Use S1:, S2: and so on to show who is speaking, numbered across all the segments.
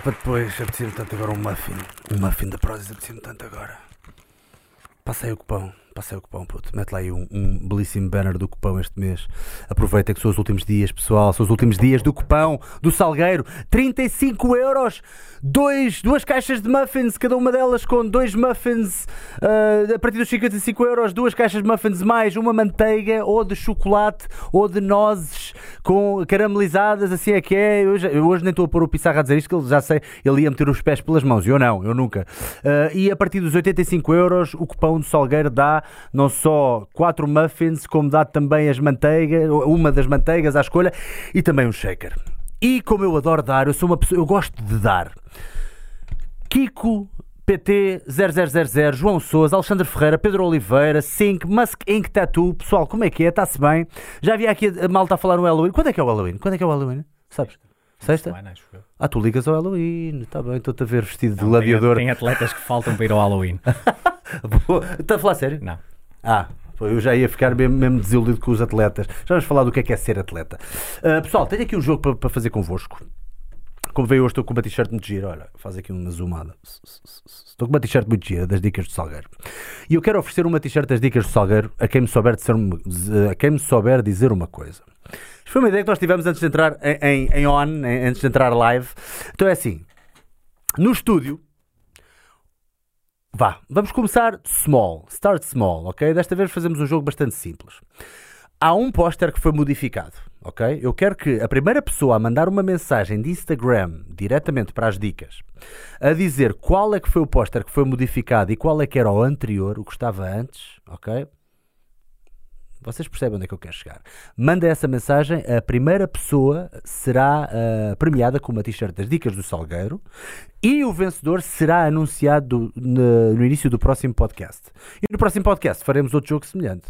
S1: É para depois, apetecia-me tanto agora um muffin. Um muffin da Prozis, apetecia-me tanto agora. Passei o cupão, passei o cupão, puto. Mete lá aí um, um belíssimo banner do cupão este mês. Aproveita que são os últimos dias, pessoal. São os últimos dias do cupão do Salgueiro. 35 euros, dois, duas caixas de muffins, cada uma delas com dois muffins ah, a partir dos 55 euros. Duas caixas de muffins mais uma manteiga ou de chocolate ou de nozes com caramelizadas. Assim é que é. Eu, já- eu hoje nem estou a pôr o Pissarra a dizer isto, que ele já sei, ele ia meter os pés pelas mãos. Eu não, eu nunca. Ah, e a partir dos 85 euros, o cupão do Salgueiro dá não só 4 muffins, como dá também as manteigas, uma das manteigas à escolha e também um shaker. E como eu adoro dar, eu sou uma pessoa, eu gosto de dar. Kiko PT 0000, João Souza, Alexandre Ferreira, Pedro Oliveira, Sync, Musk Ink Tattoo. Pessoal, como é que é? Está-se bem? Já havia aqui a malta a falar no Halloween. Quando é que é o Halloween? Quando é que é o Halloween? Sabes? Sexta?
S2: Eu.
S1: Ah, tu ligas ao Halloween. Está bem, estou-te a ver vestido de
S2: Não,
S1: gladiador.
S2: Tem, tem atletas que faltam para ir ao Halloween.
S1: Está a falar sério?
S2: Não.
S1: Ah, eu já ia ficar mesmo, mesmo desiludido com os atletas. Já vamos falar do que é que é ser atleta. Ah, pessoal, tenho aqui um jogo para, para fazer convosco. Como veio hoje, estou com uma t-shirt muito gira. Olha, faz aqui uma zoomada. Estou com uma t-shirt muito gira das Dicas do Salgueiro. E eu quero oferecer uma t-shirt das Dicas do Salgueiro a quem me souber dizer uma, a quem me souber dizer uma coisa. Foi uma ideia que nós tivemos antes de entrar em, em, em on, em- antes de entrar live. Então é assim: no estúdio, Vá, vamos começar small, start small, ok? Desta vez fazemos um jogo bastante simples. Há um póster que foi modificado, ok? Eu quero que a primeira pessoa a mandar uma mensagem de Instagram diretamente para as dicas a dizer qual é que foi o póster que foi modificado e qual é que era o anterior, o que estava antes, ok? Vocês percebem onde é que eu quero chegar. Manda essa mensagem, a primeira pessoa será ah, premiada com uma t-shirt das Dicas do Salgueiro e o vencedor será anunciado no, no início do próximo podcast. E no próximo podcast faremos outro jogo semelhante.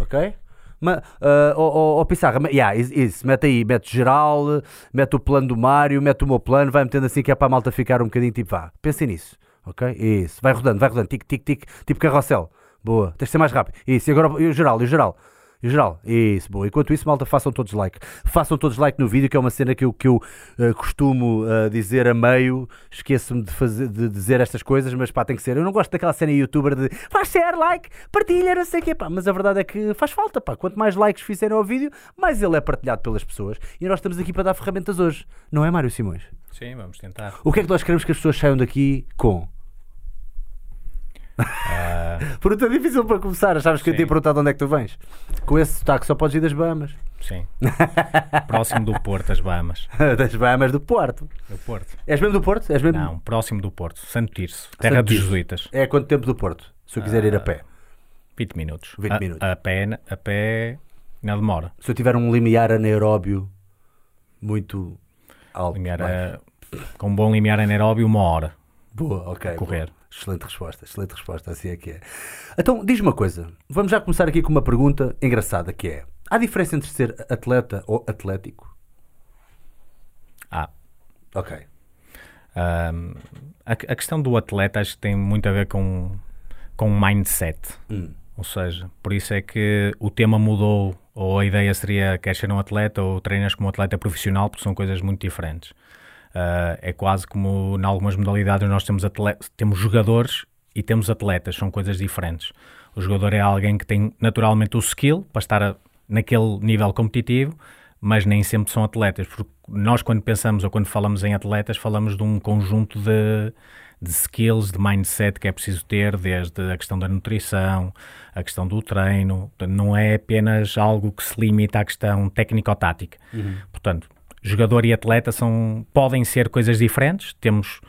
S1: Ok? Ma, ó, ó, ó, Pissarra, yeah, isso, isso, mete aí, mete geral, mete o plano do Mário, mete o meu plano, vai metendo assim que é para a malta ficar um bocadinho tipo, vá, pensem nisso, ok? Isso, vai rodando, vai rodando, tic, tic, tic, tipo carrossel, boa, tens de ser mais rápido, isso, e agora, e o geral, e o geral, e o geral, isso, boa, enquanto isso, malta, façam todos like, façam todos like no vídeo, que é uma cena que eu, que eu ah, costumo ah, dizer a meio, esqueço-me de, fazer, de dizer estas coisas, mas pá, tem que ser, eu não gosto daquela cena youtuber de faz share, like, partilha, não sei o quê, pá, mas a verdade é que faz falta, pá, quanto mais likes fizerem ao vídeo, mais ele é partilhado pelas pessoas, e nós estamos aqui para dar ferramentas hoje, não é Mário Simões?
S2: Sim, vamos tentar.
S1: O que é que nós queremos que as pessoas saiam daqui com?
S2: Ah,
S1: Pergunta difícil para começar, achavas que eu
S2: Sim.
S1: tinha perguntado onde é que tu vens? Com esse sotaque só podes ir das Bahamas.
S2: sim. próximo do Porto, as Bahamas.
S1: das Bahamas do Porto.
S2: Do Porto.
S1: És mesmo do Porto? És mesmo...
S2: Não, próximo do Porto. Santo Tirso. Terra
S1: Santo
S2: dos
S1: Tirso.
S2: jesuítas.
S1: É quanto tempo do Porto? Se eu quiser ir a pé.
S2: 20 minutos.
S1: 20
S2: a,
S1: minutos.
S2: A pé, a pé não demora.
S1: Se eu tiver um limiar anaeróbio muito alto.
S2: Limiar a- com um bom limiar anaeróbio, uma hora.
S1: Boa, ok.
S2: correr.
S1: boa. Excelente resposta, excelente resposta, assim é que é. Então, diz uma coisa. Vamos já começar aqui com uma pergunta engraçada que é: há diferença entre ser atleta ou atlético?
S2: Ah,
S1: Ok.
S2: ahm, a, a questão do atleta acho que tem muito a ver com, com mindset.
S1: Hum.
S2: Ou seja, por isso é que o tema mudou, ou a ideia seria queres ser um atleta ou treinas como atleta profissional, porque são coisas muito diferentes. Ah, é quase como em algumas modalidades nós temos, temos jogadores e temos atletas, são coisas diferentes. O jogador é alguém que tem naturalmente o skill para estar a- naquele nível competitivo, mas nem sempre são atletas, porque nós quando pensamos ou quando falamos em atletas falamos de um conjunto de, de skills, de mindset que é preciso ter, desde a questão da nutrição, a questão do treino, não é apenas algo que se limita à questão técnico-tática. Portanto, jogador e atleta são, podem ser coisas diferentes, temos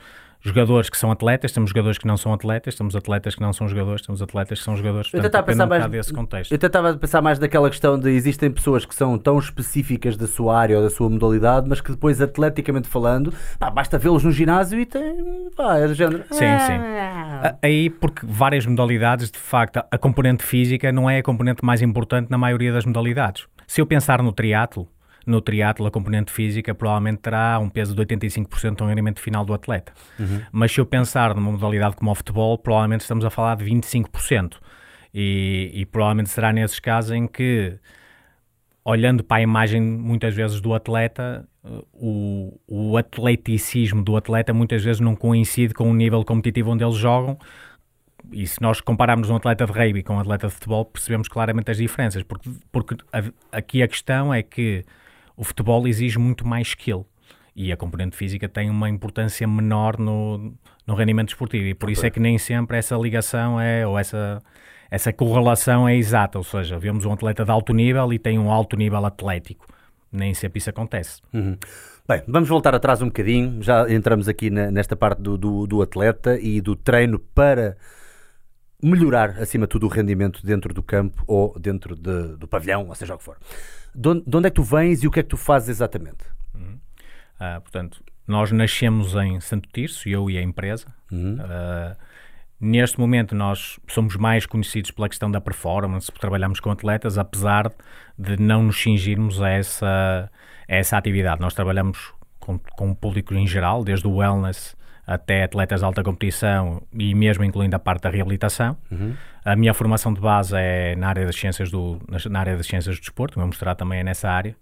S2: jogadores que são atletas, temos jogadores que não são atletas, temos atletas que não são jogadores, temos atletas que são jogadores,
S1: Eu
S2: portanto,
S1: tentava
S2: depende
S1: pensar mais-
S2: desse contexto.
S1: Eu tentava pensar mais daquela questão de existem pessoas que são tão específicas da sua área ou da sua modalidade, mas que depois, atleticamente falando, pá, basta vê-los no ginásio e tem. Pá, é do género.
S2: Sim, sim.
S1: Ah.
S2: A- Aí, porque várias modalidades, de facto, a- a componente física não é a componente mais importante na maioria das modalidades. Se eu pensar no triatlo, no triatlo a componente física provavelmente terá um peso de 85% no rendimento final do atleta. Mas se eu pensar numa modalidade como o futebol, provavelmente estamos a falar de 25%. E, e provavelmente será nesses casos em que olhando para a imagem muitas vezes do atleta, o, o atleticismo do atleta muitas vezes não coincide com o nível competitivo onde eles jogam. E se nós compararmos um atleta de rugby com um atleta de futebol, percebemos claramente as diferenças, porque, porque a, aqui a questão é que o futebol exige muito mais skill e a componente física tem uma importância menor no, no rendimento esportivo e por okay. isso é que nem sempre essa ligação é, ou essa, essa correlação é exata, ou seja, vemos um atleta de alto nível e tem um alto nível atlético nem sempre isso acontece.
S1: Uhum. Bem, vamos voltar atrás um bocadinho. Já entramos aqui na, nesta parte do, do, do, atleta e do treino para melhorar, acima de tudo, o rendimento dentro do campo ou dentro de, do pavilhão, ou seja o que for. De onde, de onde, é que tu vens e o que é que tu fazes exatamente?
S2: Uhum. Ah, portanto, nós nascemos em Santo Tirso, eu e a empresa. Uhum. Ah, Neste momento, nós somos mais conhecidos pela questão da performance, trabalhamos com atletas, apesar de não nos cingirmos a essa, a essa atividade. Nós trabalhamos com, com o público em geral, desde o wellness até atletas de alta competição e mesmo incluindo a parte da reabilitação. Uhum. A minha formação de base é na área das ciências do, na área das ciências do desporto, vou mostrar também é nessa área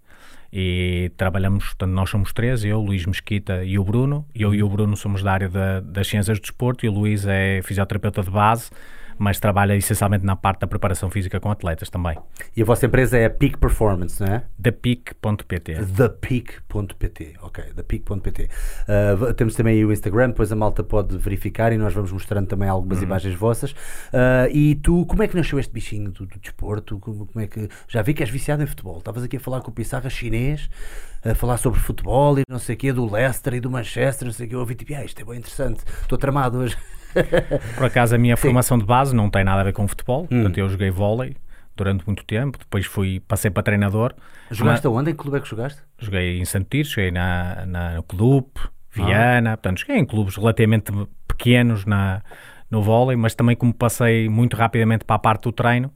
S2: e trabalhamos, portanto, nós somos três, eu, Luís Mesquita e o Bruno. Eu e o Bruno somos da área da, das ciências do desporto e o Luís é fisioterapeuta de base mas trabalha essencialmente na parte da preparação física com atletas também.
S1: E a vossa empresa é a Peak Performance, não é?
S2: ThePeak.pt.
S1: ThePeak.pt, ok, ThePeak.pt. Uh, temos também o Instagram, depois a malta pode verificar e nós vamos mostrando também algumas uhum. imagens vossas. Uh, e tu, como é que nasceu este bichinho do, do desporto? Como, como, é que. Já vi que és viciado em futebol. Estavas aqui a falar com o Pissarra chinês, a falar sobre futebol e não sei o quê, do Leicester e do Manchester, não sei o quê. Eu ouvi tipo, ah, isto é bem interessante, estou tramado hoje.
S2: Por acaso, a minha Sim. formação de base não tem nada a ver com futebol. Hum. Portanto, eu joguei vôlei durante muito tempo. Depois fui, passei para treinador.
S1: Jogaste aonde? Em que clube é que jogaste?
S2: Joguei em Santo Tiro, joguei na, na, no Clube, Viana. Ah. Portanto, joguei em clubes relativamente pequenos na, no vôlei, mas também como passei muito rapidamente para a parte do treino,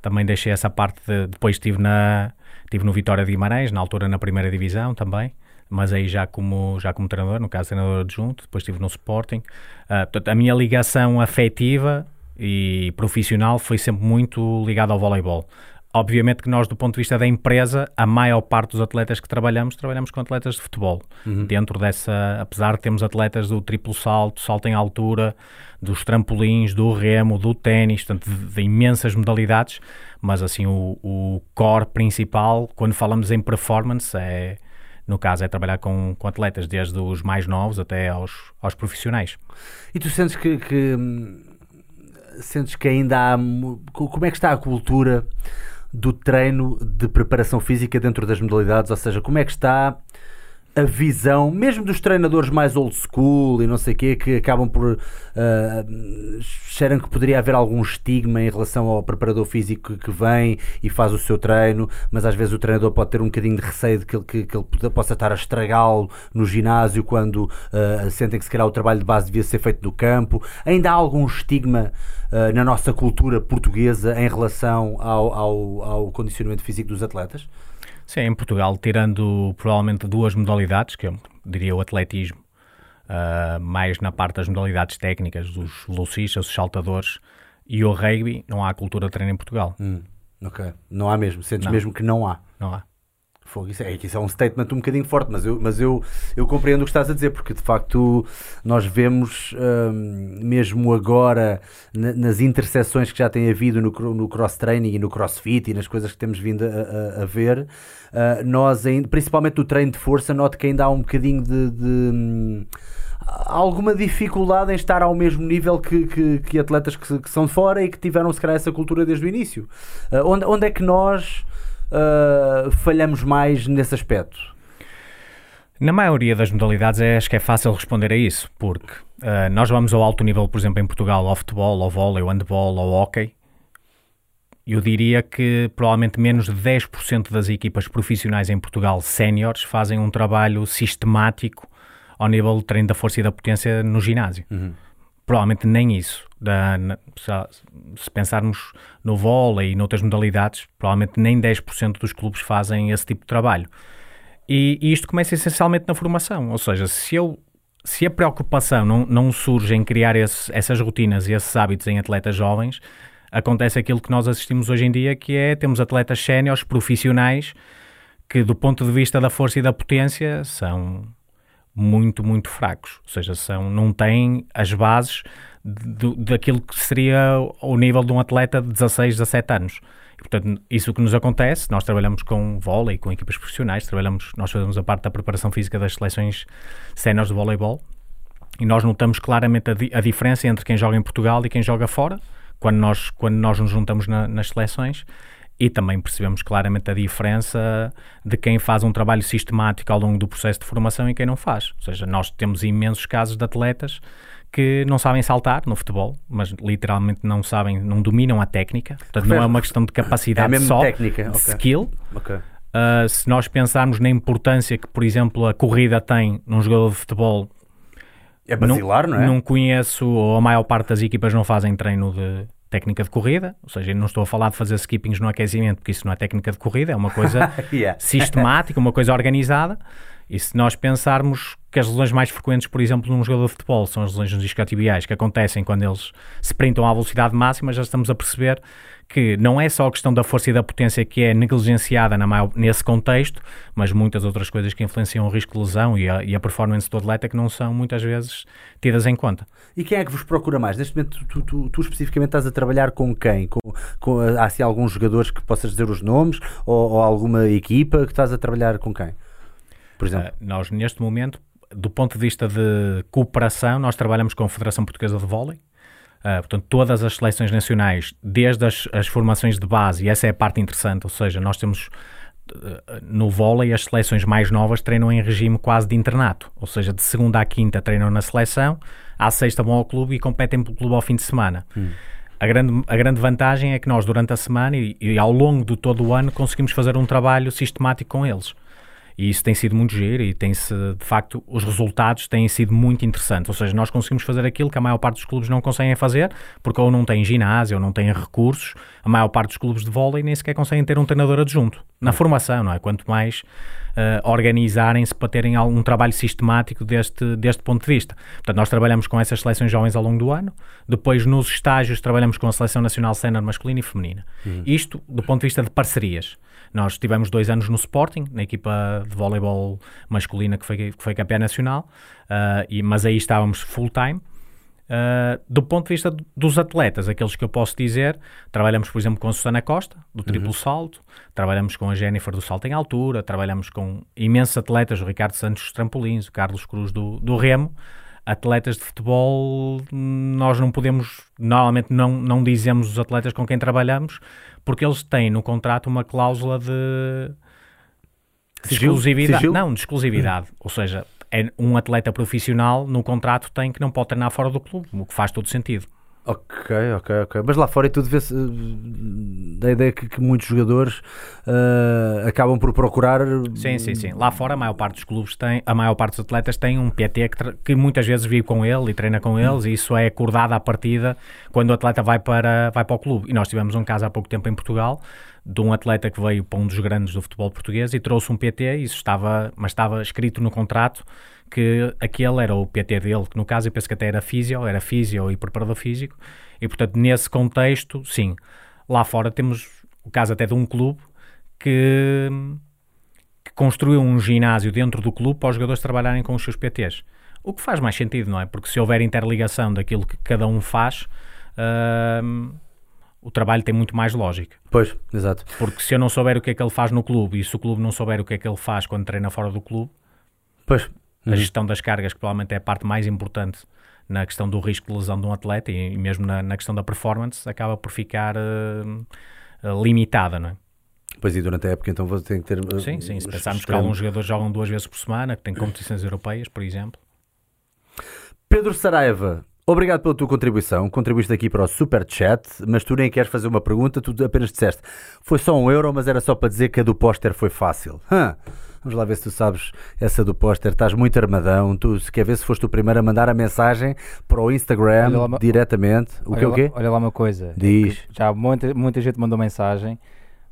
S2: também deixei essa parte. De, depois estive, na, estive no Vitória de Guimarães, na altura na primeira divisão também mas aí já como, já como treinador, no caso treinador adjunto, depois estive no Sporting. Uh, portanto, a minha ligação afetiva e profissional foi sempre muito ligada ao voleibol. Obviamente que nós, do ponto de vista da empresa, a maior parte dos atletas que trabalhamos, trabalhamos com atletas de futebol. Uhum. Dentro dessa, apesar de termos atletas do triplo salto, salto em altura, dos trampolins, do remo, do ténis, portanto, de, de, imensas modalidades, mas assim, o, o core principal, quando falamos em performance, é, no caso, é trabalhar com, com atletas, desde os mais novos até aos, aos profissionais.
S1: E tu sentes que, que sentes que ainda há. Como é que está a cultura do treino de preparação física dentro das modalidades? Ou seja, como é que está a visão, mesmo dos treinadores mais old school e não sei o quê, que acabam por uh, que poderia haver algum estigma em relação ao preparador físico que vem e faz o seu treino, mas às vezes o treinador pode ter um bocadinho de receio de que ele, que, que ele possa estar a estragá-lo no ginásio quando uh, sentem que se calhar o trabalho de base devia ser feito no campo. Ainda há algum estigma uh, na nossa cultura portuguesa em relação ao, ao, ao condicionamento físico dos atletas?
S2: Sim, em Portugal, tirando provavelmente duas modalidades, que eu diria o atletismo, uh, mais na parte das modalidades técnicas, dos velocistas, os saltadores, e o rugby, não há cultura de treino em Portugal.
S1: Hum, ok, não há mesmo, sentes não. mesmo que não há?
S2: Não há.
S1: Fogo, isso, é, isso é um statement um bocadinho forte, mas eu, mas eu, eu compreendo o que estás a dizer, porque de facto nós vemos hum, mesmo agora nas interseções que já tem havido no, no cross-training e no crossfit e nas coisas que temos vindo a, a, a ver, uh, nós, ainda, principalmente no treino de força, noto que ainda há um bocadinho de, de hum, alguma dificuldade em estar ao mesmo nível que, que, que atletas que, que, são de fora e que tiveram se calhar essa cultura desde o início. Uh, onde, onde é que nós uh, falhamos mais nesse aspecto?
S2: Na maioria das modalidades é, acho que é fácil responder a isso, porque uh, nós vamos ao alto nível, por exemplo, em Portugal, ao futebol, ao vôlei, ao handball, ao hockey. Eu diria que provavelmente menos de 10% das equipas profissionais em Portugal, séniores, fazem um trabalho sistemático ao nível de treino da força e da potência no ginásio. Uhum. Provavelmente nem isso da, se pensarmos no vôlei e noutras modalidades, provavelmente nem 10% dos clubes fazem esse tipo de trabalho. E, e, isto começa essencialmente na formação, ou seja, se, eu, se a preocupação não, não surge em criar esse, essas rotinas e esses hábitos em atletas jovens, acontece aquilo que nós assistimos hoje em dia, que é temos atletas séniores, profissionais, que do ponto de vista da força e da potência são muito, muito fracos. Ou seja, são, não têm as bases do, daquilo que seria o nível de um atleta de 16, 17 anos. E, portanto, isso que nos acontece, nós trabalhamos com vôlei, com equipas profissionais, trabalhamos, nós fazemos a parte da preparação física das seleções séniores de voleibol e nós notamos claramente a, di a, diferença entre quem joga em Portugal e quem joga fora, quando nós, quando nós nos juntamos na, nas seleções e também percebemos claramente a diferença de quem faz um trabalho sistemático ao longo do processo de formação e quem não faz. Ou seja, nós temos imensos casos de atletas que não sabem saltar no futebol, mas literalmente não sabem, não dominam a técnica. Portanto, não é uma questão de capacidade
S1: é
S2: só,
S1: técnica.
S2: de
S1: Okay.
S2: skill.
S1: Okay.
S2: Uh, se nós pensarmos na importância que, por exemplo, a corrida tem num jogador de futebol,
S1: é basilar, não, não é?
S2: Não conheço, ou a maior parte das equipas não fazem treino de técnica de corrida, ou seja, não estou a falar de fazer skippings no aquecimento, porque isso não é técnica de corrida, é uma coisa
S1: yeah.
S2: sistemática, uma coisa organizada. E se nós pensarmos que as lesões mais frequentes, por exemplo, num jogador de futebol, são as lesões nos isquiotibiais, que acontecem quando eles se printam à velocidade máxima, já estamos a perceber que não é só a questão da força e da potência que é negligenciada maior, nesse contexto, mas muitas outras coisas que influenciam o risco de lesão e a, e a performance do atleta que não são muitas vezes tidas em conta.
S1: E quem é que vos procura mais? Neste momento, tu, tu, tu especificamente estás a trabalhar com quem? Com, com, há assim, alguns jogadores que possas dizer os nomes ou, ou alguma equipa que estás a trabalhar com quem? Por exemplo? Uh,
S2: nós, neste momento, do ponto de vista de cooperação, nós trabalhamos com a Federação Portuguesa de Vôlei. Uh, portanto, todas as seleções nacionais, desde as, as, formações de base, e essa é a parte interessante, ou seja, nós temos uh, no vôlei as seleções mais novas treinam em regime quase de internato, ou seja, de segunda à quinta treinam na seleção, à sexta vão ao clube e competem pelo clube ao fim de semana. Hum. A grande, a grande vantagem é que nós, durante a semana e, e ao longo de todo o ano, conseguimos fazer um trabalho sistemático com eles. E isso tem sido muito giro e tem-se, de facto, os resultados têm sido muito interessantes. Ou seja, nós conseguimos fazer aquilo que a maior parte dos clubes não conseguem fazer, porque ou não têm ginásio, ou não têm recursos. A maior parte dos clubes de vôlei nem sequer conseguem ter um treinador adjunto. Na formação, não é? Quanto mais uh, organizarem-se para terem algum trabalho sistemático deste, deste ponto de vista. Portanto, nós trabalhamos com essas seleções jovens ao longo do ano. Depois, nos estágios, trabalhamos com a Seleção Nacional Sénior masculina e feminina. Uhum. Isto do ponto de vista de parcerias. Nós tivemos dois anos no Sporting, na equipa de voleibol masculina que foi, que foi campeã nacional, uh, e, mas aí estávamos full-time. Uh, do ponto de vista dos atletas, aqueles que eu posso dizer, trabalhamos, por exemplo, com a Susana Costa, do triplo uhum. salto, trabalhamos com a Jennifer do salto em altura, trabalhamos com imensos atletas, o Ricardo Santos dos trampolins, o Carlos Cruz do, do remo. Atletas de futebol, nós não podemos, normalmente não, não dizemos os atletas com quem trabalhamos, porque eles têm no contrato uma cláusula de, de exclusividade. Sigil? Não, de exclusividade. Ou seja, é um atleta profissional no contrato tem que não pode treinar fora do clube, o que faz todo sentido.
S1: Ok, ok, ok. Mas lá fora e tudo vê-se uh, da ideia que, que muitos jogadores uh, acabam por procurar.
S2: Sim, sim, sim. Lá fora a maior parte dos clubes tem, a maior parte dos atletas tem um PT que, que muitas vezes vive com ele e treina com eles, hum. e isso é acordado à partida quando o atleta vai para, vai para o clube. E nós tivemos um caso há pouco tempo em Portugal de um atleta que veio para um dos grandes do futebol português e trouxe um PT, isso estava, mas estava escrito no contrato que aquele era o PT dele, que no caso eu penso que até era físio, era físio e preparador físico, e portanto nesse contexto, sim, lá fora temos o caso até de um clube que, que construiu um ginásio dentro do clube para os jogadores trabalharem com os seus PTs. O que faz mais sentido, não é? Porque se houver interligação daquilo que cada um faz, uh, o trabalho tem muito mais lógica.
S1: Pois, exato.
S2: Porque se eu não souber o que é que ele faz no clube e se o clube não souber o que é que ele faz quando treina fora do clube,
S1: pois,
S2: a uhum. gestão das cargas, que provavelmente é a parte mais importante na questão do risco de lesão de um atleta e, mesmo na, na questão da performance, acaba por ficar uh, limitada, não é?
S1: Pois e durante a época então você tem que ter. Uh,
S2: sim, sim. Se pensarmos que alguns jogadores jogam duas vezes por semana, que têm competições europeias, por exemplo.
S1: Pedro Saraiva, obrigado pela tua contribuição. Contribuíste aqui para o Super Chat, mas tu nem queres fazer uma pergunta, tu apenas disseste foi só um euro, mas era só para dizer que a do póster foi fácil. Vamos lá ver se tu sabes essa do póster. Estás muito armadão. Tu, se quer ver se foste o primeiro a mandar a mensagem para o Instagram lá, diretamente. O que é o quê?
S3: Olha lá uma coisa. É
S1: Diz.
S3: É já muita, muita gente mandou mensagem,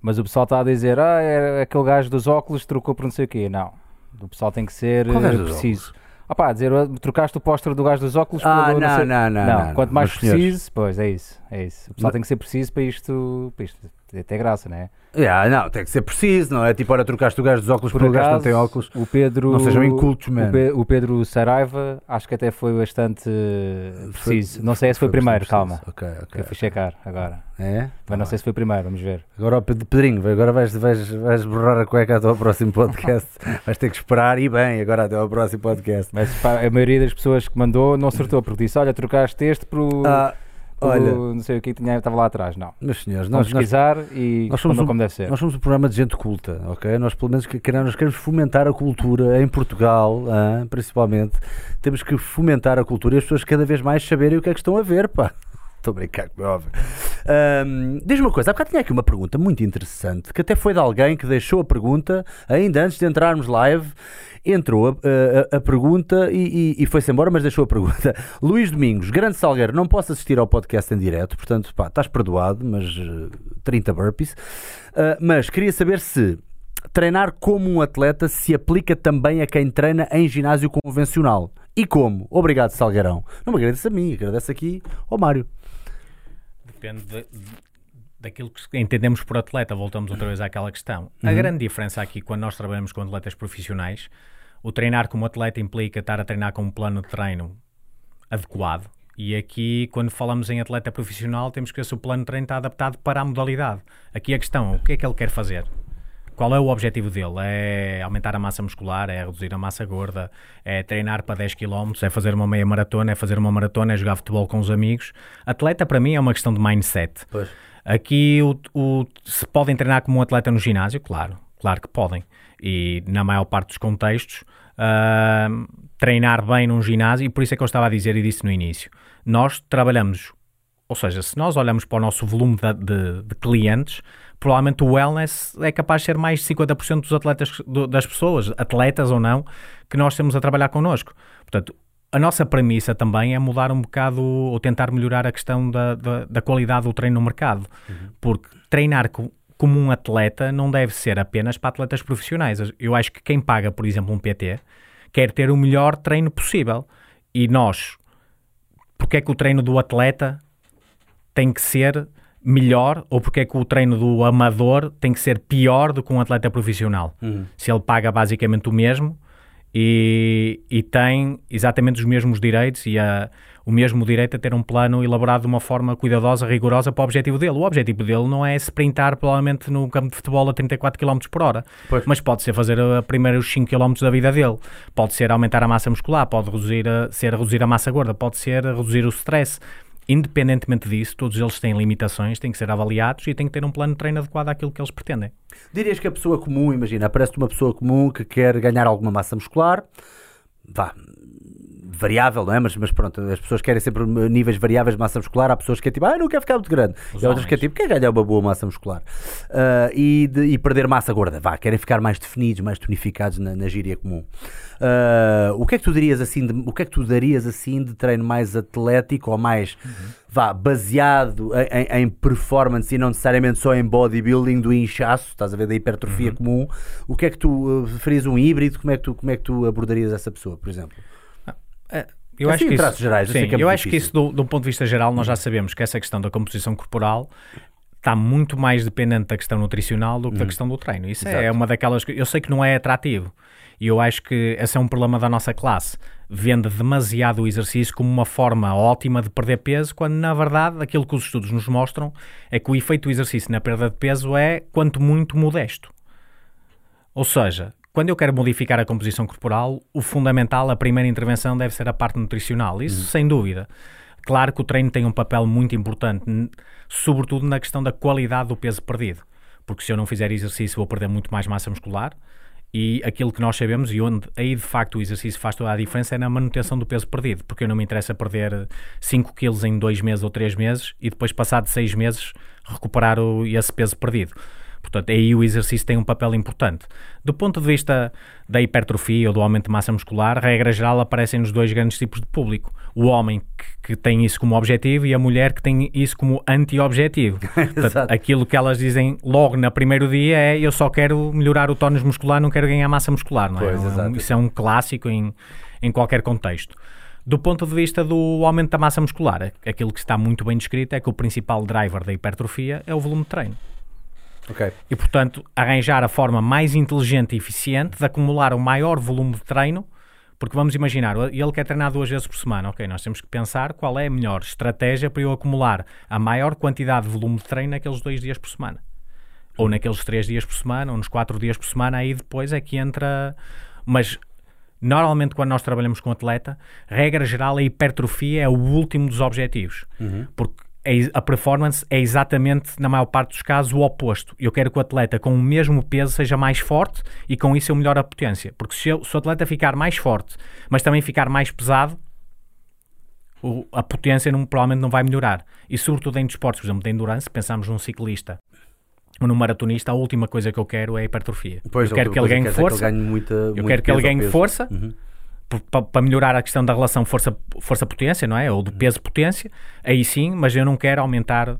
S3: mas o pessoal está a dizer: ah, é aquele gajo dos óculos trocou por não sei o quê. Não. O pessoal tem que ser
S1: Qual
S3: preciso. Opá, dizer, "Oh, trocaste o póster do gajo dos óculos
S1: Ah,
S3: pelo
S1: não,
S3: sei-
S1: não, não, não,
S3: quanto
S1: não.
S3: mais preciso, pois é isso, é isso. O pessoal tem que ser preciso para isto, para isto ter ter graça, não é?
S1: Yeah, não, tem que ser preciso, não é? Tipo, ora, trocaste o gajo dos óculos
S3: Por
S1: por o gajo que não tem óculos.
S3: o Pedro.
S1: Não sejam incultos,
S3: o,
S1: man.
S3: Pe- o Pedro Saraiva, acho que até foi bastante eh,
S1: Foi-
S3: preciso. não sei se foi, primeiro,
S1: preciso.
S3: calma.
S1: Ok, ok.
S3: eu fui checar agora.
S1: É?
S3: Mas não sei se foi primeiro, vamos ver.
S1: Agora, Pedrinho, agora vais, vais, vais borrar a cueca até ao próximo podcast. vais ter que esperar e bem, agora até ao próximo podcast.
S3: Mas pá, a maioria das pessoas que mandou não acertou, porque disse: Olha, trocaste este por.
S1: Ah, olha,
S3: não sei o que tinha, estava lá atrás. Não.
S1: meus senhores,
S3: Vamos
S1: nós, nós,
S3: pesquisar e
S1: nós somos um-
S3: como deve ser.
S1: nós somos um programa de gente culta, ok? Nós, pelo menos, que queremos, nós queremos fomentar a cultura em Portugal, ah, principalmente. Temos que fomentar a cultura e as pessoas cada vez mais saberem o que é que estão a ver, pá. Estou a brincar, como é óbvio. Ahm, Diz-me uma coisa, há bocado tinha aqui uma pergunta muito interessante, que até foi de alguém que deixou a pergunta, ainda antes de entrarmos live, entrou a, a- a pergunta e, e- e foi-se embora, mas deixou a pergunta. Luís Domingos, grande Salgueiro, não posso assistir ao podcast em direto, portanto, pá, estás perdoado, mas eh, 30 burpees. Ah, mas queria saber se treinar como um atleta se aplica também a quem treina em ginásio convencional. E como? Obrigado, Salgueirão. Não me agradeço a mim, agradeço aqui ao Mário.
S2: Depende de- daquilo que entendemos por atleta, voltamos outra vez àquela questão. A
S1: Uhum.
S2: grande diferença aqui, quando nós trabalhamos com atletas profissionais, o treinar como atleta implica estar a treinar com um plano de treino adequado. E aqui, quando falamos em atleta profissional, temos que ver se o plano de treino está adaptado para a modalidade. Aqui a questão, o que é que ele quer fazer? Qual é o objetivo dele? É aumentar a massa muscular? É reduzir a massa gorda? É treinar para 10 km? É fazer uma meia maratona? É fazer uma maratona? É jogar futebol com os amigos? Atleta, para mim, é uma questão de mindset.
S1: Pois.
S2: Aqui, o, o- se podem treinar como um atleta no ginásio? Claro, claro que podem. E na maior parte dos contextos, ah, treinar bem num ginásio, e por isso é que eu estava a dizer e disse no início, nós trabalhamos, ou seja, se nós olhamos para o nosso volume de, de- de clientes, provavelmente o wellness é capaz de ser mais de 50% dos atletas, do- das pessoas, atletas ou não, que nós temos a trabalhar connosco. Portanto, a nossa premissa também é mudar um bocado ou tentar melhorar a questão da, da, da qualidade do treino no mercado. Porque treinar co- como um atleta não deve ser apenas para atletas profissionais. Eu acho que quem paga, por exemplo, um PT, quer ter o melhor treino possível. E nós, porque é que o treino do atleta tem que ser melhor ou porque é que o treino do amador tem que ser pior do que um atleta profissional? Se ele paga basicamente o mesmo e, e tem exatamente os mesmos direitos e a- o mesmo direito a ter um plano elaborado de uma forma cuidadosa, rigorosa para o objetivo dele. O objetivo dele não é sprintar provavelmente no campo de futebol a 34 km por hora,
S1: Pois.
S2: mas pode ser fazer a primeiros 5 km da vida dele, pode ser aumentar a massa muscular, pode reduzir a, ser reduzir a massa gorda, pode ser reduzir o stress. Independentemente disso, todos eles têm limitações, têm que ser avaliados e têm que ter um plano de treino adequado àquilo que eles pretendem.
S1: Dirias que a pessoa comum, imagina, aparece-te uma pessoa comum que quer ganhar alguma massa muscular, vá, variável, não é? Mas, mas pronto, as pessoas querem sempre níveis variáveis de massa muscular. Há pessoas que é tipo, ah, eu não quero ficar muito grande.
S2: Os
S1: e há outras que é tipo, quer ganhar uma boa massa muscular. Ah, e, de- e perder massa gorda, vá, querem ficar mais definidos, mais tonificados na, na gíria comum. Ah, o que é que tu dirias assim, de, o que é que tu darias assim de treino mais atlético ou mais, vá, baseado em, em- performance e não necessariamente só em bodybuilding do inchaço, estás a ver, da hipertrofia comum. O que é que tu uh, farias um híbrido? Como é que tu, como é que tu abordarias essa pessoa, por exemplo?
S2: Eu
S1: Assim,
S2: acho que isso,
S1: gerais,
S2: sim,
S1: é
S2: eu acho que isso, do, um ponto de vista geral, nós já sabemos que essa questão da composição corporal está muito mais dependente da questão nutricional do que da questão do treino. Isso é
S1: Exato.
S2: uma daquelas que eu sei que não é atrativo. E eu acho que esse é um problema da nossa classe. Vende demasiado o exercício como uma forma ótima de perder peso, quando na verdade aquilo que os estudos nos mostram é que o efeito do exercício na perda de peso é quanto muito modesto. Ou seja, quando eu quero modificar a composição corporal, o fundamental, a primeira intervenção deve ser a parte nutricional. Isso sem dúvida. Claro que o treino tem um papel muito importante, sobretudo na questão da qualidade do peso perdido. Porque se eu não fizer exercício, vou perder muito mais massa muscular. E aquilo que nós sabemos, e onde aí de facto o exercício faz toda a diferença, é na manutenção do peso perdido. Porque eu não me interessa perder 5 quilos em 2 meses ou 3 meses e depois, passado 6 meses, recuperar o, esse peso perdido. Portanto, aí o exercício tem um papel importante. Do ponto de vista da hipertrofia ou do aumento de massa muscular, regra geral, aparecem nos dois grandes tipos de público. O homem que, que tem isso como objetivo e a mulher que tem isso como anti-objetivo. Aquilo que elas dizem logo no primeiro dia é eu só quero melhorar o tónus muscular, não quero ganhar massa muscular. Não é?
S1: Pois,
S2: isso é um clássico em, em qualquer contexto. Do ponto de vista do aumento da massa muscular, aquilo que está muito bem descrito é que o principal driver da hipertrofia é o volume de treino.
S1: Okay.
S2: E, portanto, arranjar a forma mais inteligente e eficiente de acumular o maior volume de treino, porque vamos imaginar, ele quer treinar duas vezes por semana, ok, nós temos que pensar qual é a melhor estratégia para eu acumular a maior quantidade de volume de treino naqueles dois dias por semana. Ou naqueles três dias por semana, ou nos quatro dias por semana, aí depois é que entra... Mas normalmente quando nós trabalhamos com atleta, regra geral, a hipertrofia é o último dos objetivos.
S1: Uhum.
S2: Porque a performance é exatamente, na maior parte dos casos, o oposto. Eu quero que o atleta com o mesmo peso seja mais forte e com isso eu melhoro a potência. Porque se, eu, se o atleta ficar mais forte, mas também ficar mais pesado, o, a potência não, provavelmente não vai melhorar. E sobretudo em desportos, por exemplo, de endurance, pensamos num ciclista ou num maratonista, a última coisa que eu quero é a hipertrofia.
S1: Pois,
S2: eu quero que ele ganhe força.
S1: Que ele ganhe muita,
S2: eu quero que ele ganhe força.
S1: Uhum
S2: para melhorar a questão da relação força-potência, não é? Ou do peso-potência, aí sim, mas eu não quero aumentar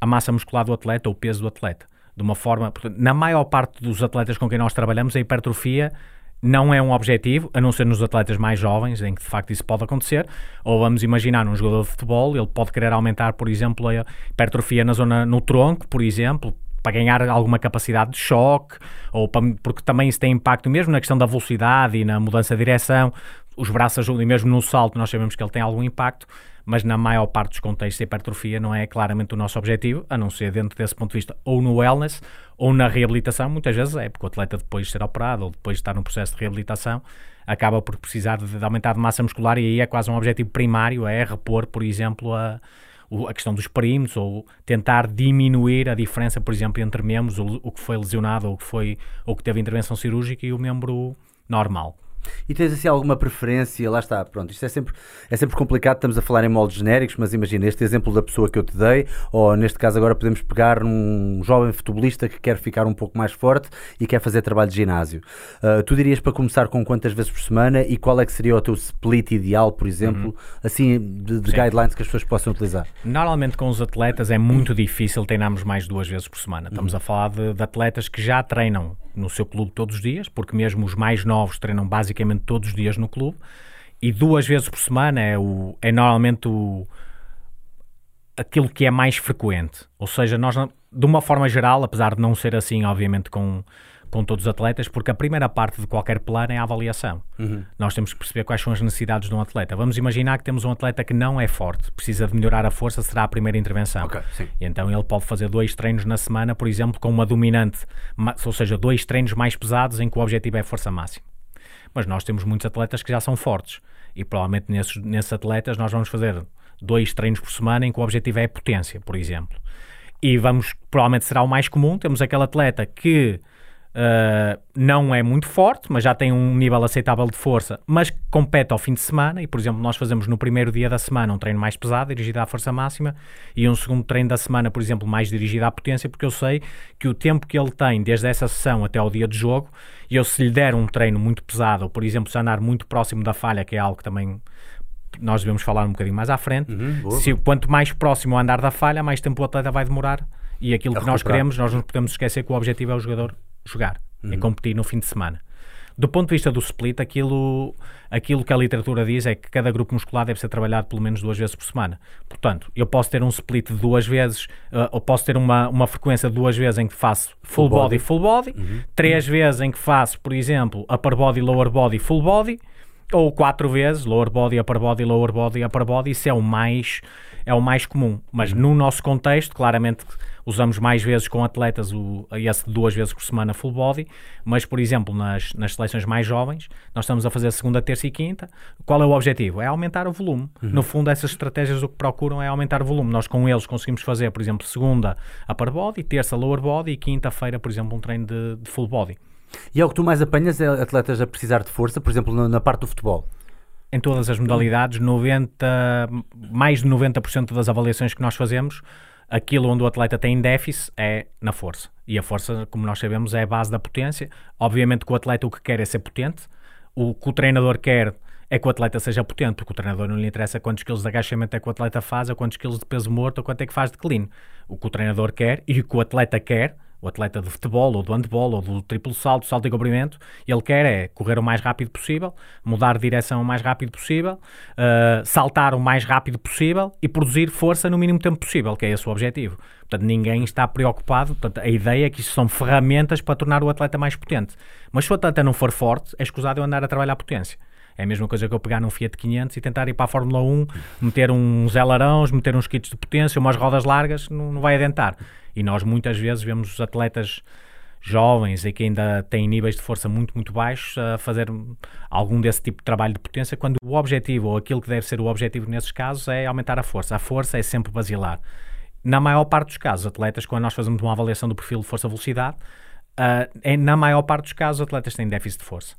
S2: a massa muscular do atleta ou o peso do atleta. De uma forma, na maior parte dos atletas com quem nós trabalhamos, a hipertrofia não é um objetivo, a não ser nos atletas mais jovens, em que de facto isso pode acontecer. Ou vamos imaginar um jogador de futebol, ele pode querer aumentar, por exemplo, a hipertrofia na zona no tronco, por exemplo, para ganhar alguma capacidade de choque, ou para, porque também isso tem impacto mesmo na questão da velocidade e na mudança de direção. Os braços ajudam, e mesmo no salto nós sabemos que ele tem algum impacto, mas na maior parte dos contextos a hipertrofia não é claramente o nosso objetivo, a não ser dentro desse ponto de vista, ou no wellness, ou na reabilitação, muitas vezes é, porque o atleta depois de ser operado, ou depois de estar num processo de reabilitação, acaba por precisar de, de aumentar de massa muscular e aí é quase um objetivo primário, é repor, por exemplo, a a questão dos perímetros ou tentar diminuir a diferença, por exemplo, entre membros, o, o que foi lesionado ou que, foi, ou que teve intervenção cirúrgica e o membro normal.
S1: E tens assim alguma preferência? Lá está, pronto, isto é sempre, é sempre complicado, estamos a falar em moldes genéricos, mas imagina este exemplo da pessoa que eu te dei, ou neste caso agora podemos pegar um jovem futebolista que quer ficar um pouco mais forte e quer fazer trabalho de ginásio. Uh, tu dirias para começar com quantas vezes por semana e qual é que seria o teu split ideal, por exemplo, uhum. assim, de, de guidelines que as pessoas possam utilizar?
S2: Normalmente com os atletas é muito difícil treinarmos mais duas vezes por semana. Estamos uhum. a falar de, de atletas que já treinam no seu clube todos os dias, porque mesmo os mais novos treinam basicamente todos os dias no clube, e duas vezes por semana é, o, é normalmente o, aquilo que é mais frequente. Ou seja, nós, de uma forma geral, apesar de não ser assim, obviamente, com, com todos os atletas, porque a primeira parte de qualquer plano é a avaliação.
S1: Uhum.
S2: Nós temos que perceber quais são as necessidades de um atleta. Vamos imaginar que temos um atleta que não é forte, precisa de melhorar a força, será a primeira intervenção.
S1: Okay,
S2: e então ele pode fazer dois treinos na semana, por exemplo, com uma dominante, ou seja, dois treinos mais pesados em que o objetivo é força máxima. Mas nós temos muitos atletas que já são fortes e provavelmente nesses, nesses atletas nós vamos fazer dois treinos por semana em que o objetivo é potência, por exemplo. E vamos, provavelmente será o mais comum, temos aquele atleta que Uh, não é muito forte, mas já tem um nível aceitável de força, mas compete ao fim de semana. E, por exemplo, nós fazemos no primeiro dia da semana um treino mais pesado, dirigido à força máxima, e um segundo treino da semana, por exemplo, mais dirigido à potência, porque eu sei que o tempo que ele tem desde essa sessão até ao dia de jogo, e eu se lhe der um treino muito pesado, ou por exemplo, se andar muito próximo da falha, que é algo que também nós devemos falar um bocadinho mais à frente,
S1: uhum,
S2: se quanto mais próximo andar da falha, mais tempo o atleta vai demorar. E aquilo que nós queremos, nós não podemos esquecer que o objetivo é o jogador jogar, é uhum. é competir no fim de semana. Do ponto de vista do split, aquilo, aquilo que a literatura diz é que cada grupo muscular deve ser trabalhado pelo menos duas vezes por semana. Portanto, eu posso ter um split de duas vezes, uh, ou posso ter uma, uma frequência de duas vezes em que faço full, full body, e full body, uhum. três uhum. vezes em que faço, por exemplo, upper body, lower body, full body, ou quatro vezes, lower body, upper body, lower body, upper body, isso é o mais, é o mais comum. Mas no nosso contexto, claramente usamos mais vezes com atletas o, esse duas vezes por semana full body, mas, por exemplo, nas, nas seleções mais jovens, nós estamos a fazer segunda, terça e quinta. Qual é o objetivo? É aumentar o volume. Uhum. No fundo, essas estratégias o que procuram é aumentar o volume. Nós com eles conseguimos fazer, por exemplo, segunda upper body, terça lower body e quinta-feira, por exemplo, um treino de, de full body.
S1: E é o que tu mais apanhas é atletas a precisar de força, por exemplo, na parte do futebol?
S2: Em todas as modalidades, 90, mais de 90% das avaliações que nós fazemos Aquilo onde o atleta tem déficit é na força. E a força, como nós sabemos, é a base da potência. Obviamente que o atleta o que quer é ser potente. O que o treinador quer é que o atleta seja potente, porque o treinador não lhe interessa quantos quilos de agachamento é que o atleta faz, ou quantos quilos de peso morto, ou quanto é que faz de clean. O que o treinador quer e o que o atleta quer o atleta de futebol, ou do handball, ou do triplo salto, salto e comprimento, ele quer é correr o mais rápido possível, mudar de direção o mais rápido possível, uh, saltar o mais rápido possível e produzir força no mínimo tempo possível, que é esse o objetivo. Portanto, ninguém está preocupado. Portanto, a ideia é que isso são ferramentas para tornar o atleta mais potente. Mas se o atleta não for forte, é escusado eu andar a trabalhar a potência. É a mesma coisa que eu pegar num Fiat 500 e tentar ir para a Fórmula 1, meter uns ailerons, meter uns kits de potência, umas rodas largas, não, não vai adentar. E nós muitas vezes vemos os atletas jovens e que ainda têm níveis de força muito, muito baixos a fazer algum desse tipo de trabalho de potência, quando o objetivo, ou aquilo que deve ser o objetivo nesses casos, é aumentar a força. A força é sempre basilar. Na maior parte dos casos, atletas, quando nós fazemos uma avaliação do perfil de força-velocidade, uh, é, na maior parte dos casos, atletas têm déficit de força.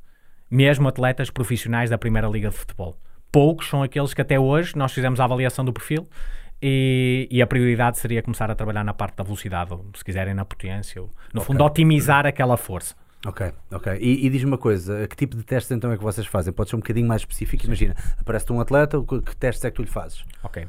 S2: Mesmo atletas profissionais da Primeira Liga de Futebol. Poucos são aqueles que até hoje nós fizemos a avaliação do perfil e, e, a prioridade seria começar a trabalhar na parte da velocidade, ou se quiserem na potência, ou, no okay. fundo otimizar aquela força.
S1: Ok, ok. E, e diz-me uma coisa, que tipo de testes então é que vocês fazem? Pode ser um bocadinho mais específico? Sim. Imagina, aparece-te um atleta, que testes é que tu lhe fazes?
S2: Ok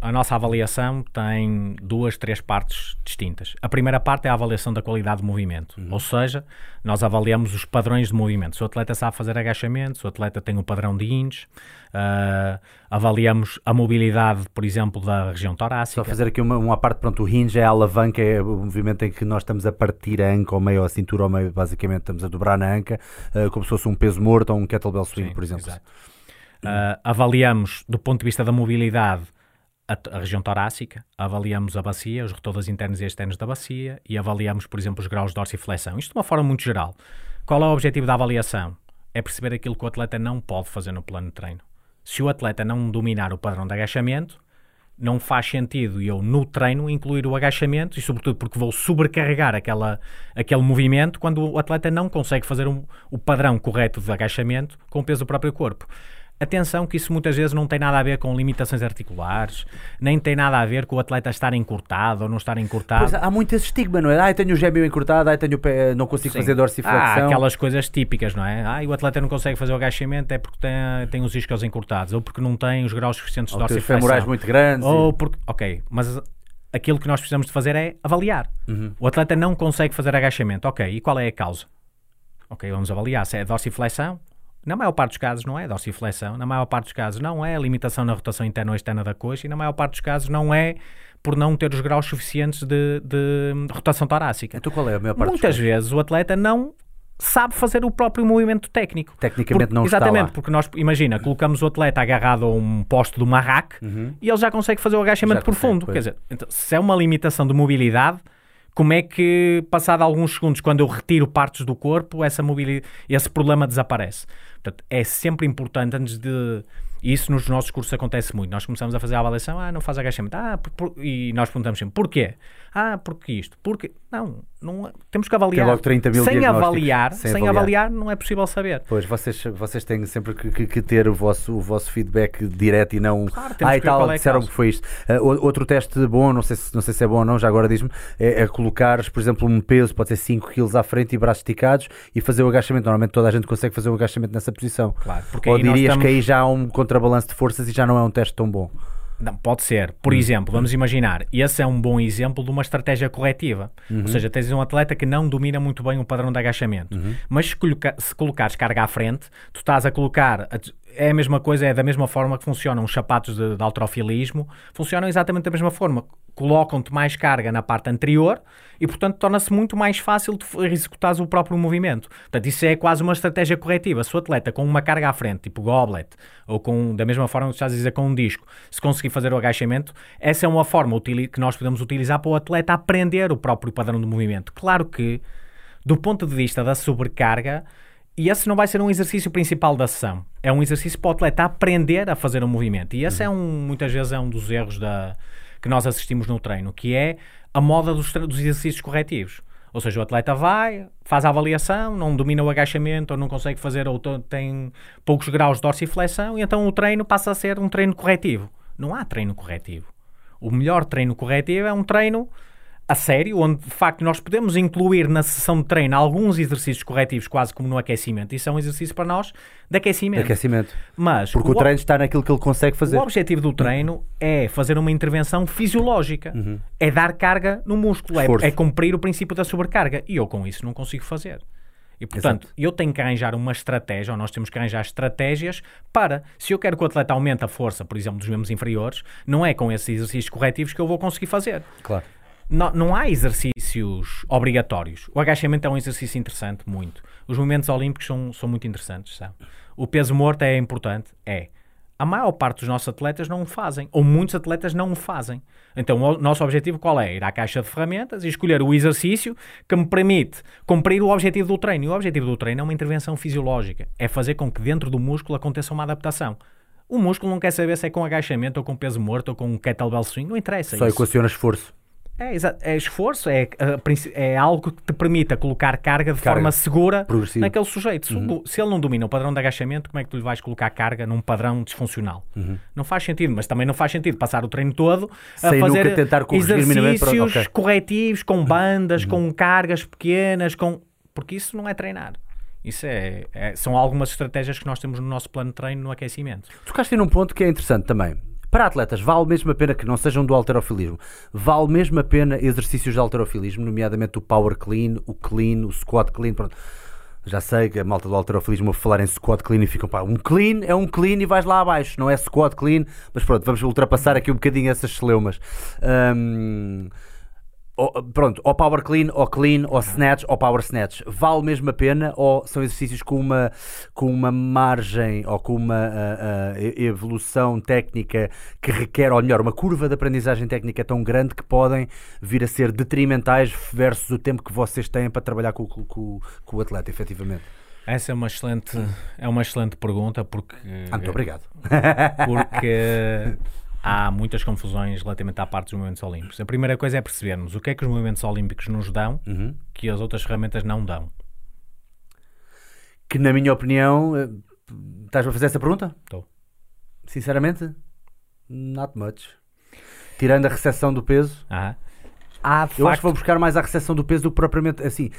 S2: a nossa avaliação tem duas, três partes distintas. A primeira parte é a avaliação da qualidade de movimento, uhum. ou seja, nós avaliamos os padrões de movimento. Se o atleta sabe fazer agachamento, se o atleta tem um padrão de índice, uh, avaliamos a mobilidade, por exemplo, da região torácica.
S1: Só fazer aqui uma, uma parte, pronto, o hinge é a alavanca, é o movimento em que nós estamos a partir a anca ao meio, a cintura ao meio, basicamente estamos a dobrar na anca, uh, como se fosse um peso morto ou um kettlebell swing, Sim, por exemplo.
S2: Uh, avaliamos, do ponto de vista da mobilidade, a, a, região torácica, avaliamos a bacia, os rotodas internos e externos da bacia e avaliamos, por exemplo, os graus de dorsiflexão. Isto de uma forma muito geral. Qual é o objetivo da avaliação? É perceber aquilo que o atleta não pode fazer no plano de treino. Se o atleta não dominar o padrão de agachamento, não faz sentido eu, no treino, incluir o agachamento e, sobretudo, porque vou sobrecarregar aquela, aquele movimento quando o atleta não consegue fazer um, o padrão correto de agachamento com o peso do próprio corpo. Atenção que isso muitas vezes não tem nada a ver com limitações articulares, nem tem nada a ver com o atleta estar encurtado ou não estar encurtado. Pois,
S1: há muito esse estigma, não é? Ah, tenho o gêmeo encurtado, ah, tenho o pé, não consigo Sim. fazer dorsiflexão.
S2: Há aquelas coisas típicas, não é? Ah, o atleta não consegue fazer o agachamento é porque tem, tem os isquios encurtados, ou porque não tem os graus suficientes de ou dorsiflexão. Ou
S1: femorais muito grandes.
S2: Ou porque... Ok, mas aquilo que nós precisamos de fazer é avaliar. Uhum. O atleta não consegue fazer agachamento. Ok, e qual é a causa? Ok, vamos avaliar se é dorsiflexão, na maior parte dos casos não é dorsiflexão, na maior parte dos casos não é limitação na rotação interna ou externa da coxa e na maior parte dos casos não é por não ter os graus suficientes de, de rotação torácica.
S1: Então qual é a maior parte
S2: Muitas vezes o atleta não sabe fazer o próprio movimento técnico.
S1: Tecnicamente
S2: porque,
S1: não
S2: está Exatamente,
S1: lá.
S2: porque nós, imagina, colocamos o atleta agarrado a um poste do marraque uhum. e ele já consegue fazer o agachamento já profundo. Consegue, Quer dizer, então, se é uma limitação de mobilidade, como é que, passado alguns segundos, quando eu retiro partes do corpo, essa mobilidade, esse problema desaparece? Portanto, é sempre importante, antes de. Isso nos nossos cursos acontece muito. Nós começamos a fazer a avaliação, ah, não faz agachamento. Ah, por, por, e nós perguntamos sempre, porquê? Ah, porque isto? Porque. Não, não temos que avaliar.
S1: logo 30 mil
S2: sem avaliar, sem, sem avaliar. avaliar. não é possível saber.
S1: Pois, vocês, vocês têm sempre que, que, que ter o vosso, o vosso feedback direto e não.
S2: Claro, ah,
S1: e tal, é disseram que foi isto. Uh, outro teste bom, não sei, se, não sei se é bom ou não, já agora diz-me, é, é colocares, por exemplo, um peso, pode ser 5 kg à frente e braços esticados e fazer o agachamento. Normalmente toda a gente consegue fazer o agachamento nessa posição.
S2: Claro,
S1: ou dirias estamos... que aí já há um contrabalanço de forças e já não é um teste tão bom.
S2: Não, pode ser. Por hum. exemplo, vamos imaginar, esse é um bom exemplo de uma estratégia corretiva. Uhum. Ou seja, tens um atleta que não domina muito bem o padrão de agachamento. Uhum. Mas se, coloca se colocares carga à frente, tu estás a colocar é a mesma coisa, é da mesma forma que funcionam os sapatos de, de funcionam exatamente da mesma forma. Colocam-te mais carga na parte anterior e, portanto, torna-se muito mais fácil de executar o próprio movimento. Portanto, isso é quase uma estratégia corretiva. Se o atleta com uma carga à frente, tipo goblet, ou com, da mesma forma que estás a dizer, com um disco, se conseguir fazer o agachamento, essa é uma forma que nós podemos utilizar para o atleta aprender o próprio padrão de movimento. Claro que, do ponto de vista da sobrecarga, e esse não vai ser um exercício principal da sessão. É um exercício para o atleta aprender a fazer um movimento. E esse uhum. é um, muitas vezes, é um dos erros da, que nós assistimos no treino, que é a moda dos, dos exercícios corretivos. Ou seja, o atleta vai, faz a avaliação, não domina o agachamento, ou não consegue fazer, ou tem poucos graus de dorsiflexão, e então o treino passa a ser um treino corretivo. Não há treino corretivo. O melhor treino corretivo é um treino a sério, onde de facto nós podemos incluir na sessão de treino alguns exercícios corretivos, quase como no aquecimento. Isso é um exercício para nós de aquecimento.
S1: Aquecimento.
S2: Mas
S1: Porque o, treino está naquilo que ele consegue fazer.
S2: o objetivo do treino é fazer uma intervenção fisiológica. É dar carga no músculo. É, é cumprir o princípio da sobrecarga. E eu com isso não consigo fazer. E, portanto, eu tenho que arranjar uma estratégia, ou nós temos que arranjar estratégias para, se eu quero que o atleta aumente a força, por exemplo, dos membros inferiores, não é com esses exercícios corretivos que eu vou conseguir fazer.
S1: Claro.
S2: Não, não há exercícios obrigatórios. O agachamento é um exercício interessante, muito. Os movimentos olímpicos são, são muito interessantes, sabe? O peso morto é importante? É. A maior parte dos nossos atletas não o fazem, ou muitos atletas não o fazem. Então, o nosso objetivo qual é? Ir à caixa de ferramentas e escolher o exercício que me permite cumprir o objetivo do treino. E o objetivo do treino é uma intervenção fisiológica. É fazer com que dentro do músculo aconteça uma adaptação. O músculo não quer saber se é com agachamento ou com peso morto ou com um kettlebell swing, não interessa.
S1: Só
S2: isso.
S1: equaciona esforço.
S2: É, é esforço, é, princi- é algo que te permita colocar carga de
S1: Carga.
S2: forma segura naquele sujeito. Se, o- se ele não domina o padrão de agachamento, como é que tu lhe vais colocar carga num padrão disfuncional? Não faz sentido, mas também não faz sentido passar o treino todo a
S1: Sem
S2: fazer
S1: nunca tentar minimamente para-
S2: exercícios
S1: ok.
S2: corretivos, com bandas, com cargas pequenas, com... porque isso não é treinar. Isso é, é- são algumas estratégias que nós temos no nosso plano de treino no aquecimento.
S1: Tocaste num ponto que é interessante também. Para atletas, vale mesmo a pena que não sejam do alterofilismo. Vale mesmo a pena exercícios de alterofilismo, nomeadamente o power clean, o clean, o squat clean. Pronto. Já sei que a malta do alterofilismo a falar em squat clean e ficam pá, um clean é um clean e vais lá abaixo, não é squat clean, mas pronto, vamos ultrapassar aqui um bocadinho essas celeumas. Ou- pronto, ou power clean, ou clean, ou snatch, ou power snatch. Vale mesmo a pena ou são exercícios com uma, com uma margem ou com uma ah, ah, evolução técnica que requer, ou melhor, uma curva de aprendizagem técnica tão grande que podem vir a ser detrimentais versus o tempo que vocês têm para trabalhar com, com- com- com o atleta, efetivamente.
S2: Essa é uma excelente, é uma excelente pergunta porque
S1: Ah, muito obrigado.
S2: porque há muitas confusões relativamente à parte dos movimentos olímpicos. A primeira coisa é percebermos o que é que os movimentos olímpicos nos dão
S1: Uhum.
S2: que as outras ferramentas não dão.
S1: Que na minha opinião, eh, estás a fazer essa pergunta?
S2: Estou.
S1: Sinceramente, not much. Tirando a recepção do peso,
S2: Aham. Há,
S1: Eu acho que vou buscar mais a recepção do peso do que propriamente assim.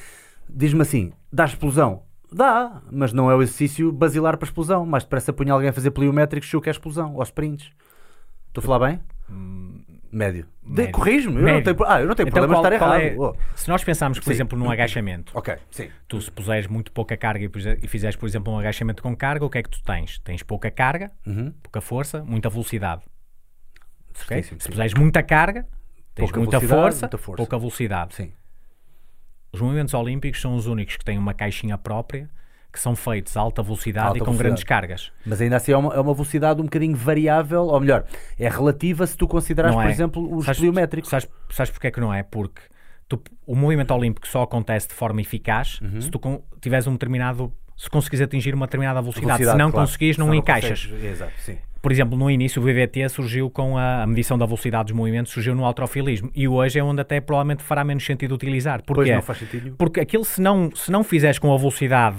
S1: Diz-me assim: dá explosão? Dá, mas não é o exercício basilar para explosão. Mais depressa punha alguém a fazer pliométricos se o que é explosão, ou sprints. Estou a falar bem? Médio. De-
S2: médio.
S1: Corrijo-me, eu, não
S2: Médio.
S1: tenho- ah, eu não tenho
S2: Então,
S1: problema
S2: qual-
S1: de estar errado.
S2: é- se nós pensarmos, por
S1: Sim.
S2: exemplo, num agachamento,
S1: Ok, sim.
S2: tu se puseres muito pouca carga e fizeres, por exemplo, um agachamento com carga, o que é que tu tens? Tens pouca carga,
S1: Uhum.
S2: pouca força, muita velocidade. ok?
S1: Certíssimo,
S2: Se
S1: sim.
S2: puseres muita carga, tens
S1: Pouca
S2: muita força,
S1: muita força.
S2: pouca velocidade.
S1: Sim.
S2: Os movimentos olímpicos são os únicos que têm uma caixinha própria, que são feitos a alta velocidade
S1: Alta
S2: e com
S1: velocidade.
S2: grandes cargas.
S1: Mas ainda assim é uma, é uma velocidade um bocadinho variável, ou melhor, é relativa se tu considerares,
S2: Não
S1: por
S2: é.
S1: exemplo, os
S2: Sabes-
S1: pliométricos.
S2: Sabes, sabes porque é que não é? Porque tu- o movimento olímpico só acontece de forma eficaz
S1: Uhum.
S2: se tu con- tiveres um determinado. Se conseguires atingir uma determinada velocidade.
S1: Velocidade,
S2: se não
S1: claro.
S2: conseguires, não,
S1: Senão
S2: encaixas.
S1: Exato, sim.
S2: Por exemplo, no início o VVT surgiu com a, a medição da velocidade dos movimentos, surgiu no alterofilismo. E hoje é onde até provavelmente fará menos sentido utilizar.
S1: Pois
S2: Porquê?
S1: não faz sentido.
S2: Porque aquilo, se não, se não fizeres com a velocidade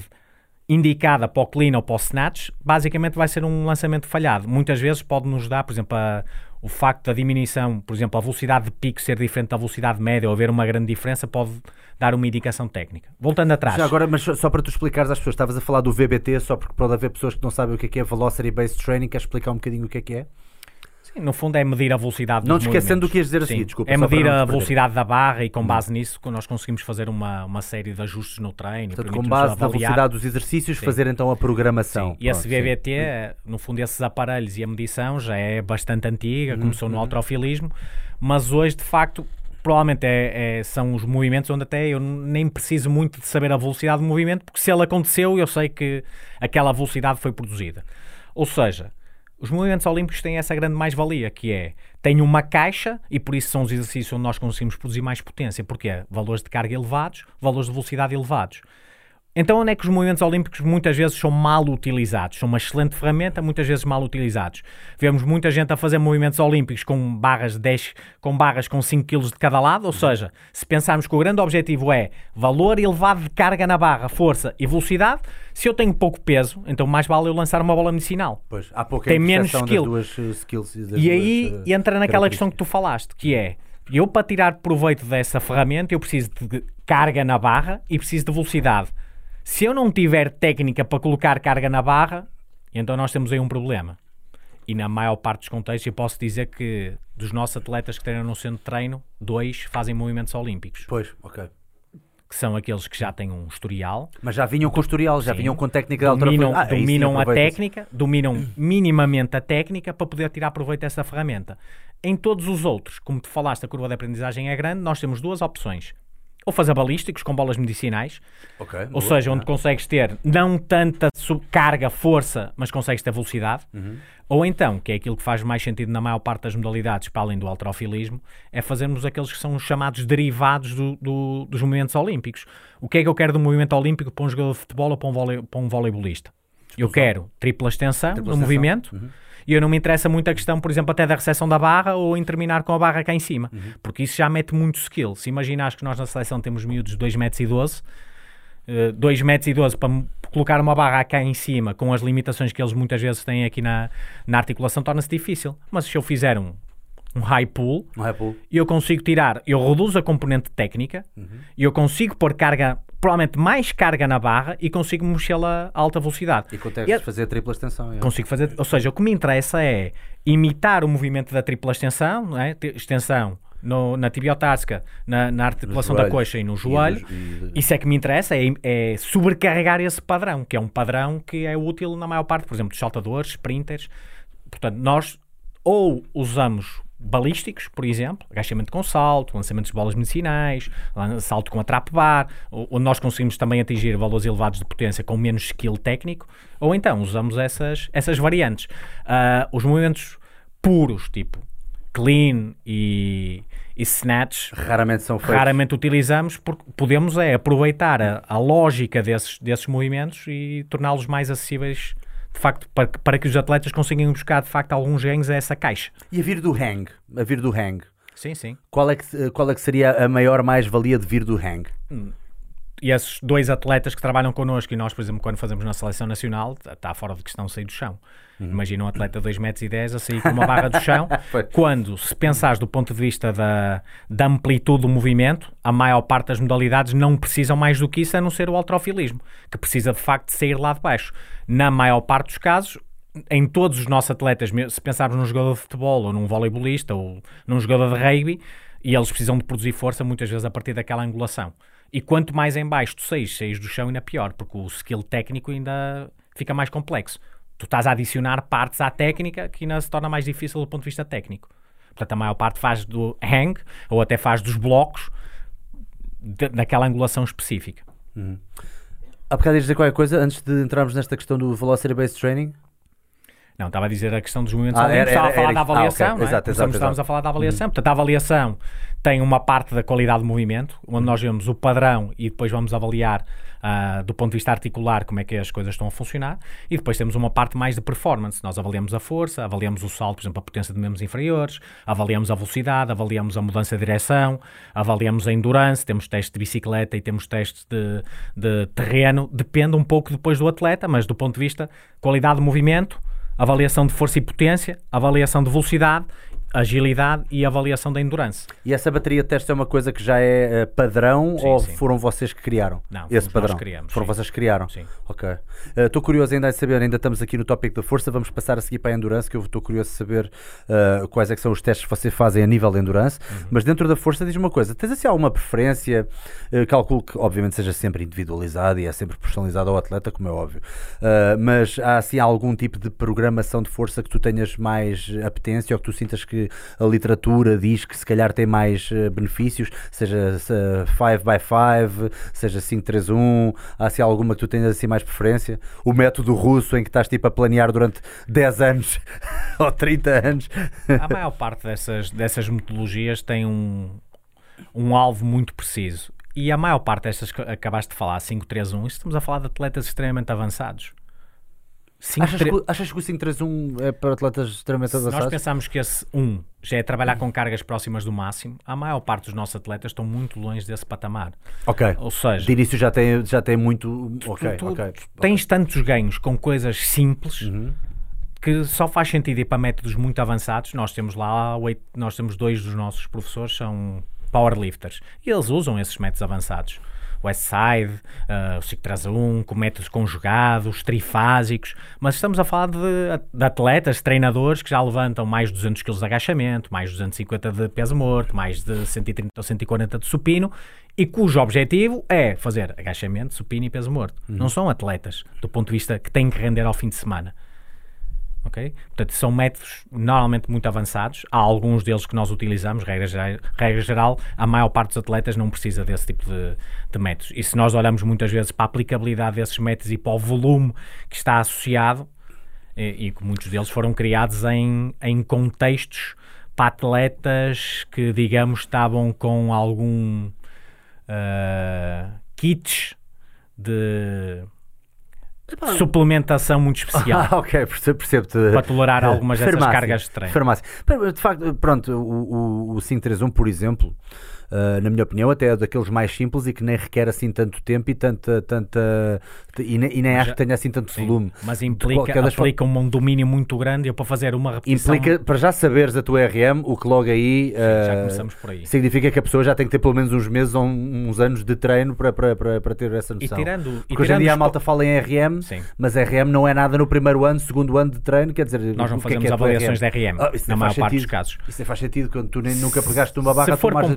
S2: indicada para o clean ou para o snatch, basicamente vai ser um lançamento falhado. Muitas vezes pode nos dar, por exemplo, a- o facto da diminuição, por exemplo, a velocidade de pico ser diferente da velocidade média ou haver uma grande diferença, pode dar uma indicação técnica. Voltando atrás.
S1: Já agora, mas só- para tu explicares às pessoas, estavas a falar do VBT, só porque pode haver pessoas que não sabem o que é, que é Velocity Based Training, queres explicar um bocadinho o que é que é?
S2: Sim, no fundo é medir a velocidade
S1: Não
S2: dos
S1: esquecendo do que ias dizer a
S2: Sim,
S1: seguir, desculpa,
S2: É medir a.
S1: Hum.
S2: velocidade da barra e com base nisso que nós conseguimos fazer uma, uma série de ajustes no treino.
S1: Portanto, com base na velocidade dos exercícios,
S2: Sim.
S1: fazer então a programação.
S2: E esse
S1: Pronto, sim.
S2: VBT, no fundo, esses aparelhos e a medição já é bastante
S1: Uhum,
S2: antiga, começou no alterofilismo, mas hoje, de facto, provavelmente é- é- são os movimentos onde até eu nem preciso muito de saber a velocidade do movimento, porque se ele aconteceu, eu sei que aquela velocidade foi produzida. Ou seja, os movimentos olímpicos têm essa grande mais-valia, que é, tem uma caixa, e por isso são os exercícios onde nós conseguimos produzir mais potência, porque é valores de carga elevados, valores de velocidade elevados. Então, onde é que os movimentos olímpicos muitas vezes são mal utilizados? São uma excelente ferramenta, muitas vezes mal utilizados. Vemos muita gente a fazer movimentos olímpicos com barras 10, com barras com 5 kg de cada lado, ou seja, se pensarmos que o grande objetivo é valor elevado de carga na barra, força e velocidade, se eu tenho pouco peso, então mais vale eu lançar uma bola medicinal.
S1: Pois, há pouca
S2: Tem menos skill.
S1: duas eh, skills.
S2: E aí
S1: eh,
S2: entra naquela questão que tu falaste, que é eu para tirar proveito dessa ferramenta eu preciso de carga na barra e preciso de velocidade. Se eu não tiver técnica para colocar carga na barra, então nós temos aí um problema. E na maior parte dos contextos eu posso dizer que dos nossos atletas que treinam no centro de treino, dois fazem movimentos olímpicos,
S1: Pois, ok.
S2: que são aqueles que já têm um historial,
S1: Mas já vinham com historial, já
S2: Sim.
S1: vinham com técnica de
S2: dominam,
S1: Ah, aí sim,
S2: dominam a técnica, dominam minimamente a técnica para poder tirar proveito dessa ferramenta. Em todos os outros, como tu falaste, a curva de aprendizagem é grande, nós temos duas opções. Ou fazer balísticos com bolas medicinais,
S1: Ok,
S2: ou seja, onde consegues ter não tanta carga, força, mas consegues ter velocidade.
S1: Uhum.
S2: Ou então, que é aquilo que faz mais sentido na maior parte das modalidades, para além do alterofilismo, é fazermos aqueles que são os chamados derivados do- do- dos movimentos olímpicos. O que é que eu quero do movimento olímpico para um jogador de futebol ou para um, vole, para um voleibolista? Eu quero tripla extensão
S1: Tripla
S2: no
S1: extensão.
S2: movimento.
S1: Uhum.
S2: E eu não me interessa muito a questão, por exemplo, até da recepção da barra ou em terminar com a barra cá em cima,
S1: Uhum.
S2: porque isso já mete muito skill. Se imaginares que nós na seleção temos miúdos de 2 metros e 12, eh, 2 metros e 12 para colocar uma barra cá em cima, com as limitações que eles muitas vezes têm aqui na, na articulação, torna-se difícil. Mas se eu fizer um, um high pull,
S1: Não é pull.
S2: eu consigo tirar, eu reduzo a componente técnica e eu consigo pôr carga, provavelmente mais carga na barra e consigo mexê-la a alta velocidade.
S1: E consegues
S2: E-
S1: fazer a tripla extensão. é.
S2: Consigo fazer, ou seja, o que me interessa é imitar o movimento da tripla extensão, não é? Te- extensão no- na tibiotársica, na, na articulação da coxa e no
S1: E
S2: joelho.
S1: nos- e-
S2: Isso é que me interessa, é, é sobrecarregar esse padrão, que é um padrão que é útil na maior parte, por exemplo, dos saltadores, sprinters. Portanto, nós ou usamos balísticos, por exemplo, agachamento com salto, lançamento de bolas medicinais, salto com a trap bar, o- onde nós conseguimos também atingir valores elevados de potência com menos skill técnico, ou então usamos essas, essas variantes. Ah, os movimentos puros, tipo clean e, e snatch,
S1: Raramente são feitos.
S2: raramente utilizamos porque podemos é aproveitar a, a lógica desses, desses movimentos e torná-los mais acessíveis de facto para, que- para que os atletas consigam buscar de facto alguns ganhos a essa caixa.
S1: E a vir do hang? A vir do hang.
S2: Sim, sim.
S1: Qual é que, qual é que seria a maior mais-valia de vir do hang?
S2: E esses dois atletas que trabalham connosco e nós, por exemplo, quando fazemos na seleção nacional, está fora de questão sair do chão. Imagina um atleta de 2 metros e 10 a sair com uma barra do chão. Quando, se pensares do ponto de vista da, da amplitude do movimento, a maior parte das modalidades não precisam mais do que isso, a não ser o alterofilismo, que precisa de facto de sair lá de baixo. Na maior parte dos casos, em todos os nossos atletas, se pensarmos num jogador de futebol ou num voleibolista ou num jogador de rugby, e eles precisam de produzir força muitas vezes a partir daquela angulação. E quanto mais em baixo tu saís, saís do chão ainda pior, porque o skill técnico ainda fica mais complexo. Tu estás a adicionar partes à técnica que ainda se torna mais difícil do ponto de vista técnico. Portanto, a maior parte faz do hang ou até faz dos blocos de- naquela angulação específica.
S1: Há bocado ias dizer qualquer coisa antes de entrarmos nesta questão do Velocity Based Training?
S2: Não, estava a dizer a questão dos movimentos
S1: Ah,
S2: olímpicos,
S1: era-
S2: estava a falar
S1: era
S2: da.
S1: Ah,
S2: avaliação,
S1: ok.
S2: não é?
S1: Exato, exato, exato.
S2: a falar da avaliação. Portanto, a avaliação tem uma parte da qualidade do movimento, onde nós vemos o padrão e depois vamos avaliar ah, do ponto de vista articular como é que as coisas estão a funcionar e depois temos uma parte mais de performance. Nós avaliamos a força, avaliamos o salto, por exemplo, a potência de membros inferiores, avaliamos a velocidade, avaliamos a mudança de direção, avaliamos a endurance, temos testes de bicicleta e temos testes de, de terreno. Depende um pouco depois do atleta, mas do ponto de vista qualidade de movimento, avaliação de força e potência, avaliação de velocidade, agilidade e avaliação da endurance.
S1: E essa bateria de teste é uma coisa que já é eh, padrão
S2: Sim,
S1: ou
S2: sim.
S1: foram vocês que criaram?
S2: Não,
S1: esse padrão.
S2: criamos,
S1: foram
S2: sim.
S1: vocês que criaram?
S2: Sim.
S1: Ok. Estou curioso ainda de saber, ainda estamos aqui no tópico da força, vamos passar a seguir para a endurance, que eu estou curioso de saber eh, quais é que são os testes que vocês fazem a nível de endurance,
S2: Uhum.
S1: mas dentro da força diz uma coisa, tens assim alguma preferência, Eh, calculo que obviamente seja sempre individualizado e é sempre personalizado ao atleta, como é óbvio, mas há assim algum tipo de programação de força que tu tenhas mais apetência ou que tu sintas que a literatura diz que se calhar tem mais eh, benefícios, seja 5x5, seja 5-3-1, há assim alguma que tu tenhas assim mais preferência? O método russo em que estás tipo a planear durante 10 anos ou 30 anos?
S2: A maior parte dessas, dessas metodologias tem um, um alvo muito preciso. E a maior parte destas que acabaste de falar, 5-3-1, estamos a falar de atletas extremamente avançados. Cinco,
S1: Achas que, achas que o 531 é para atletas extremamente
S2: Se nós
S1: avançados?
S2: pensarmos que esse 1 já é trabalhar com cargas próximas do máximo, a maior parte dos nossos atletas estão muito longe desse patamar.
S1: Ok.
S2: Ou seja,
S1: De início já tem, já tem muito. Ok,
S2: tu
S1: ok.
S2: tens tantos ganhos com coisas simples
S1: Uhum.
S2: que só faz sentido ir para métodos muito avançados. Nós temos lá, oito- nós temos dois dos nossos professores são powerlifters e eles usam esses métodos avançados. O Westside, uh, o 531, com métodos conjugados, trifásicos, mas estamos a falar de, de atletas, treinadores que já levantam mais de 200 kg de agachamento, mais de 250 de peso morto, mais de 130 ou 140 de supino e cujo objetivo é fazer agachamento, supino e peso morto. Não são atletas, do ponto de vista que têm que render ao fim de semana. Portanto, são métodos normalmente muito avançados. Há alguns deles que nós utilizamos, regra geral, regra geral a maior parte dos atletas não precisa desse tipo de, de métodos. E se nós olhamos muitas vezes para a aplicabilidade desses métodos e para o volume que está associado, e, e que muitos deles foram criados em, em contextos para atletas que, digamos, estavam com algum ah, kits de suplementação muito especial.
S1: Ah, ok, percebo- percebo-te.
S2: para tolerar algumas dessas
S1: Farmácia,
S2: cargas de treino.
S1: Farmácia. De facto, pronto, o, o, o 531, por exemplo, ah, na minha opinião, até é daqueles mais simples e que nem requer assim tanto tempo e tanta. tanta e, nem, e nem acho que tenha assim tanto
S2: Sim,
S1: volume.
S2: Mas implica, aplica um domínio muito grande. Eu para fazer uma repetição.
S1: Implica, para já saberes a tua RM, o que logo aí
S2: começamos por aí.
S1: significa que a pessoa já tem que ter pelo menos uns meses ou uns anos de treino para, para, para, para ter essa
S2: E
S1: noção.
S2: tirando. E
S1: Porque hoje em
S2: tirando
S1: dia a malta fala em RM,
S2: Sim.
S1: mas RM não é nada no primeiro ano, segundo ano de treino, quer dizer,
S2: Nós não
S1: é
S2: fazemos
S1: é tua
S2: avaliações
S1: RM?
S2: de RM,
S1: Ah,
S2: na maior
S1: faz
S2: parte dos
S1: sentido.
S2: casos.
S1: Isso faz sentido quando tu nem nunca pegaste uma barra
S2: Se for
S1: tua
S2: para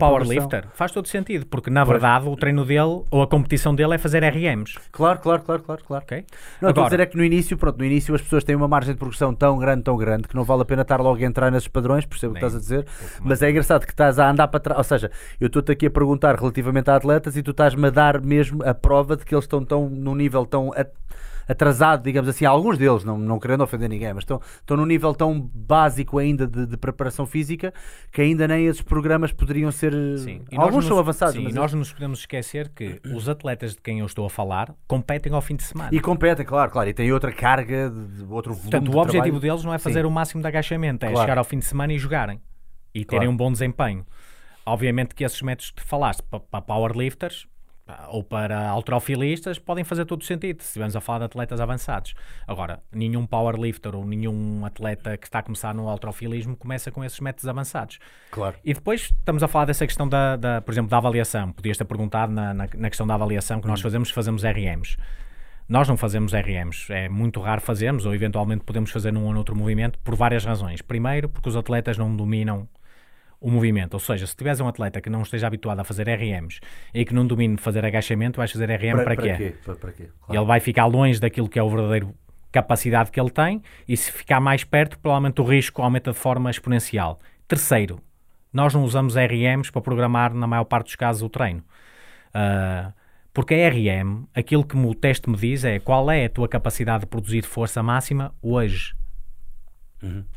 S2: faz todo sentido, porque na verdade o treino dele ou a competição dele é fazer RMs.
S1: Claro, claro, claro, claro, claro.
S2: Ok?
S1: Não,
S2: Agora-
S1: dizer é que no início, pronto, no início as pessoas têm uma margem de progressão tão grande, tão grande, que não vale a pena estar logo a entrar nesses padrões, percebo o que estás a dizer, mas é engraçado que estás a andar para trás, ou seja, eu estou-te aqui a perguntar relativamente a atletas e tu estás-me a dar mesmo a prova de que eles estão tão, num nível tão atrasado, digamos assim, alguns deles, não, não querendo ofender ninguém, mas estão, estão num nível tão básico ainda de, de preparação física que ainda nem esses programas poderiam ser...
S2: Sim. E nós
S1: Alguns
S2: nos-
S1: são avançados,
S2: sim,
S1: mas
S2: e nós não nos podemos esquecer que os atletas de quem eu estou a falar competem ao fim de semana.
S1: E competem, claro, claro, e tem outra carga, de, de outro volume
S2: Portanto, o objetivo deles não é
S1: Sim.
S2: fazer o máximo de agachamento, é
S1: Claro.
S2: chegar ao fim de semana e jogarem e terem
S1: Claro.
S2: um bom desempenho. Obviamente que esses métodos que falaste pa- para powerlifters ou para alterofilistas podem fazer todo o sentido, se estivermos a falar de atletas avançados. Agora, nenhum powerlifter ou nenhum atleta que está a começar no alterofilismo começa com esses métodos avançados.
S1: Claro.
S2: E depois estamos a falar dessa questão da, da, por exemplo, da avaliação. Podias ter perguntado na, na, na questão da avaliação que nós fazemos, fazemos RMs. Nós não fazemos RMs, é muito raro fazermos, ou eventualmente podemos fazer num ou noutro movimento, por várias razões. Primeiro, porque os atletas não dominam o movimento, ou seja, se tiveres um atleta que não esteja habituado a fazer RMs e que não domine fazer agachamento, vais fazer RM para, quê?
S1: Para, para quê?
S2: E Ele vai ficar longe daquilo que é o verdadeiro capacidade que ele tem e se ficar mais perto, provavelmente o risco aumenta de forma exponencial. Terceiro, nós não usamos RMs para programar, na maior parte dos casos, o treino. Ah, porque a RM, aquilo que o teste me diz é qual é a tua capacidade de produzir força máxima hoje.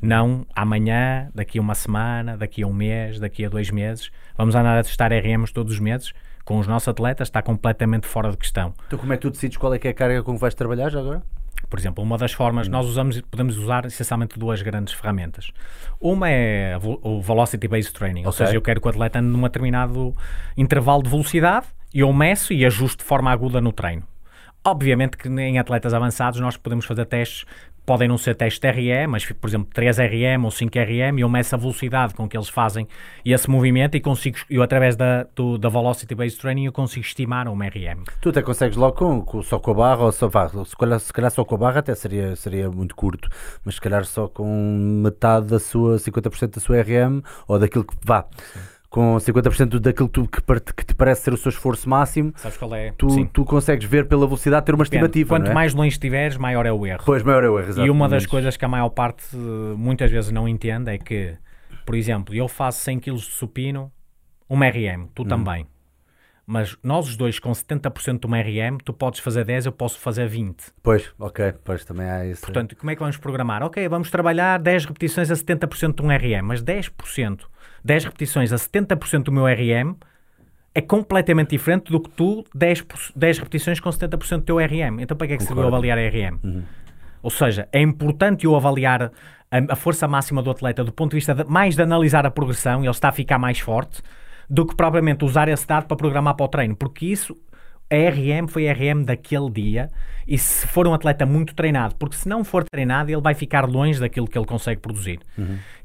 S2: Não amanhã, daqui a uma semana, daqui a um mês, daqui a dois meses. Vamos andar a testar RMs todos os meses. Com os nossos atletas está completamente fora de questão.
S1: Tu como é que tu decides qual é que é a carga com que vais trabalhar já agora?
S2: Por exemplo, uma das formas, nós usamos, podemos usar essencialmente duas grandes ferramentas. Uma é o Velocity Based Training, ou
S1: Ok.
S2: seja, eu quero que o atleta ande num determinado intervalo de velocidade e eu meço e ajusto de forma aguda no treino. Obviamente que em atletas avançados nós podemos fazer testes, podem não ser testes de RM, mas por exemplo 3 RM ou 5 RM e eu meço a velocidade com que eles fazem esse movimento e consigo, eu através da, do, da Velocity Based Training eu consigo estimar um RM.
S1: Tu até consegues logo com, com- só com a barra, ou só, vá, se, calhar, se calhar só com a barra até seria, seria muito curto, mas se calhar só com metade da sua, 50% da sua RM, ou daquilo que vá, com 50% daquilo que, tu- que, que te parece ser o seu esforço máximo,
S2: Sabes qual é?
S1: tu,
S2: Sim.
S1: tu consegues ver pela velocidade ter uma
S2: Depende.
S1: estimativa.
S2: Quanto
S1: é?
S2: mais longe estiveres, maior é o erro.
S1: Pois, maior é o erro,
S2: E uma das
S1: exatamente.
S2: coisas que a maior parte muitas vezes não entende é que, por exemplo, eu faço 100 kg de supino, uma RM,
S1: Hum.
S2: tu também. Mas nós os dois com 70% de uma RM, tu podes fazer 10, eu posso fazer 20.
S1: Pois, ok, pois também há isso.
S2: Portanto, como é que vamos programar? Ok, vamos trabalhar 10 repetições a 70% de um RM, mas 10%, 10 repetições a 70% do meu RM é completamente diferente do que tu 10, por- 10 repetições com 70% do teu RM. Então para que é que
S1: Concordo.
S2: avaliar RM? Ou seja, é importante eu avaliar a, a força máxima do atleta do ponto de vista de, mais de analisar a progressão, ele está a ficar mais forte, do que propriamente usar esse dado para programar para o treino, porque isso, a RM foi a RM daquele dia, e se for um atleta muito treinado, porque se não for treinado, ele vai ficar longe daquilo que ele consegue produzir.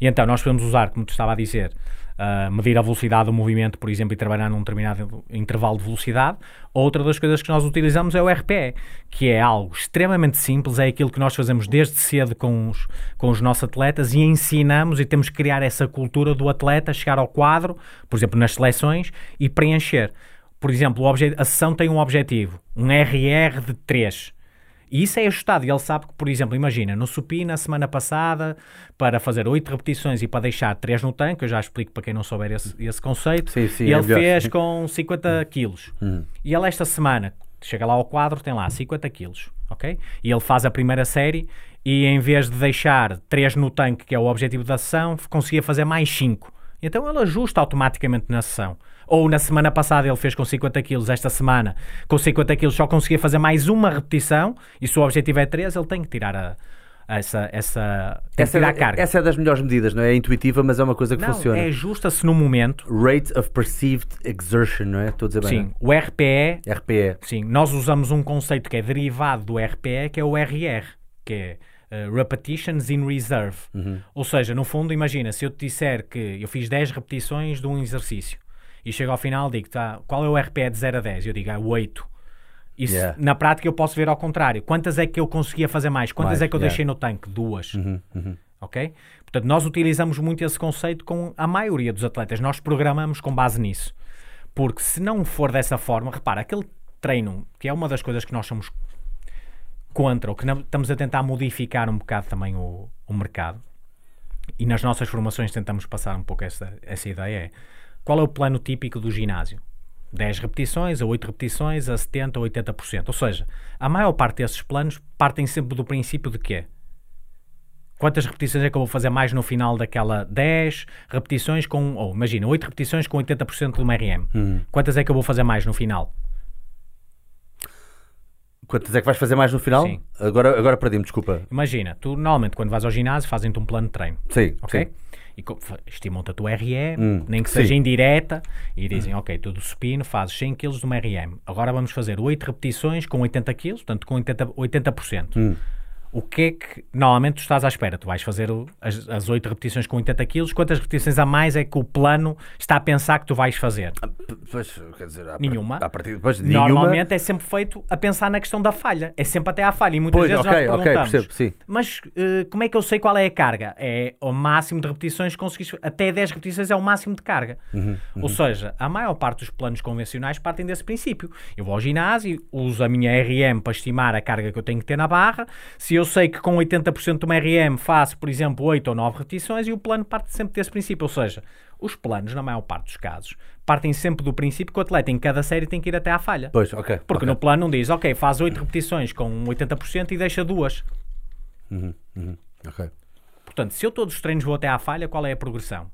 S2: E então nós podemos usar, como te estava a dizer, uh, medir a velocidade do movimento, por exemplo, e trabalhar num determinado intervalo de velocidade. Outra das coisas que nós utilizamos é o RPE, que é algo extremamente simples, é aquilo que nós fazemos desde cedo com os, com os nossos atletas e ensinamos e temos que criar essa cultura do atleta chegar ao quadro, por exemplo, nas seleções, e preencher. Por exemplo, a sessão tem um objetivo, um RR de 3. E isso é ajustado. E ele sabe que, por exemplo, imagina, no supino, na semana passada, para fazer 8 repetições e para deixar 3 no tanque, eu já explico para quem não souber esse, esse conceito,
S1: Sim, sim,
S2: e
S1: é
S2: ele
S1: melhor.
S2: fez com 50 quilos. E ele esta semana, chega lá ao quadro, tem lá 50 quilos, ok? E ele faz a primeira série e em vez de deixar 3 no tanque, que é o objetivo da sessão, conseguia fazer mais 5. Então ele ajusta automaticamente na sessão. Ou na semana passada ele fez com 50 quilos, esta semana com 50 quilos só conseguia fazer mais uma repetição e se o objetivo é 3, ele tem que tirar a, essa, essa,
S1: Essa, é,
S2: carga.
S1: essa é das melhores medidas, não é? É intuitiva, mas é uma coisa que
S2: não,
S1: funciona.
S2: é ajusta-se no momento.
S1: Rate of Perceived Exertion, não é? Estou a dizer bem.
S2: Sim, o RPE
S1: não é? RPE.
S2: Sim, nós usamos um conceito que é derivado do RPE, que é o RR, que é eh, Repetitions in Reserve. Ou seja, no fundo, imagina, se eu te disser que eu fiz 10 repetições de um exercício e chego ao final digo, tá, qual é o RPE de 0 a 10? Eu digo, é 8. Isso,
S1: Yeah.
S2: na prática, eu posso ver ao contrário. Quantas é que eu conseguia fazer mais? Quantas
S1: Mais,
S2: é que eu
S1: yeah.
S2: deixei no tanque? Duas. Ok? Portanto, nós utilizamos muito esse conceito com a maioria dos atletas. Nós programamos com base nisso. Porque se não for dessa forma, repara, aquele treino, que é uma das coisas que nós somos contra, ou que não- estamos a tentar modificar um bocado também o, o mercado, e nas nossas formações tentamos passar um pouco essa, essa ideia, é qual é o plano típico do ginásio? 10 repetições, a 8 repetições, a 70% ou 80%. Ou seja, a maior parte desses planos partem sempre do princípio de quê? Quantas repetições é que eu vou fazer mais no final daquela 10 repetições com, ou imagina, 8 repetições com 80% do RM? Quantas é que eu vou fazer mais no final?
S1: Quantas é que vais fazer mais no final?
S2: Sim.
S1: Agora, agora perdi-me, desculpa.
S2: Imagina, tu normalmente quando vais ao ginásio fazem-te um plano de treino,
S1: Sim,
S2: ok?
S1: sim.
S2: E estimam-te a tua RM,
S1: Hum,
S2: nem que
S1: sim.
S2: seja indireta, e dizem, ok, tu do supino fazes 100 kg de uma RM, agora vamos fazer 8 repetições com 80 kg, portanto com 80%. 80%.
S1: Hum.
S2: O que é que normalmente tu estás à espera? Tu vais fazer as, as 8 repetições com 80 kg, quantas repetições a mais é que o plano está a pensar que tu vais fazer?
S1: P- Pois, quer dizer, à
S2: Nenhuma.
S1: À partir, pois, nenhuma.
S2: Normalmente é sempre feito a pensar na questão da falha. É sempre até à falha. E muitas
S1: Pois,
S2: vezes
S1: ok,
S2: nós
S1: ok,
S2: perguntamos,
S1: percebo, sim.
S2: mas eh, como é que eu sei qual é a carga? É o máximo de repetições que conseguis. Até 10 repetições é o máximo de carga.
S1: Uhum,
S2: Ou seja, a maior parte dos planos convencionais partem desse princípio. Eu vou ao ginásio, uso a minha RM para estimar a carga que eu tenho que ter na barra. Se eu sei que com 80% de uma RM faço, por exemplo, 8 ou 9 repetições, e o plano parte sempre desse princípio. Ou seja, os planos, na maior parte dos casos, partem sempre do princípio que o atleta em cada série tem que ir até à falha.
S1: Pois, ok.
S2: Porque
S1: ok.
S2: no plano não diz, ok, faz 8 repetições com 80% e deixa duas.
S1: Ok.
S2: Portanto, se eu todos os treinos vou até à falha, qual é a progressão?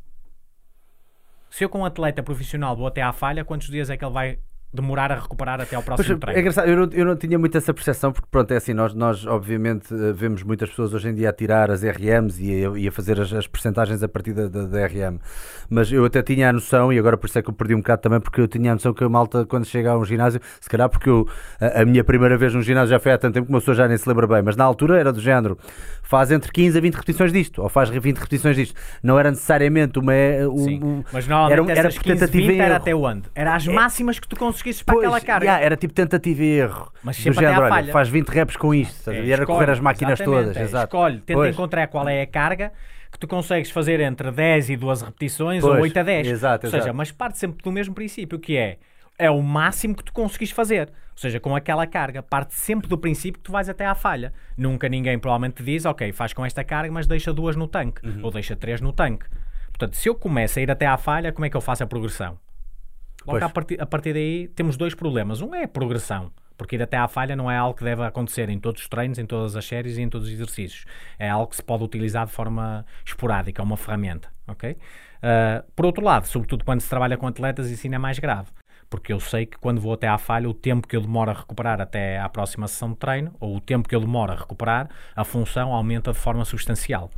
S2: Se eu com um atleta profissional vou até à falha, quantos dias é que ele vai demorar a recuperar até ao
S1: Pois,
S2: próximo
S1: é
S2: treino?
S1: engraçado, eu não, eu não tinha muito essa percepção, porque pronto, é assim, nós, nós obviamente eh, vemos muitas pessoas hoje em dia a tirar as RMs e a, e a fazer as, as percentagens a partir da, da, da RM, mas eu até tinha a noção, e agora por isso é que eu perdi um bocado também, porque eu tinha a noção que a malta quando chega a um ginásio, se calhar porque eu, a, a minha primeira vez num ginásio já foi há tanto tempo que uma pessoa já nem se lembra bem, mas na altura era do género, faz entre 15 a 20 repetições disto, ou faz 20 repetições disto, não era necessariamente uma... um-
S2: Sim, mas normalmente
S1: era, era
S2: essas
S1: por
S2: 15,
S1: tentativa
S2: 20
S1: e
S2: era até onde? Era as máximas que tu conseguisses para
S1: Pois,
S2: aquela carga.
S1: yeah, era tipo tentativa e erro.
S2: Mas
S1: do género, olha,
S2: falha.
S1: faz 20 reps com isto. ver? e era
S2: escolhe,
S1: correr as máquinas todas.
S2: é,
S1: Exato.
S2: Escolhe, tenta
S1: Pois.
S2: encontrar qual é a carga que tu consegues fazer entre 10 e 12 repetições
S1: Pois,
S2: ou 8 a 10.
S1: exato,
S2: Ou seja,
S1: exato.
S2: mas parte sempre do mesmo princípio, que é é o máximo que tu conseguis fazer. Ou seja, com aquela carga. Parte sempre do princípio que tu vais até à falha. Nunca ninguém provavelmente te diz, ok, faz com esta carga, mas deixa duas no tanque.
S1: Uhum.
S2: Ou deixa três no tanque. Portanto, se eu começo a ir até à falha, como é que eu faço a progressão? Logo a partir, a partir daí temos dois problemas. Um é a progressão, porque ir até à falha não é algo que deve acontecer em todos os treinos, em todas as séries e em todos os exercícios. É algo que se pode utilizar de forma esporádica, é uma ferramenta. ok? Ah, por outro lado, sobretudo quando se trabalha com atletas, isso ainda é mais grave. porque eu sei que quando vou até à falha, o tempo que eu demoro a recuperar até à próxima sessão de treino, ou o tempo que eu demoro a recuperar, a função aumenta de forma substancial.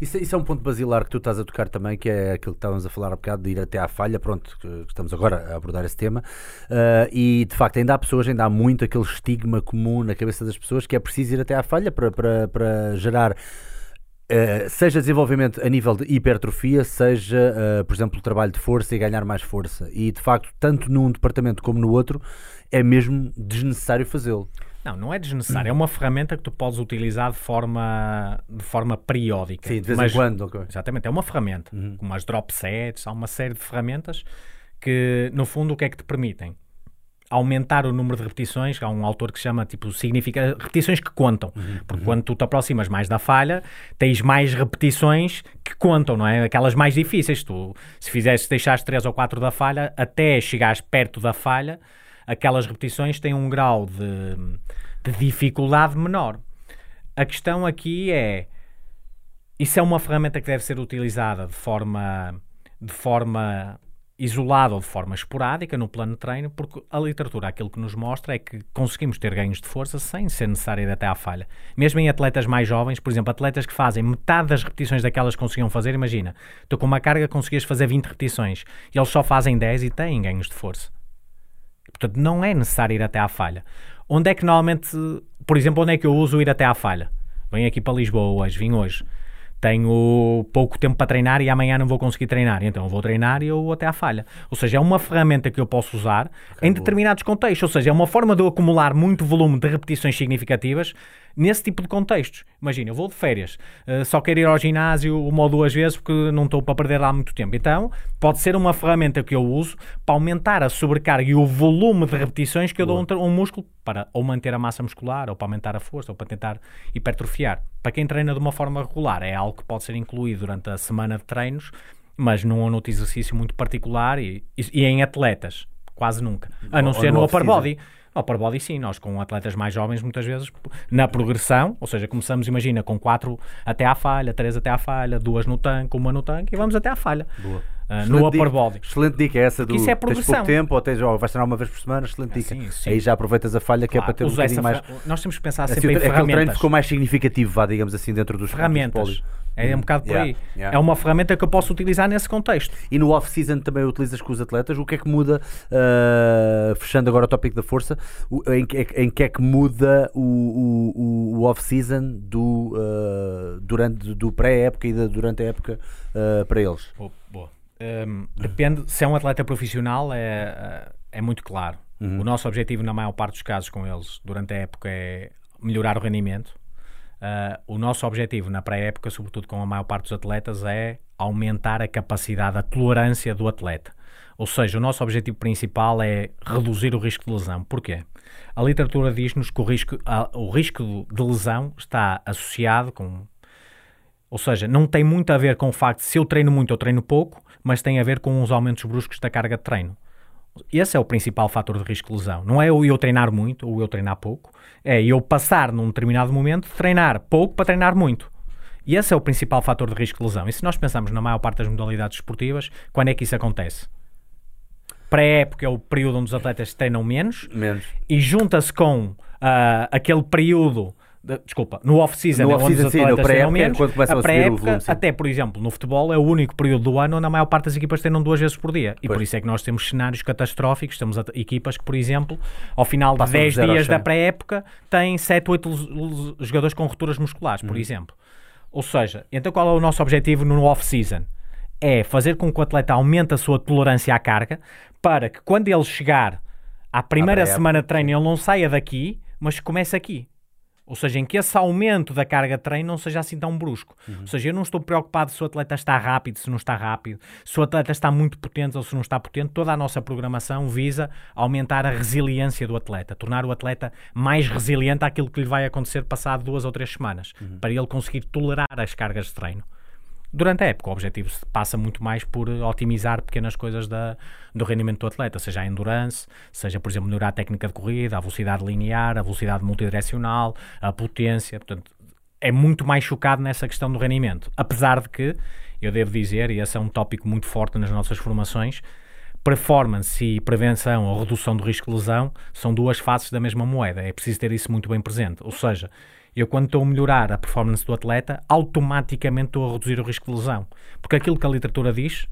S1: Isso, isso, é um ponto basilar que tu estás a tocar também, que é aquilo que estávamos a falar há bocado, de ir até à falha, pronto, estamos agora a abordar esse tema, uh, e de facto ainda há pessoas, ainda há muito aquele estigma comum na cabeça das pessoas que é preciso ir até à falha para, para, para gerar Uh, seja desenvolvimento a nível de hipertrofia, seja, uh, por exemplo, trabalho de força e ganhar mais força. E de facto, tanto num departamento como no outro, é mesmo desnecessário fazê-lo.
S2: Não, não é desnecessário. É uma ferramenta que tu podes utilizar de forma, de forma periódica.
S1: Sim, de vez Mas, em quando. Okay.
S2: Exatamente, é uma ferramenta. Uhum. Como as drop sets, há uma série de ferramentas que, no fundo, o que é que te permitem? aumentar o número de repetições. Há um autor que chama, tipo, significa repetições que contam. Uhum, Porque uhum. quando tu te aproximas mais da falha, tens mais repetições que contam, não é? Aquelas mais difíceis. Tu, se fizeste, deixaste 3 ou 4 da falha, até chegares perto da falha, aquelas repetições têm um grau de, de dificuldade menor. A questão aqui é: isso é uma ferramenta que deve ser utilizada de forma, de forma isolada ou de forma esporádica no plano de treino, porque a literatura aquilo que nos mostra é que conseguimos ter ganhos de força sem ser necessário ir até à falha. Mesmo em atletas mais jovens, por exemplo, atletas que fazem metade das repetições daquelas que conseguiam fazer, imagina, tu com uma carga conseguias fazer 20 repetições e eles só fazem 10 e têm ganhos de força. Portanto, não é necessário ir até à falha. Onde é que normalmente, por exemplo, onde é que eu uso ir até à falha? Venho aqui para Lisboa hoje, vim hoje. Tenho pouco tempo para treinar e amanhã não vou conseguir treinar, então eu vou treinar e eu vou até à falha. Ou seja, é uma ferramenta que eu posso usar okay, em determinados contextos. Ou seja, é uma forma de eu acumular muito volume de repetições significativas nesse tipo de contextos. Imagina, eu vou de férias, uh, só quero ir ao ginásio uma ou duas vezes porque não estou para perder lá muito tempo. Então, pode ser uma ferramenta que eu uso para aumentar a sobrecarga e o volume de repetições que eu dou a um, um músculo para ou manter a massa muscular, ou para aumentar a força, ou para tentar hipertrofiar. Para quem treina de uma forma regular, é algo que pode ser incluído durante a semana de treinos, mas num outro exercício muito particular e, e, e em atletas, quase nunca. A não ou ser no upper body. Upper body sim, nós com atletas mais jovens muitas vezes na progressão, ou seja, começamos, imagina, com quatro até à falha, três até à falha, duas no tanque, uma no tanque e vamos até à falha.
S1: Boa.
S2: Uh, no upper
S1: dica,
S2: body.
S1: Excelente dica essa do
S2: isso é
S1: tens pouco tempo ou, tens, ou vais treinar uma vez por semana, excelente dica. sim, sim. Aí já aproveitas a falha que claro, é para ter um bocadinho mais...
S2: Nós temos que pensar
S1: assim,
S2: sempre em
S1: ferramentas.
S2: Aquele treino
S1: ficou mais significativo, vá, digamos assim, dentro dos
S2: ferramentas. É um bocado por aí. É uma ferramenta que eu posso utilizar nesse contexto.
S1: E no off-season também utilizas com os atletas. O que é que muda, uh, fechando agora o tópico da força, em, em, que é que muda o, o, o off-season do, uh, durante, do pré-época e da, durante a época uh, para eles?
S2: Oh, boa. Um, depende, se é um atleta profissional, é, é muito claro. Uhum. O nosso objetivo, na maior parte dos casos com eles, durante a época, é melhorar o rendimento Uh, o nosso objetivo na pré-época, sobretudo com a maior parte dos atletas, é aumentar a capacidade, a tolerância do atleta. Ou seja, o nosso objetivo principal é reduzir o risco de lesão. Porquê? A literatura diz-nos que o risco, a, o risco de lesão está associado com. Ou seja, não tem muito a ver com o facto de se eu treino muito ou treino pouco, mas tem a ver com os aumentos bruscos da carga de treino. Esse é o principal fator de risco de lesão. Não é o eu treinar muito ou eu treinar pouco, é eu passar num determinado momento de treinar pouco para treinar muito. E esse é o principal fator de risco de lesão. E se nós pensamos na maior parte das modalidades esportivas, quando é que isso acontece? Pré-época é o período onde os atletas treinam menos,
S1: menos.
S2: e junta-se com uh, aquele período desculpa, no off-season,
S1: no off-season sim, no pré-época, quando começam a, subir o volume. Sim.
S2: Até, por exemplo, no futebol é o único período do ano onde a maior parte das equipas treinam duas vezes por dia. E pois. por isso é que nós temos cenários catastróficos, temos equipas que, por exemplo, ao final de 10 dias da pré-época, têm 7, 8 jogadores com rupturas musculares, por uhum. exemplo. Ou seja, então qual é o nosso objetivo no off-season? É fazer com que o atleta aumente a sua tolerância à carga para que quando ele chegar à primeira semana de treino ele não saia daqui, mas comece aqui. Ou seja, em que esse aumento da carga de treino não seja assim tão brusco. Uhum. Ou seja, eu não estou preocupado se o atleta está rápido, se não está rápido, se o atleta está muito potente ou se não está potente. Toda a nossa programação visa aumentar a resiliência do atleta, tornar o atleta mais resiliente àquilo que lhe vai acontecer passado duas ou três semanas, uhum. para ele conseguir tolerar as cargas de treino durante a época. O objetivo passa muito mais por otimizar pequenas coisas da, do rendimento do atleta, seja a endurance, seja, por exemplo, melhorar a técnica de corrida, a velocidade linear, a velocidade multidirecional, a potência. Portanto, é muito mais chocado nessa questão do rendimento. Apesar de que, eu devo dizer, e esse é um tópico muito forte nas nossas formações, performance e prevenção ou redução do risco de lesão são duas faces da mesma moeda. É preciso ter isso muito bem presente. Ou seja, eu quando estou a melhorar a performance do atleta, automaticamente estou a reduzir o risco de lesão. Porque aquilo que a literatura diz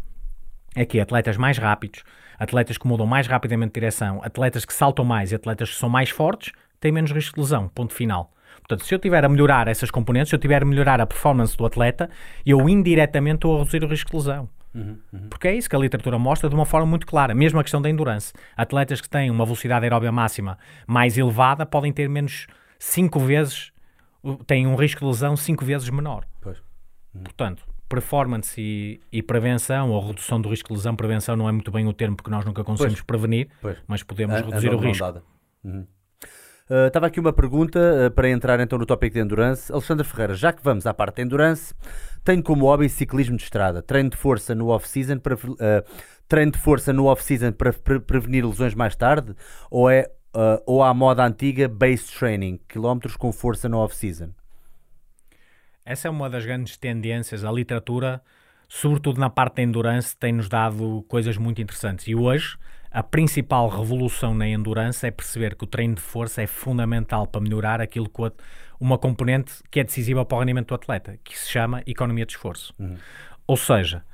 S2: é que atletas mais rápidos, atletas que mudam mais rapidamente de direção, atletas que saltam mais e atletas que são mais fortes, têm menos risco de lesão. Ponto final. Portanto, se eu tiver a melhorar essas componentes, se eu tiver a melhorar a performance do atleta, eu indiretamente estou a reduzir o risco de lesão. Uhum, uhum. Porque é isso que a literatura mostra de uma forma muito clara. Mesmo a questão da endurance. Atletas que têm uma velocidade aeróbia máxima mais elevada podem ter menos 5 vezes, têm um risco de lesão 5 vezes menor. Uhum. Portanto, performance e, e, prevenção, ou redução do risco de lesão, prevenção não é muito bem o termo porque nós nunca conseguimos pois. prevenir, pois. mas podemos a, reduzir a o risco.
S1: Uhum. Uh, estava aqui uma pergunta uh, para entrar então no tópico de endurance. Alexandre Ferreira, já que vamos à parte de endurance, tenho como hobby ciclismo de estrada, treino de força no off-season para uh, treino de força no off-season para pre prevenir lesões mais tarde, ou é ou à moda antiga base training, quilómetros com força no off-season?
S2: Essa é uma das grandes tendências. A literatura, sobretudo na parte da endurance, tem-nos dado coisas muito interessantes. E hoje, a principal revolução na endurance é perceber que o treino de força é fundamental para melhorar aquilo que uma componente que é decisiva para o rendimento do atleta, que se chama economia de esforço. Uhum. Ou seja,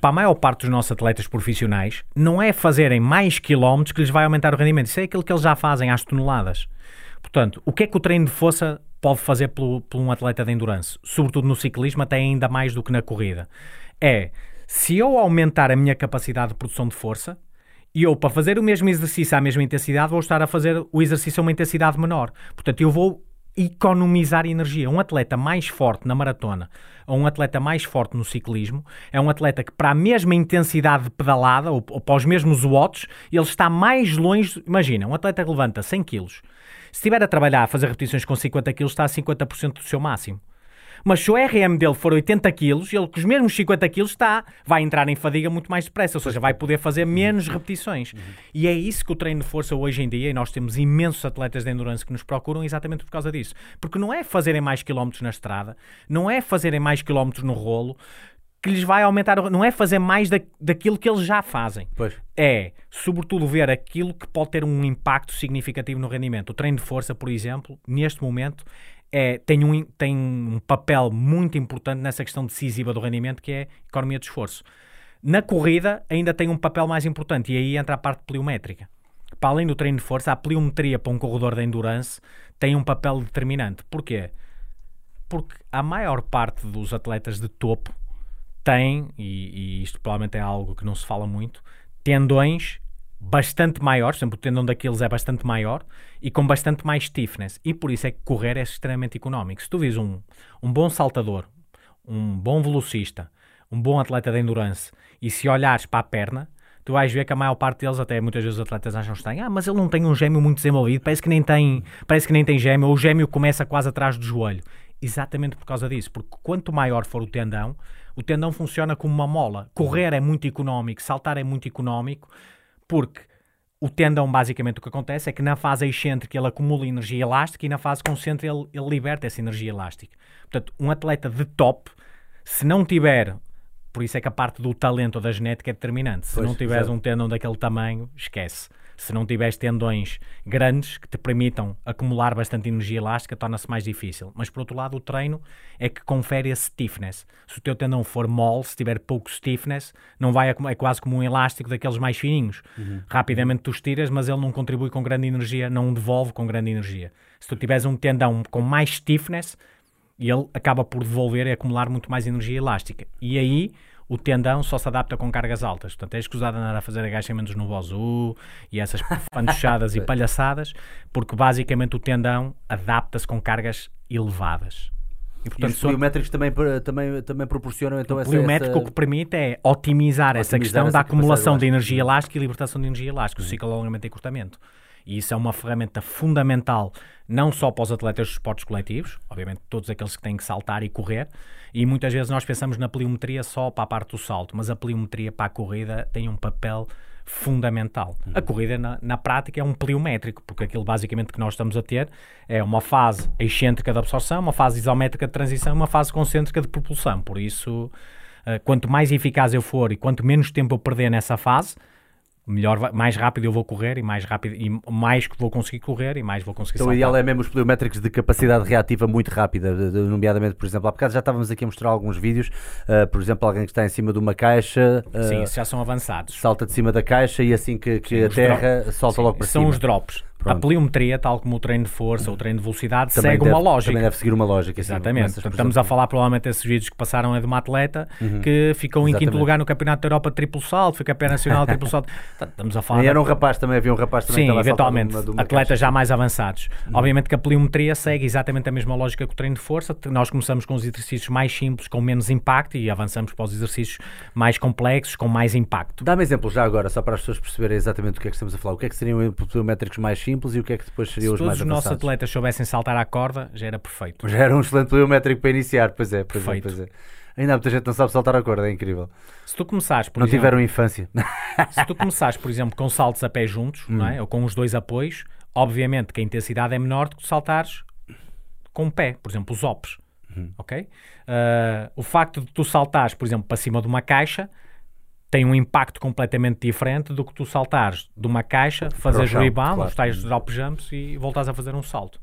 S2: para a maior parte dos nossos atletas profissionais, não é fazerem mais quilómetros que lhes vai aumentar o rendimento. Isso é aquilo que eles já fazem às toneladas. Portanto, o que é que o treino de força pode fazer por, um atleta de endurance, sobretudo no ciclismo, até ainda mais do que na corrida, é se eu aumentar a minha capacidade de produção de força, e eu, para fazer o mesmo exercício à mesma intensidade, vou estar a fazer o exercício a uma intensidade menor. Portanto, eu vou economizar energia. Um atleta mais forte na maratona ou um atleta mais forte no ciclismo é um atleta que, para a mesma intensidade de pedalada ou, ou para os mesmos watts, ele está mais longe. Imagina, um atleta que levanta 100 kg se estiver a trabalhar, a fazer repetições com 50 kg, está a 50% do seu máximo. Mas se o RM dele for 80 kg, ele com os mesmos 50 kg está, vai entrar em fadiga muito mais depressa, ou seja, vai poder fazer menos repetições. Uhum. E é isso que o treino de força hoje em dia, e nós temos imensos atletas de endurance que nos procuram exatamente por causa disso. Porque não é fazerem mais quilómetros na estrada, não é fazerem mais quilómetros no rolo, que lhes vai aumentar, não é fazer mais da, daquilo que eles já fazem.
S1: Pois.
S2: É, sobretudo, ver aquilo que pode ter um impacto significativo no rendimento. O treino de força, por exemplo, neste momento, é, tem, um, tem um papel muito importante nessa questão decisiva do rendimento, que é economia de esforço. Na corrida, ainda tem um papel mais importante, e aí entra a parte pliométrica. Para além do treino de força, a pliometria para um corredor de endurance tem um papel determinante. Porquê? Porque a maior parte dos atletas de topo tem, e, e, isto provavelmente é algo que não se fala muito, tendões bastante maiores, sempre o tendão daqueles é bastante maior e com bastante mais stiffness. E por isso é que correr é extremamente económico. Se tu vis um, um bom saltador, um bom velocista, um bom atleta de endurance e se olhares para a perna, tu vais ver que a maior parte deles, até muitas vezes os atletas acham têm, ah, mas ele não tem um gêmeo muito desenvolvido, parece que nem tem, parece que nem tem gêmeo, ou o gêmeo começa quase atrás do joelho. Exatamente por causa disso, porque quanto maior for o tendão, o tendão funciona como uma mola. Correr é muito económico, saltar é muito económico, porque o tendão, basicamente, o que acontece é que na fase excêntrica ele acumula energia elástica e na fase concêntrica ele, ele liberta essa energia elástica. Portanto, um atleta de top, se não tiver por isso é que a parte do talento ou da genética é determinante. Se pois, não tiveres um tendão daquele tamanho, esquece se não tiveres tendões grandes que te permitam acumular bastante energia elástica, torna-se mais difícil. Mas por outro lado, o treino é que confere esse stiffness. Se o teu tendão for mole, se tiver pouco stiffness, não vai é quase como um elástico daqueles mais fininhos. Uhum. Rapidamente tu estiras, mas ele não contribui com grande energia, não devolve com grande energia. Se tu tiveres um tendão com mais stiffness, ele acaba por devolver e acumular muito mais energia elástica. E aí o tendão só se adapta com cargas altas. Portanto, usar de andar a fazer agachamentos no Bozu e essas fantochadas e palhaçadas, porque basicamente o tendão adapta-se com cargas elevadas.
S1: E, portanto, e os pliométricos também, também, também proporcionam então
S2: o
S1: essa...
S2: O pliométrico o que permite é otimizar, otimizar essa questão essa da acumulação de energia elástica e libertação de energia elástica, o ciclo de alongamento e encurtamento. E isso é uma ferramenta fundamental, não só para os atletas dos esportes coletivos, obviamente todos aqueles que têm que saltar e correr, e muitas vezes nós pensamos na pliometria só para a parte do salto, mas a pliometria para a corrida tem um papel fundamental. Uhum. A corrida, na, na, prática, é um pliométrico, porque aquilo basicamente que nós estamos a ter é uma fase excêntrica de absorção, uma fase isométrica de transição uma fase concêntrica de propulsão. Por isso, uh, quanto mais eficaz eu for e quanto menos tempo eu perder nessa fase, melhor, vai- mais rápido eu vou correr e mais rápido e mais que vou conseguir correr e mais vou conseguir
S1: Então o ideal é mesmo os pliométricos de capacidade reativa muito rápida, de- de- nomeadamente, por exemplo, há bocado já estávamos aqui a mostrar alguns vídeos, uh, por exemplo, alguém que está em cima de uma caixa, uh,
S2: Sim, isso já são avançados.
S1: salta de cima da caixa e assim que, que
S2: Sim,
S1: a terra solta logo para
S2: são
S1: cima.
S2: os drops.
S1: Pronto.
S2: A pliometria, tal como o treino de força ou o treino de velocidade,
S1: Também
S2: segue
S1: deve-
S2: uma lógica.
S1: Também deve seguir uma lógica.
S2: Exatamente. Portanto, estamos a falar provavelmente desses vídeos que passaram é de uma atleta que ficou em quinto lugar no Campeonato da Europa de triplo salto, foi campeã nacional de triplo salto. Portanto, estamos a falar
S1: E era um rapaz também, havia um rapaz também
S2: Sim,
S1: que
S2: eventualmente,
S1: de uma- de uma
S2: atletas
S1: caixa.
S2: já mais avançados.
S1: Uhum.
S2: Obviamente que a pliometria segue exatamente a mesma lógica que o treino de força. Nós começamos com os exercícios mais simples, com menos impacto, e avançamos para os exercícios mais complexos, com mais impacto.
S1: Dá-me exemplo já agora, só para as pessoas perceberem exatamente do que é que estamos a falar. O que é que seriam pliométricos mais simples e o que é que depois seriam
S2: Se
S1: os
S2: todos
S1: mais
S2: os nossos atletas soubessem saltar à corda, já era perfeito.
S1: Já era um excelente pliométrico para iniciar, pois é, pois é,
S2: Perfeito.
S1: pois é. Ainda há muita gente que não sabe saltar a corda, é incrível.
S2: Se tu começares, por
S1: não
S2: exemplo,
S1: tiveram infância.
S2: se tu começares, por exemplo, com saltos a pé juntos, não
S1: Hum.
S2: é? ou com os dois apoios, obviamente que a intensidade é menor do que saltares com o pé, por exemplo, os ops.
S1: Uhum.
S2: Ok? Ah, o facto de tu saltares, por exemplo, para cima de uma caixa tem um impacto completamente diferente do que tu saltares de uma caixa, fazeres
S1: chão,
S2: rebound,
S1: claro.
S2: os tais drop jumps e voltares a fazer um salto.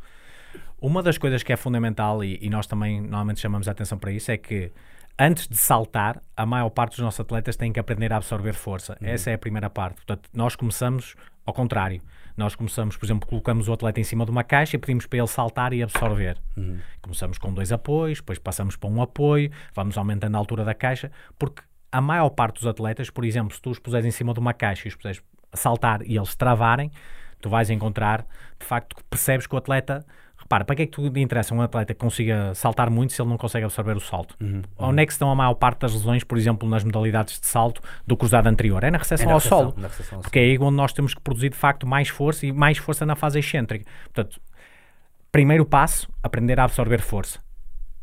S2: Uma das coisas que é fundamental, e, e nós também normalmente chamamos a atenção para isso, é que antes de saltar, a maior parte dos nossos atletas têm que aprender a absorver força. Essa é a primeira parte. Portanto, nós começamos ao contrário. Nós começamos, por exemplo, colocamos o atleta em cima de uma caixa e pedimos para ele saltar e absorver. Começamos com dois apoios, depois passamos para um apoio, vamos aumentando a altura da caixa, porque a maior parte dos atletas, por exemplo, se tu os puseres em cima de uma caixa e os puseres a saltar e eles travarem, tu vais encontrar, de facto, que percebes que o atleta. Repara, para que é que tu te interessa um atleta que consiga saltar muito se ele não consegue absorver o salto? Onde é que estão a maior parte das lesões, por exemplo, nas modalidades de salto do cruzado anterior? É na recepção
S1: É
S2: ao solo. Porque é aí onde nós temos que produzir, de facto, mais força e mais força na fase excêntrica. Portanto, primeiro passo, aprender a absorver força.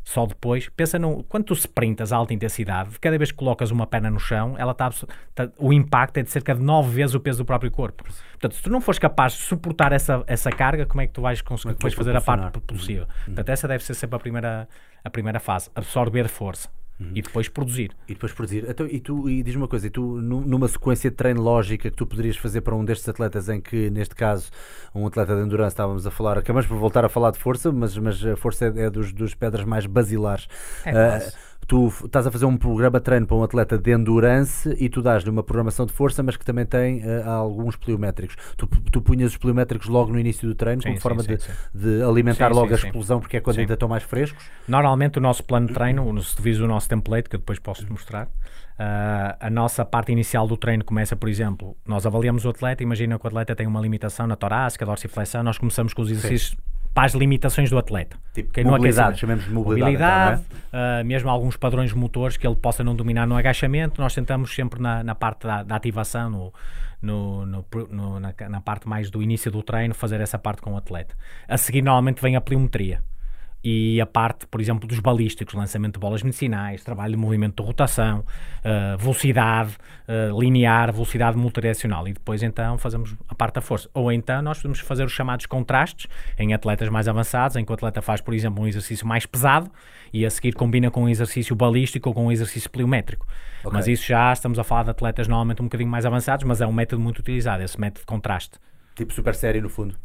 S2: Só depois, pensa no. Quando tu sprintas a alta intensidade, cada vez que colocas uma perna no chão, ela tá, absor- tá- o impacto é de cerca de 9 vezes o peso do próprio corpo. Portanto, se tu não fores capaz de suportar essa, essa carga, como é que tu vais conseguir depois fazer a parte
S1: propulsionar?
S2: propulsiva? Portanto, essa deve ser sempre a primeira, a primeira fase: absorver força e depois produzir.
S1: E depois produzir. Então, e tu, e diz uma coisa, e tu, nu- numa sequência de treino lógica que tu poderias fazer para um destes atletas, em que, neste caso, um atleta de endurance, estávamos a falar, acabamos por voltar a falar de força, mas, mas a força é, é dos, dos pedras mais basilares.
S2: É quase.
S1: Tu estás a fazer um programa de treino para um atleta de endurance e tu dás-lhe uma programação de força, mas que também tem ah, alguns pliométricos. Tu, tu punhas os pliométricos logo no início do treino,
S2: Sim,
S1: como
S2: sim,
S1: forma
S2: sim,
S1: de, de alimentar logo a explosão, porque é quando ainda estão mais frescos.
S2: Normalmente o nosso plano de treino, se tu o nosso template, que eu depois posso te mostrar, ah, a nossa parte inicial do treino começa, por exemplo, nós avaliamos o atleta, imagina que o atleta tem uma limitação na torácica, dorsiflexão, nós começamos com os exercícios para as limitações do atleta.
S1: Tipo,
S2: no
S1: mobilidade, chamemos de mobilidade. então, não é?
S2: Mobilidade, ah, mesmo alguns padrões motores que ele possa não dominar no agachamento, nós tentamos sempre na, na parte da, da ativação, no, no- no- no- na, na parte mais do início do treino, fazer essa parte com o atleta. A seguir, normalmente, vem a pliometria e a parte, por exemplo, dos balísticos, lançamento de bolas medicinais, trabalho de movimento de rotação, ah, velocidade ah, linear, velocidade multidirecional e depois então fazemos a parte da força. Ou então nós podemos fazer os chamados contrastes em atletas mais avançados, em que o atleta faz, por exemplo, um exercício mais pesado e a seguir combina com um exercício balístico ou com um exercício pliométrico.
S1: Ok.
S2: Mas isso já estamos a falar de atletas normalmente um bocadinho mais avançados, mas é um método muito utilizado, esse método de contraste.
S1: Tipo super série, no fundo.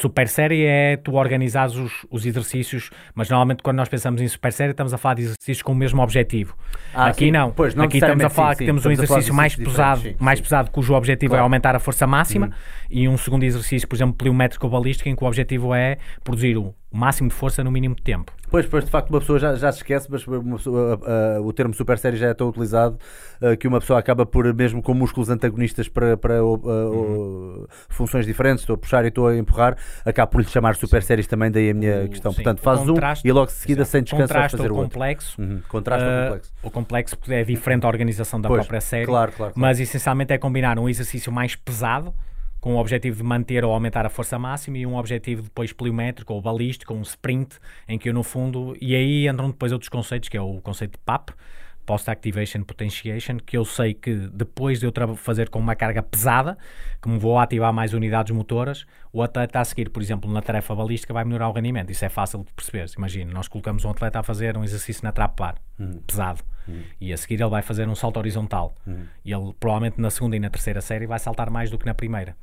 S2: Super série é tu organizares os, os exercícios, mas normalmente quando nós pensamos em super série estamos a falar de exercícios com o mesmo objetivo.
S1: Ah,
S2: Aqui
S1: sim.
S2: não.
S1: Pois, não
S2: Aqui estamos a falar
S1: sim,
S2: que
S1: sim.
S2: temos um
S1: Estamos
S2: exercício mais pesado,
S1: sim,
S2: mais pesado cujo objetivo
S1: Claro.
S2: é aumentar a força máxima e um segundo exercício, por exemplo, pliométrico ou balístico, em que o objetivo é produzir o máximo de força no mínimo de tempo.
S1: Pois, pois, de facto, uma pessoa já, já se esquece, mas pessoa, ah, ah, o termo super série já é tão utilizado ah, que uma pessoa acaba por, mesmo com músculos antagonistas para, para ah, oh, funções diferentes, estou a puxar e estou a empurrar, acaba por lhe chamar super séries também, daí a minha
S2: O-
S1: questão.
S2: sim,
S1: Portanto,
S2: o
S1: fazes um e logo de seguida,
S2: Exato.
S1: sem descanso, vais
S2: Contraste
S1: fazer o outro.
S2: complexo.
S1: Uhum. Contraste ou
S2: Ah,
S1: complexo.
S2: O complexo é diferente a organização da
S1: Pois,
S2: própria série,
S1: claro, claro, claro.
S2: mas essencialmente é combinar um exercício mais pesado com o objetivo de manter ou aumentar a força máxima e um objetivo depois pliométrico ou balístico, um sprint, em que eu no fundo, e aí entram depois outros conceitos, que é o conceito de PAP, Post-Activation Potentiation, que eu sei que depois de eu fazer com uma carga pesada, que me vou ativar mais unidades motoras, o atleta a seguir, por exemplo, na tarefa balística vai melhorar o rendimento. Isso é fácil de perceber. Imagina, nós colocamos um atleta a fazer um exercício na trap bar, pesado, e a seguir ele vai fazer um salto horizontal. E ele provavelmente na segunda e na terceira série vai saltar mais do que na primeira.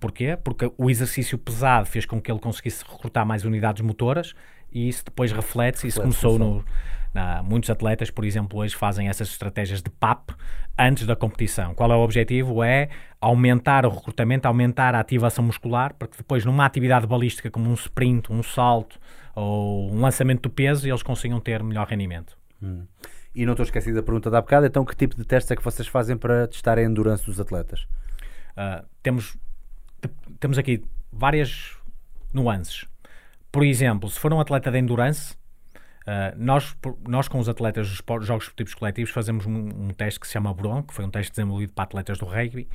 S2: Porquê? Porque o exercício pesado fez com que ele conseguisse recrutar mais unidades motoras e isso depois reflete-se. Isso começou no na- muitos atletas, por exemplo, hoje fazem essas estratégias de PAP antes da competição. Qual é o objetivo? É aumentar o recrutamento, aumentar a ativação muscular, para que depois, numa atividade balística como um sprint, um salto ou um lançamento do peso, eles consigam ter melhor rendimento.
S1: E não estou esquecido da pergunta da bocada, então que tipo de testes é que vocês fazem para testar a endurance dos atletas?
S2: Uh, temos, te- temos aqui várias nuances. Por exemplo, se for um atleta de endurance, uh, nós, nós com os atletas dos Jogos Esportivos Coletivos fazemos um, um teste que se chama Bronco, que foi um teste desenvolvido para atletas do rugby,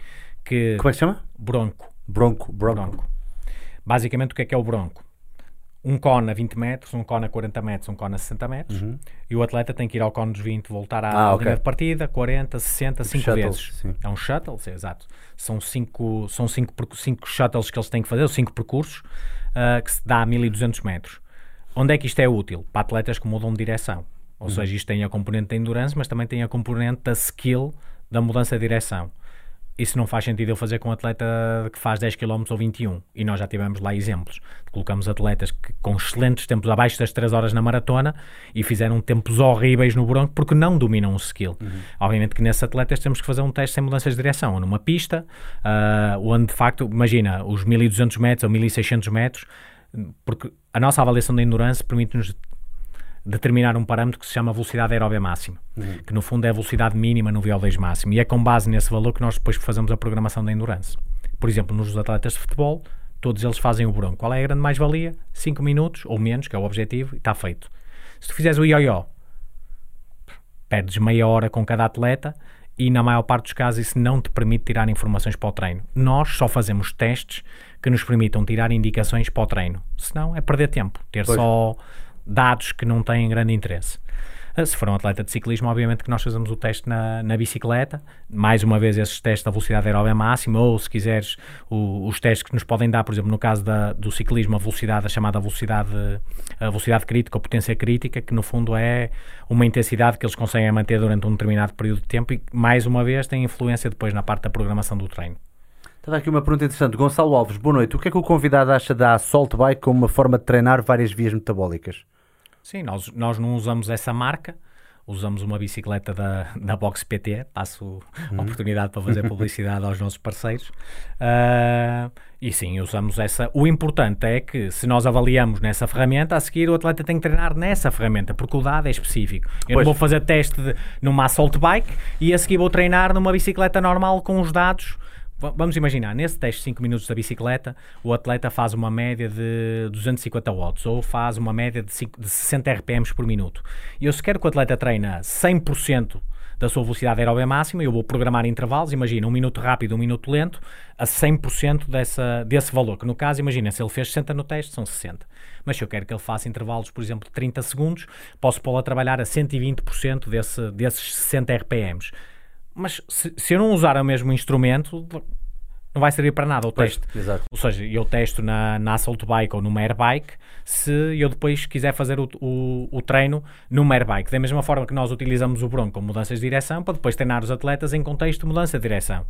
S2: que
S1: Como é que se chama?
S2: Bronco,
S1: Bronco. Bronco.
S2: Bronco. Basicamente, o que é que é o Bronco? Um cone a 20 metros, um cone a 40 metros, um cone a 60 metros, e o atleta tem que ir ao cone dos 20, voltar à
S1: Uhum. Ah, ok.
S2: linha de partida, 40, 60, 5
S1: Shuttles,
S2: vezes.
S1: sim.
S2: É um shuttle, sim, exato. São 5 são cinco, cinco shuttles que eles têm que fazer, ou 5 percursos, ah, que se dá a 1200 metros. Onde é que isto é útil? Para atletas que mudam de direção. Ou
S1: Uhum.
S2: seja, isto tem a componente da endurance, mas também tem a componente da skill da mudança de direção. Isso não faz sentido eu fazer com um atleta que faz 10 km ou 21. E nós já tivemos lá exemplos. Colocamos atletas que, com excelentes tempos abaixo das 3 horas na maratona e fizeram tempos horríveis no bronco porque não dominam o skill. Obviamente que nesses atletas temos que fazer um teste sem mudanças de direção, ou numa pista, ah, onde de facto, imagina, os 1200 metros ou 1600 metros, porque a nossa avaliação da endurance permite-nos determinar um parâmetro que se chama velocidade aeróbia máxima, que no fundo é a velocidade mínima no VO2 máximo, e é com base nesse valor que nós depois fazemos a programação da endurance. Por exemplo, nos atletas de futebol, todos eles fazem o bronco. Qual é a grande mais-valia? 5 minutos ou menos, que é o objetivo, e está feito. Se tu fizeres o ioió, perdes meia hora com cada atleta e na maior parte dos casos isso não te permite tirar informações para o treino. Nós só fazemos testes que nos permitam tirar indicações para o treino. Senão é perder tempo, ter
S1: Pois.
S2: só dados que não têm grande interesse. Ah, Se for um atleta de ciclismo, obviamente que nós fazemos o teste na, na bicicleta, mais uma vez esses testes da velocidade aeróbica máxima, ou se quiseres o- os testes que nos podem dar, por exemplo, no caso da- do ciclismo, a velocidade, a chamada velocidade, a velocidade crítica ou potência crítica, que no fundo é uma intensidade que eles conseguem manter durante um determinado período de tempo e, mais uma vez, tem influência depois na parte da programação do treino.
S1: Estava aqui uma pergunta interessante. Gonçalo Alves, boa noite. O que é que o convidado acha da Assault Bike como uma forma de treinar várias vias metabólicas?
S2: Sim, nós, nós não usamos essa marca, usamos uma bicicleta da, da Box PT, passo a oportunidade para fazer publicidade aos nossos parceiros. Ah, e sim, usamos essa. O importante é que se nós avaliamos nessa ferramenta, a seguir o atleta tem que treinar nessa ferramenta, porque o dado é específico. Eu
S1: Pois.
S2: não vou fazer teste de- numa assault bike e a seguir vou treinar numa bicicleta normal com os dados. Va- Vamos imaginar, nesse teste de 5 minutos da bicicleta, o atleta faz uma média de 250 watts ou faz uma média de, cinco- de 60 RPMs por minuto. E eu se quero que o atleta treina 100% da sua velocidade aeróbica máxima, eu vou programar intervalos, imagina, um minuto rápido, um minuto lento, a 100% dessa, desse valor, que no caso, imagina, se ele fez 60 no teste, são 60. Mas se eu quero que ele faça intervalos, por exemplo, de 30 segundos, posso pô-lo a trabalhar a 120% desse, desses 60 RPMs. Mas se, se eu não usar o mesmo instrumento, não vai servir para nada o
S1: Pois,
S2: teste.
S1: exato.
S2: Ou seja, eu testo na, na Assault Bike ou numa Airbike se eu depois quiser fazer o, o, o treino numa Airbike. Da mesma forma que nós utilizamos o Bronco com mudanças de direção para depois treinar os atletas em contexto de mudança de direção.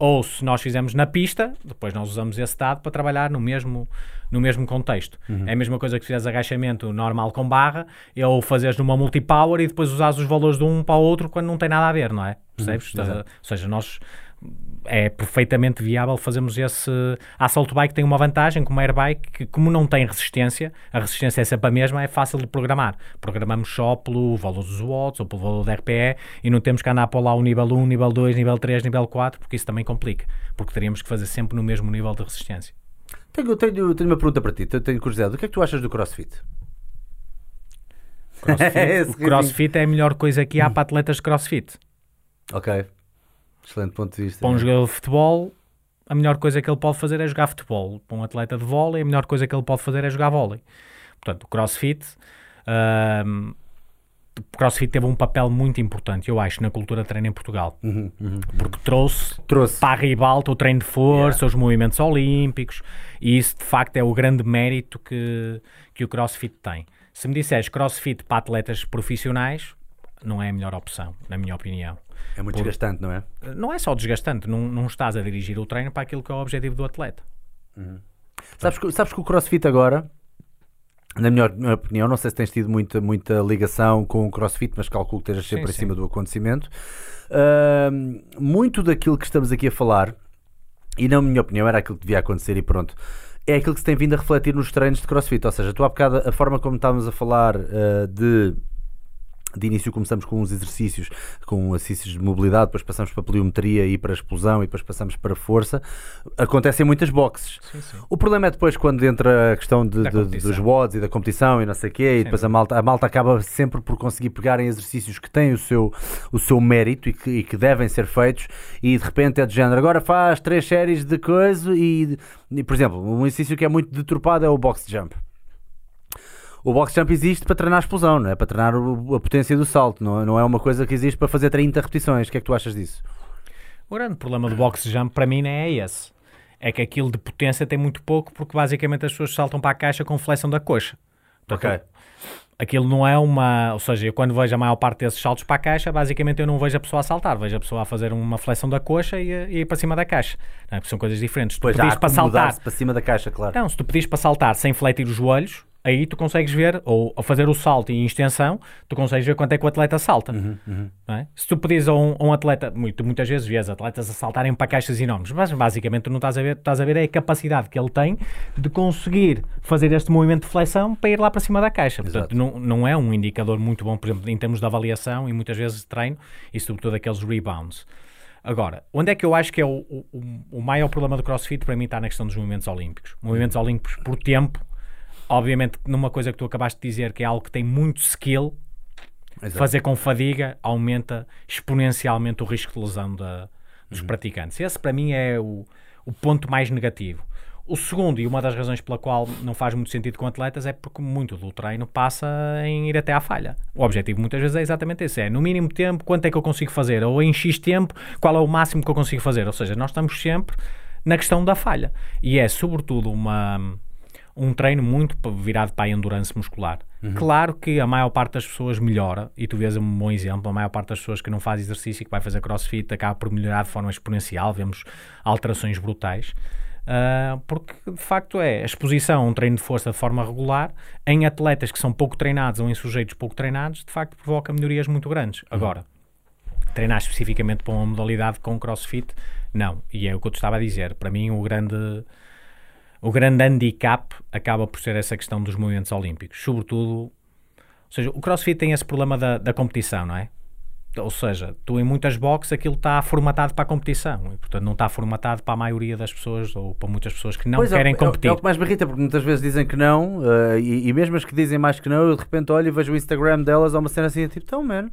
S2: Ou se nós fizermos na pista, depois nós usamos esse dado para trabalhar no mesmo, no mesmo contexto. É a mesma coisa que se fizeres agachamento normal com barra, ou fazeres numa multipower e depois usares os valores de um para o outro quando não tem nada a ver, não é? Percebes? Ou seja, nós é perfeitamente viável fazermos esse. A Assault Bike tem uma vantagem, como a Airbike, que como não tem resistência, a resistência é sempre a mesma, é fácil de programar. Programamos só pelo valor dos watts ou pelo valor da RPE e não temos que andar para lá o nível 1, nível 2, nível 3, nível 4, porque isso também complica, porque teríamos que fazer sempre no mesmo nível de resistência.
S1: Tenho, tenho, tenho uma pergunta para ti, tenho, curiosidade. O que é que tu achas do CrossFit?
S2: Crossfit,
S1: Esse
S2: o crossfit é a melhor coisa que há para atletas de crossfit.
S1: Ok. Excelente ponto de vista.
S2: Para um jogador de futebol, a melhor coisa que ele pode fazer é jogar futebol. Para um atleta de vôlei, a melhor coisa que ele pode fazer é jogar vôlei. Portanto, o crossfit, ahm, o CrossFit teve um papel muito importante, eu acho, na cultura de treino em Portugal. Porque trouxe,
S1: Trouxe.
S2: para a ribalta o treino de força, os movimentos olímpicos, e isso de facto é o grande mérito que, que o CrossFit tem. Se me disseres CrossFit para atletas profissionais, não é a melhor opção, na minha opinião.
S1: É muito
S2: Por-
S1: desgastante, não é?
S2: Não é só desgastante, não, não estás a dirigir o treino para aquilo que é o objetivo do atleta.
S1: Sabes que, sabes que o CrossFit agora, na minha opinião, não sei se tens tido muita, muita ligação com o CrossFit, mas calculo que estejas sempre
S2: Sim,
S1: em
S2: sim.
S1: cima do acontecimento. Ahm, muito daquilo que estamos aqui a falar, e na minha opinião era aquilo que devia acontecer e pronto, é aquilo que se tem vindo a refletir nos treinos de CrossFit. Ou seja, tu há bocado, a forma como estávamos a falar ah, de de início começamos com uns exercícios, com exercícios de mobilidade, depois passamos para pliometria e para explosão e depois passamos para força. Acontecem muitas boxes. O problema é depois quando entra a questão de- de- dos WODs e da competição e não sei o quê, e depois a malta, a malta acaba sempre por conseguir pegar em exercícios que têm o seu, o seu mérito e que, e que devem ser feitos e de repente é de género, agora faz três séries de coisa e, e, por exemplo, um exercício que é muito deturpado é o box jump. O box jump existe para treinar a explosão, não é? Para treinar o- a potência do salto, não é, não é uma coisa que existe para fazer 30 repetições. O que é que tu achas disso?
S2: O grande problema do box jump para mim não é esse. É que aquilo de potência tem muito pouco porque basicamente as pessoas saltam para a caixa com flexão da coxa. Portanto, Aquilo não é uma. Ou seja, eu quando vejo a maior parte desses saltos para a caixa, basicamente eu não vejo a pessoa a saltar, vejo a pessoa a fazer uma flexão da coxa e, a- e ir para cima da caixa. Não é? Porque são coisas diferentes. Se tu
S1: Pois já
S2: pedires para saltar.
S1: para cima da caixa, claro.
S2: Não, se tu pedires para saltar sem fletir os joelhos, aí tu consegues ver, ou a fazer o salto em extensão, tu consegues ver quanto é que o atleta salta.
S1: Uhum,
S2: não é? Se tu pedires a um, a um atleta, muito, muitas vezes vês atletas a saltarem para caixas enormes, mas basicamente tu não estás a ver, estás a ver é a capacidade que ele tem de conseguir fazer este movimento de flexão para ir lá para cima da caixa. Portanto, não, não é um indicador muito bom, por exemplo, em termos de avaliação e muitas vezes de treino e sobretudo aqueles rebounds. Agora, onde é que eu acho que é o, o, o maior problema do CrossFit para mim está na questão dos movimentos olímpicos. Movimentos olímpicos por tempo, obviamente numa coisa que tu acabaste de dizer que é algo que tem muito skill,
S1: Exato.
S2: fazer com fadiga aumenta exponencialmente o risco de lesão da- dos praticantes. Esse para mim é o, o ponto mais negativo. O segundo, e uma das razões pela qual não faz muito sentido com atletas, é porque muito do treino passa em ir até à falha. O objetivo muitas vezes é exatamente esse: é no mínimo tempo, quanto é que eu consigo fazer? Ou em X tempo, qual é o máximo que eu consigo fazer? Ou seja, nós estamos sempre na questão da falha. E é sobretudo uma, um treino muito virado para a endurance muscular. Claro que a maior parte das pessoas melhora, e tu vês um bom exemplo, a maior parte das pessoas que não faz exercício e que vai fazer crossfit acaba por melhorar de forma exponencial, vemos alterações brutais. Ah, porque de facto é a exposição a um treino de força de forma regular em atletas que são pouco treinados ou em sujeitos pouco treinados, de facto provoca melhorias muito grandes. Agora, treinar especificamente para uma modalidade com crossfit, não. E é o que eu te estava a dizer. Para mim, o grande, o grande handicap acaba por ser essa questão dos movimentos olímpicos. Sobretudo, ou seja, o crossfit tem esse problema da, da competição, não é? Ou seja, tu em muitas boxes aquilo está formatado para a competição e, portanto, não está formatado para a maioria das pessoas ou para muitas pessoas que não
S1: Pois é,
S2: querem
S1: é,
S2: competir.
S1: É, o que mais me irrita, porque muitas vezes dizem que não, eh, e, e mesmo as que dizem mais que não, eu de repente olho e vejo o Instagram delas, há uma cena assim, tipo, então, mano,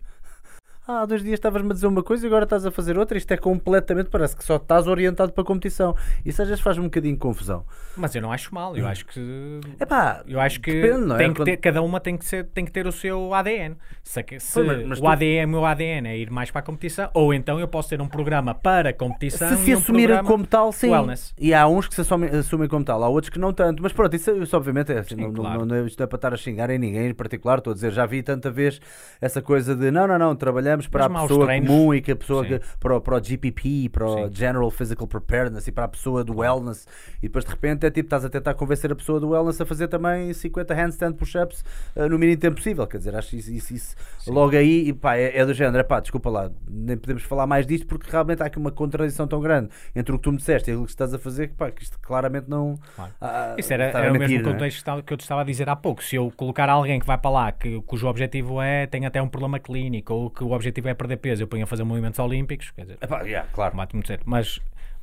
S1: há dois dias estavas-me a dizer uma coisa e agora estás a fazer outra, isto é completamente, parece que só estás orientado para a competição. Isso às vezes faz um bocadinho de confusão.
S2: Mas eu não acho mal, eu acho que
S1: É pá,
S2: Eu acho que
S1: Depende, não é?
S2: que ter, cada uma tem que, ser, tem que ter o seu ADN. Se, se
S1: mas- mas
S2: o
S1: tu-
S2: ADN, meu ADN é ir mais para a competição, ou então eu posso ter um programa para competição
S1: se se
S2: um
S1: assumirem como tal, sim.
S2: wellness.
S1: E há uns que se assumem, assumem como tal, há outros que não tanto. Mas pronto, isso, isso obviamente é assim.
S2: Sim,
S1: não, não-
S2: claro.
S1: não, é- isto não é para estar a xingar em ninguém em particular. Estou a dizer, já vi tanta vez essa coisa de não, não, não, trabalhamos para
S2: Mas
S1: a pessoa
S2: treinos.
S1: comum e que a pessoa que, para, o, para o GPP, para o
S2: Sim.
S1: General Physical Preparedness e para a pessoa do wellness. E depois de repente é tipo, estás a tentar convencer a pessoa do wellness a fazer também 50 handstand push-ups eh, no mínimo tempo possível. Quer dizer, acho isso, isso, isso logo aí, e pá, é, é do género, é pá, desculpa lá, nem podemos falar mais disto porque realmente há aqui uma contradição tão grande entre o que tu me disseste e aquilo que estás a fazer que, pá, que isto claramente não.
S2: Claro.
S1: ah,
S2: Isso era, era o
S1: mentir,
S2: mesmo
S1: é?
S2: contexto que eu te estava a dizer há pouco. Se eu colocar alguém que vai para lá, que, cujo objetivo é, tem até um problema clínico, ou que o objetivo é perder peso, eu ponho a fazer movimentos olímpicos, quer dizer,
S1: Epá, yeah, claro.
S2: mate muito certo. Mas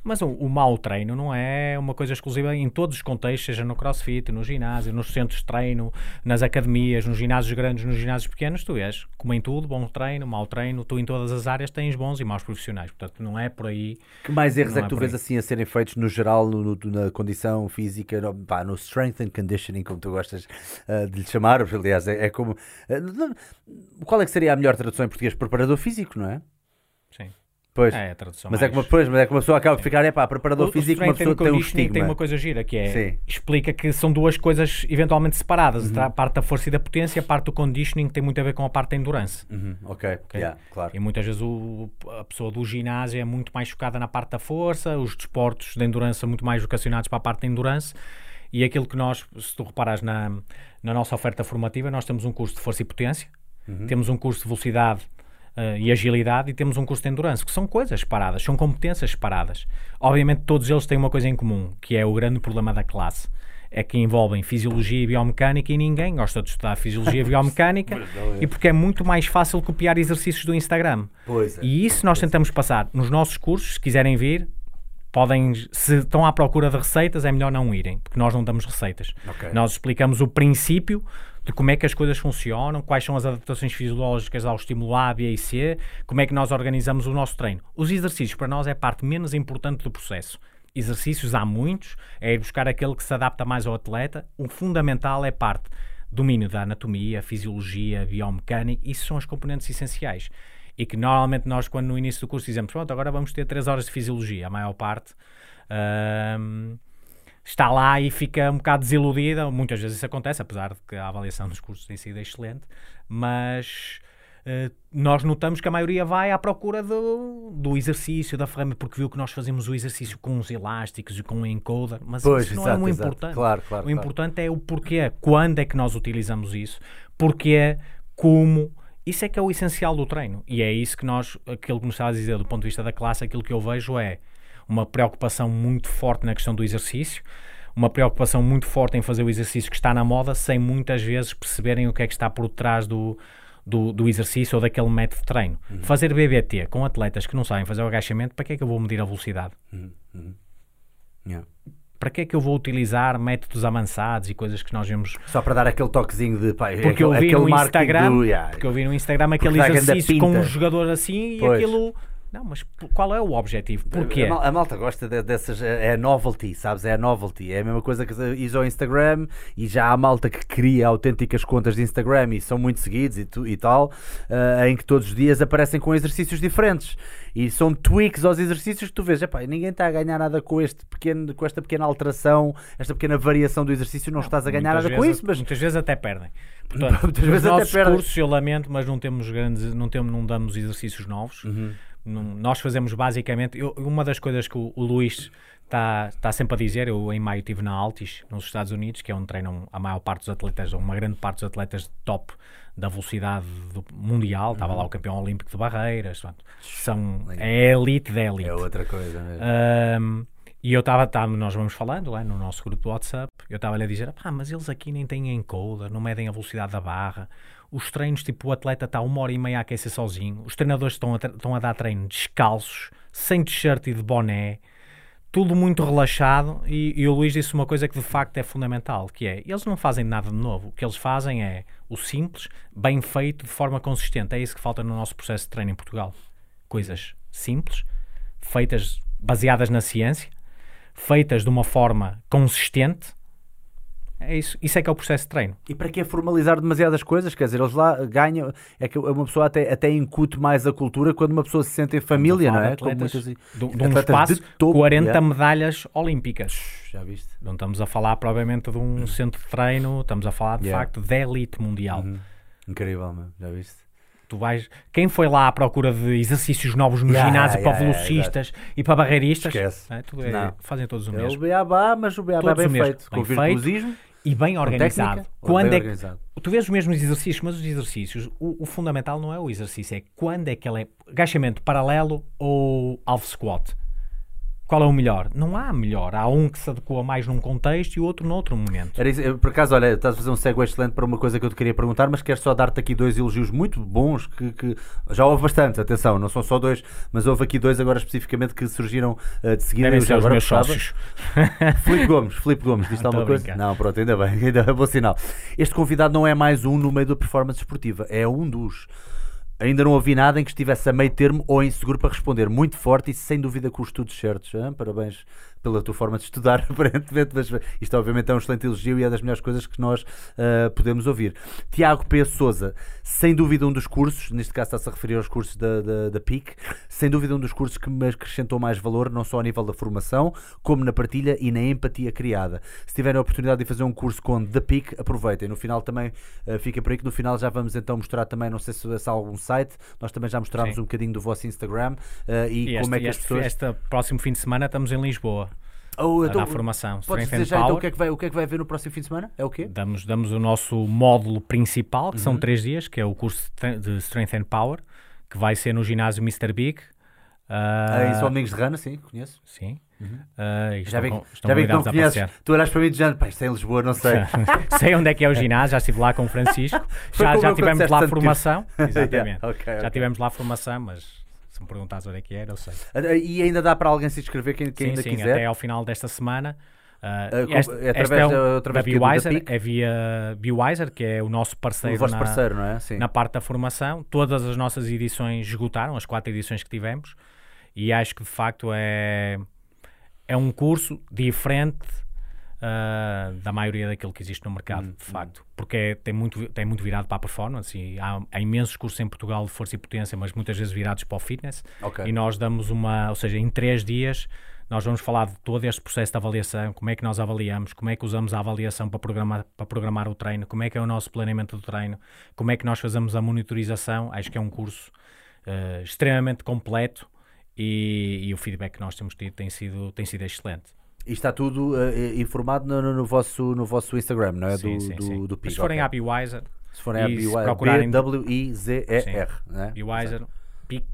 S2: Mas o, o mau treino não é uma coisa exclusiva em todos os contextos, seja no crossfit, no ginásio, nos centros de treino, nas academias, nos ginásios grandes, nos ginásios pequenos. Tu és, como em tudo, bom treino, mau treino. Tu em todas as áreas tens bons e maus profissionais. Portanto, não é por aí.
S1: Que mais erros
S2: Não
S1: é que
S2: é
S1: tu vês assim a serem feitos no geral, no- no- na condição física, no, pá, no strength and conditioning, como tu gostas ah, de lhe chamar? Aliás, é, é como. não- qual é que seria a melhor tradução em português? Preparador físico, não é? Pois.
S2: É a tradução.
S1: mas, é
S2: mais-
S1: que uma, pois, mas é que uma pessoa acaba de ficar, é pá, preparador
S2: O- o
S1: físico, uma
S2: strength and
S1: pessoa tem um estigma.
S2: tem uma coisa gira que é
S1: Sim. Uhum.
S2: explica que são duas coisas eventualmente separadas. A parte da força e da potência, a parte do conditioning tem muito a ver com a parte da endurance.
S1: Uhum, ok, yeah, claro.
S2: E muitas vezes o- a pessoa do ginásio é muito mais focada na parte da força, os desportos de endurance são muito mais vocacionados para a parte da endurance. E aquilo que nós, se tu reparas na, na nossa oferta formativa, nós temos um curso de força e potência,
S1: Uhum.
S2: temos um curso de velocidade eh, e agilidade e temos um curso de endurance, que são coisas separadas, são competências separadas. Obviamente todos eles têm uma coisa em comum, que é o grande problema da classe. É que envolvem fisiologia e biomecânica e ninguém gosta de estudar fisiologia e biomecânica e porque é muito mais fácil copiar exercícios do Instagram.
S1: É.
S2: E isso nós tentamos passar nos nossos cursos, se quiserem vir, podem, se estão à procura de receitas, é melhor não irem, porque nós não damos receitas.
S1: Ok.
S2: Nós explicamos o princípio de como é que as coisas funcionam, quais são as adaptações fisiológicas ao estímulo A, B e C, como é que nós organizamos o nosso treino. Os exercícios para nós é a parte menos importante do processo. Exercícios há muitos, é ir buscar aquele que se adapta mais ao atleta. O fundamental é parte domínio da anatomia, fisiologia, biomecânica, isso são as componentes essenciais. E que normalmente nós, quando no início do curso dizemos, pronto, agora vamos ter 3 horas de fisiologia, a maior parte ahm, está lá e fica um bocado desiludida. Muitas vezes isso acontece, apesar de que a avaliação dos cursos tem sido excelente, mas eh, nós notamos que a maioria vai à procura do, do exercício, da ferramenta, porque viu que nós fazemos o exercício com os elásticos e com o encoder, mas
S1: Pois,
S2: isso não
S1: exato,
S2: é o
S1: exato.
S2: importante.
S1: Claro, claro,
S2: o
S1: claro.
S2: importante é o porquê, quando é que nós utilizamos isso, porquê, como. Isso é que é o essencial do treino. E é isso que nós, aquilo que me estava a dizer do ponto de vista da classe, aquilo que eu vejo é uma preocupação muito forte na questão do exercício, uma preocupação muito forte em fazer o exercício que está na moda, sem muitas vezes perceberem o que é que está por trás do, do, do exercício ou daquele método de treino.
S1: Uhum.
S2: Fazer BBT com atletas que não sabem fazer o agachamento, para que é que eu vou medir a velocidade?
S1: Yeah.
S2: Para que é que eu vou utilizar métodos avançados e coisas que nós vemos
S1: Só para dar aquele toquezinho de
S2: porque eu
S1: aquele,
S2: vi
S1: aquele
S2: no Instagram,
S1: do, yeah.
S2: porque eu vi no Instagram aquele exercício com um jogador assim
S1: Pois.
S2: e aquilo. Não, mas qual é o objetivo? Porquê?
S1: A, mal- a malta gosta de- dessas. É a novelty, sabes? É a novelty. É a mesma coisa que ires ao Instagram e já há malta que cria autênticas contas de Instagram e são muito seguidos e, tu- e tal, ah, em que todos os dias aparecem com exercícios diferentes. E são tweaks aos exercícios que tu vês. Epá, ninguém está a ganhar nada com, este pequeno, com esta pequena alteração, esta pequena variação do exercício. Não, estás a ganhar nada com
S2: vezes-
S1: isso, mas.
S2: muitas vezes até perdem. Portanto,
S1: Muitas vezes até perdem.
S2: cursos, eu lamento, mas não temos grandes, não temos, não damos exercícios novos.
S1: Uhum.
S2: Não- nós fazemos basicamente, eu- uma das coisas que o, o Luís está está sempre a dizer, eu em maio estive na Altis, nos Estados Unidos, que é onde treinam a maior parte dos atletas, ou uma grande parte dos atletas de top da velocidade mundial, estava
S1: Uhum.
S2: lá o campeão olímpico de barreiras, portanto, são, é a elite da elite.
S1: É outra coisa mesmo.
S2: Ahm, e eu estava, nós vamos falando lá no nosso grupo do WhatsApp, eu estava-lhe a dizer, pá, mas eles aqui nem têm encoder, não medem a velocidade da barra, os treinos, tipo, o atleta está uma hora e meia a aquecer sozinho, os treinadores estão a, estão a dar treino descalços, sem t-shirt e de boné, tudo muito relaxado, e, e o Luís disse uma coisa que de facto é fundamental, que é, eles não fazem nada de novo, o que eles fazem é o simples, bem feito, de forma consistente, é isso que falta no nosso processo de treino em Portugal. Coisas simples, feitas baseadas na ciência, feitas de uma forma consistente. É isso, isso é que é o processo de treino.
S1: E para que formalizar demasiadas coisas? Quer dizer, eles lá ganham. É que uma pessoa até, até incute mais a cultura quando uma pessoa se sente em família, não é?
S2: atletas,
S1: muitas-
S2: de, de um espaço,
S1: de topo,
S2: 40
S1: yeah.
S2: medalhas olímpicas.
S1: Já viste?
S2: Não estamos a falar provavelmente de um centro de treino, estamos a falar de
S1: Yeah.
S2: facto da elite mundial.
S1: Uhum. Incrível, meu. já viste?
S2: Tu vais, quem foi lá à procura de exercícios novos no
S1: Yeah,
S2: ginásio
S1: yeah,
S2: para
S1: yeah,
S2: velocistas e para barreiristas,
S1: Esquece.
S2: é, tu é- fazem todos o
S1: É o
S2: mesmo.
S1: beabá, mas o beabá
S2: Todos
S1: bem
S2: mesmo.
S1: feito.
S2: Bem
S1: com virtuosismo,
S2: E bem organizado.
S1: técnica,
S2: Quando
S1: bem
S2: é que-
S1: organizado.
S2: Tu vês os mesmos exercícios, mas os exercícios, o, o fundamental não é o exercício, é quando é que ele é agachamento paralelo ou alvo squat. Qual é o melhor? Não há melhor. Há um que se adequa mais num contexto e o outro noutro momento.
S1: Era isso, por acaso, olha, estás a fazer um segue excelente para uma coisa que eu te queria perguntar, mas quero só dar-te aqui dois elogios muito bons que, que já houve bastante, atenção, não são só dois, mas houve aqui dois agora especificamente que surgiram uh, de seguida.
S2: Devem ser os meus sócios.
S1: Filipe Gomes, Filipe Gomes, diz-te
S2: Estou
S1: alguma coisa?
S2: brincar.
S1: Não, pronto, ainda bem, ainda é bom sinal. Este convidado não é mais um no meio da performance esportiva, é um dos. Ainda não ouvi nada em que estivesse a meio termo ou inseguro para responder. Muito forte e sem dúvida com os estudos certos. hã? Parabéns pela tua forma de estudar, aparentemente. Mas isto, obviamente, é um excelente elogio e é das melhores coisas que nós ah, podemos ouvir. Tiago P. Souza, sem dúvida um dos cursos, neste caso está-se a referir aos cursos da, da, da PIC, sem dúvida um dos cursos que me acrescentou mais valor, não só a nível da formação, como na partilha e na empatia criada. Se tiverem a oportunidade de fazer um curso com The PIC, aproveitem. No final também ah, fica por aí que no final já vamos então mostrar também, não sei se, se há algum site, nós também já mostrámos
S2: Sim.
S1: um bocadinho do vosso Instagram ah, e,
S2: E
S1: como
S2: este,
S1: é que as
S2: este,
S1: pessoas.
S2: este próximo fim de semana estamos em Lisboa
S1: Oh,
S2: a
S1: então,
S2: dar formação.
S1: Podes
S2: Strength
S1: dizer
S2: and
S1: já então o que, é que vai, o que é que vai haver no próximo fim de semana? É o quê?
S2: Damos, damos o nosso módulo principal, que
S1: Uhum.
S2: são três dias, que é o curso de- Strength and Power, que vai ser no ginásio Mr. Big.
S1: Ah,
S2: Ah,
S1: em São Domingos de Rana, sim, conheço.
S2: Sim. Ah, e
S1: Já
S2: estão
S1: já vi que não
S2: a
S1: conheces. Tu olhas para mim dizendo, pá, isto é em Lisboa, não sei.
S2: Sei onde é que é o ginásio, já estive lá com o Francisco. Já já tivemos lá
S1: tanto
S2: formação.
S1: Yeah,
S2: Exatamente.
S1: ok,
S2: Já
S1: ok.
S2: tivemos lá formação, mas se me perguntares onde é que era, eu sei.
S1: E ainda dá para alguém se inscrever, quem, quem
S2: sim,
S1: ainda
S2: sim,
S1: quiser.
S2: até ao final desta semana.
S1: Com-
S2: este,
S1: é através
S2: este é um,
S1: da- através
S2: da Bewiser, é via Bewiser, que é o nosso
S1: O
S2: parceiro,
S1: vosso
S2: na,
S1: parceiro, não é? Sim.
S2: na parte da formação. Todas as nossas edições esgotaram, as quatro edições que tivemos, e acho que de facto é, é um curso diferente ah, da maioria daquilo que existe no mercado,
S1: Hum,
S2: de facto, porque é- tem, muito, tem muito virado para a performance. E há, há imensos cursos em Portugal de força e potência, mas muitas vezes virados para o fitness.
S1: Ok.
S2: E nós damos uma, ou seja, em três dias. Nós vamos falar de todo este processo de avaliação, como é que nós avaliamos, como é que usamos a avaliação para programar, para programar o treino, como é que é o nosso planeamento do treino, como é que nós fazemos a monitorização. Acho que é um curso eh, extremamente completo e, e o feedback que nós temos tido tem sido, tem sido excelente.
S1: E está tudo ah, informado no, no- vosso, no vosso Instagram, não é?
S2: sim,
S1: do,
S2: sim,
S1: do,
S2: sim.
S1: do
S2: Mas
S1: PIC.
S2: se forem
S1: ok.
S2: à Bewiser,
S1: Se forem à
S2: procurarem-
S1: B-W-I-Z-E-R, não é?
S2: Bewiser, Peak,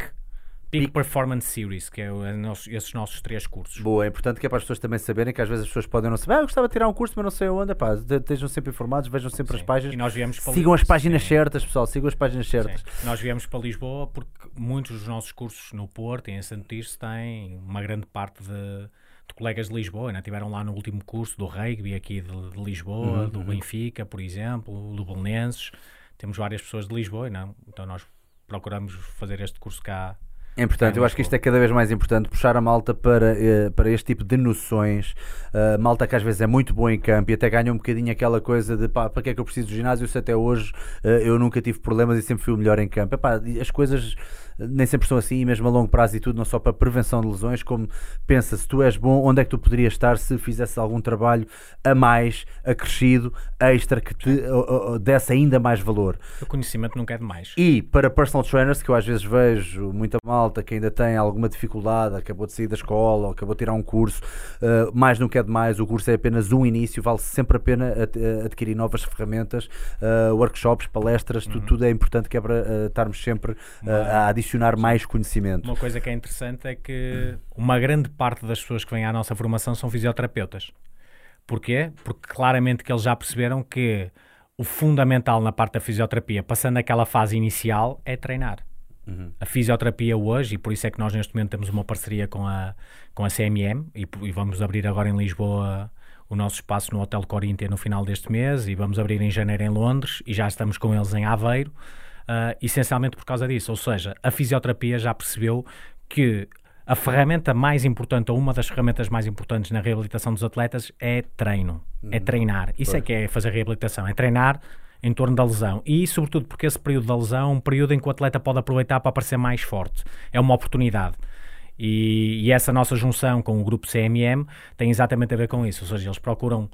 S2: Peak Performance Series, que é o- é nos- esses nossos três cursos.
S1: Boa, é importante que é para as pessoas também saberem que às vezes as pessoas podem não saber. Ah, eu gostava de tirar um curso, mas não sei onde. Pá, estejam sempre informados, vejam sempre as
S2: Sim.
S1: páginas.
S2: E nós viemos para
S1: Sigam as páginas
S2: Sim.
S1: certas, pessoal. Sigam as páginas certas.
S2: Sim. Nós viemos para Lisboa porque muitos dos nossos cursos no Porto e em Santo Tirso têm uma grande parte de colegas de Lisboa, ainda tiveram lá no último curso do rugby aqui de, de Lisboa, do Benfica, por exemplo, do Belenenses. Temos várias pessoas de Lisboa, não? Então nós procuramos fazer este curso cá.
S1: É importante, eu acho que isto é cada vez mais importante, puxar a malta para, eh, para este tipo de noções. Uh, malta que às vezes é muito boa em campo e até ganha um bocadinho aquela coisa de pá, para que é que eu preciso do ginásio se até hoje eh, eu nunca tive problemas e sempre fui o melhor em campo. Epá, as coisas eh, nem sempre são assim, e mesmo a longo prazo e tudo, não só para prevenção de lesões, como pensa, se tu és bom, onde é que tu poderias estar se fizesse algum trabalho a mais, acrescido, extra, que te oh, desse ainda mais valor.
S2: O conhecimento nunca é demais.
S1: E para personal trainers, que eu às vezes vejo muita malta que ainda tem alguma dificuldade, acabou de sair da escola ou acabou de tirar um curso, uh, mais não quer demais, o curso é apenas um início, vale sempre a pena uh, adquirir novas ferramentas, uh, workshops, palestras, tudo, tudo é importante que é para uh, estarmos sempre uh, a adicionar mais conhecimento.
S2: Uma coisa que é interessante é que uma grande parte das pessoas que vêm à nossa formação são fisioterapeutas. Porquê? Porque claramente que eles já perceberam que o fundamental na parte da fisioterapia, passando aquela fase inicial, é treinar. A fisioterapia hoje, e por isso é que nós neste momento temos uma parceria com a, com a CMM e, e vamos abrir agora em Lisboa o nosso espaço no Hotel Coríntia no final deste mês e vamos abrir em janeiro em Londres e já estamos com eles em Aveiro, ah, essencialmente por causa disso. Ou seja, a fisioterapia já percebeu que a ferramenta mais importante, ou uma das ferramentas mais importantes na reabilitação dos atletas é treino, é treinar. Isso é que é fazer reabilitação, é treinar em torno da lesão. E, sobretudo, porque esse período da lesão é um período em que o atleta pode aproveitar para parecer mais forte. É uma oportunidade. E, e essa nossa junção com o grupo CMM tem exatamente a ver com isso. Ou seja, eles procuram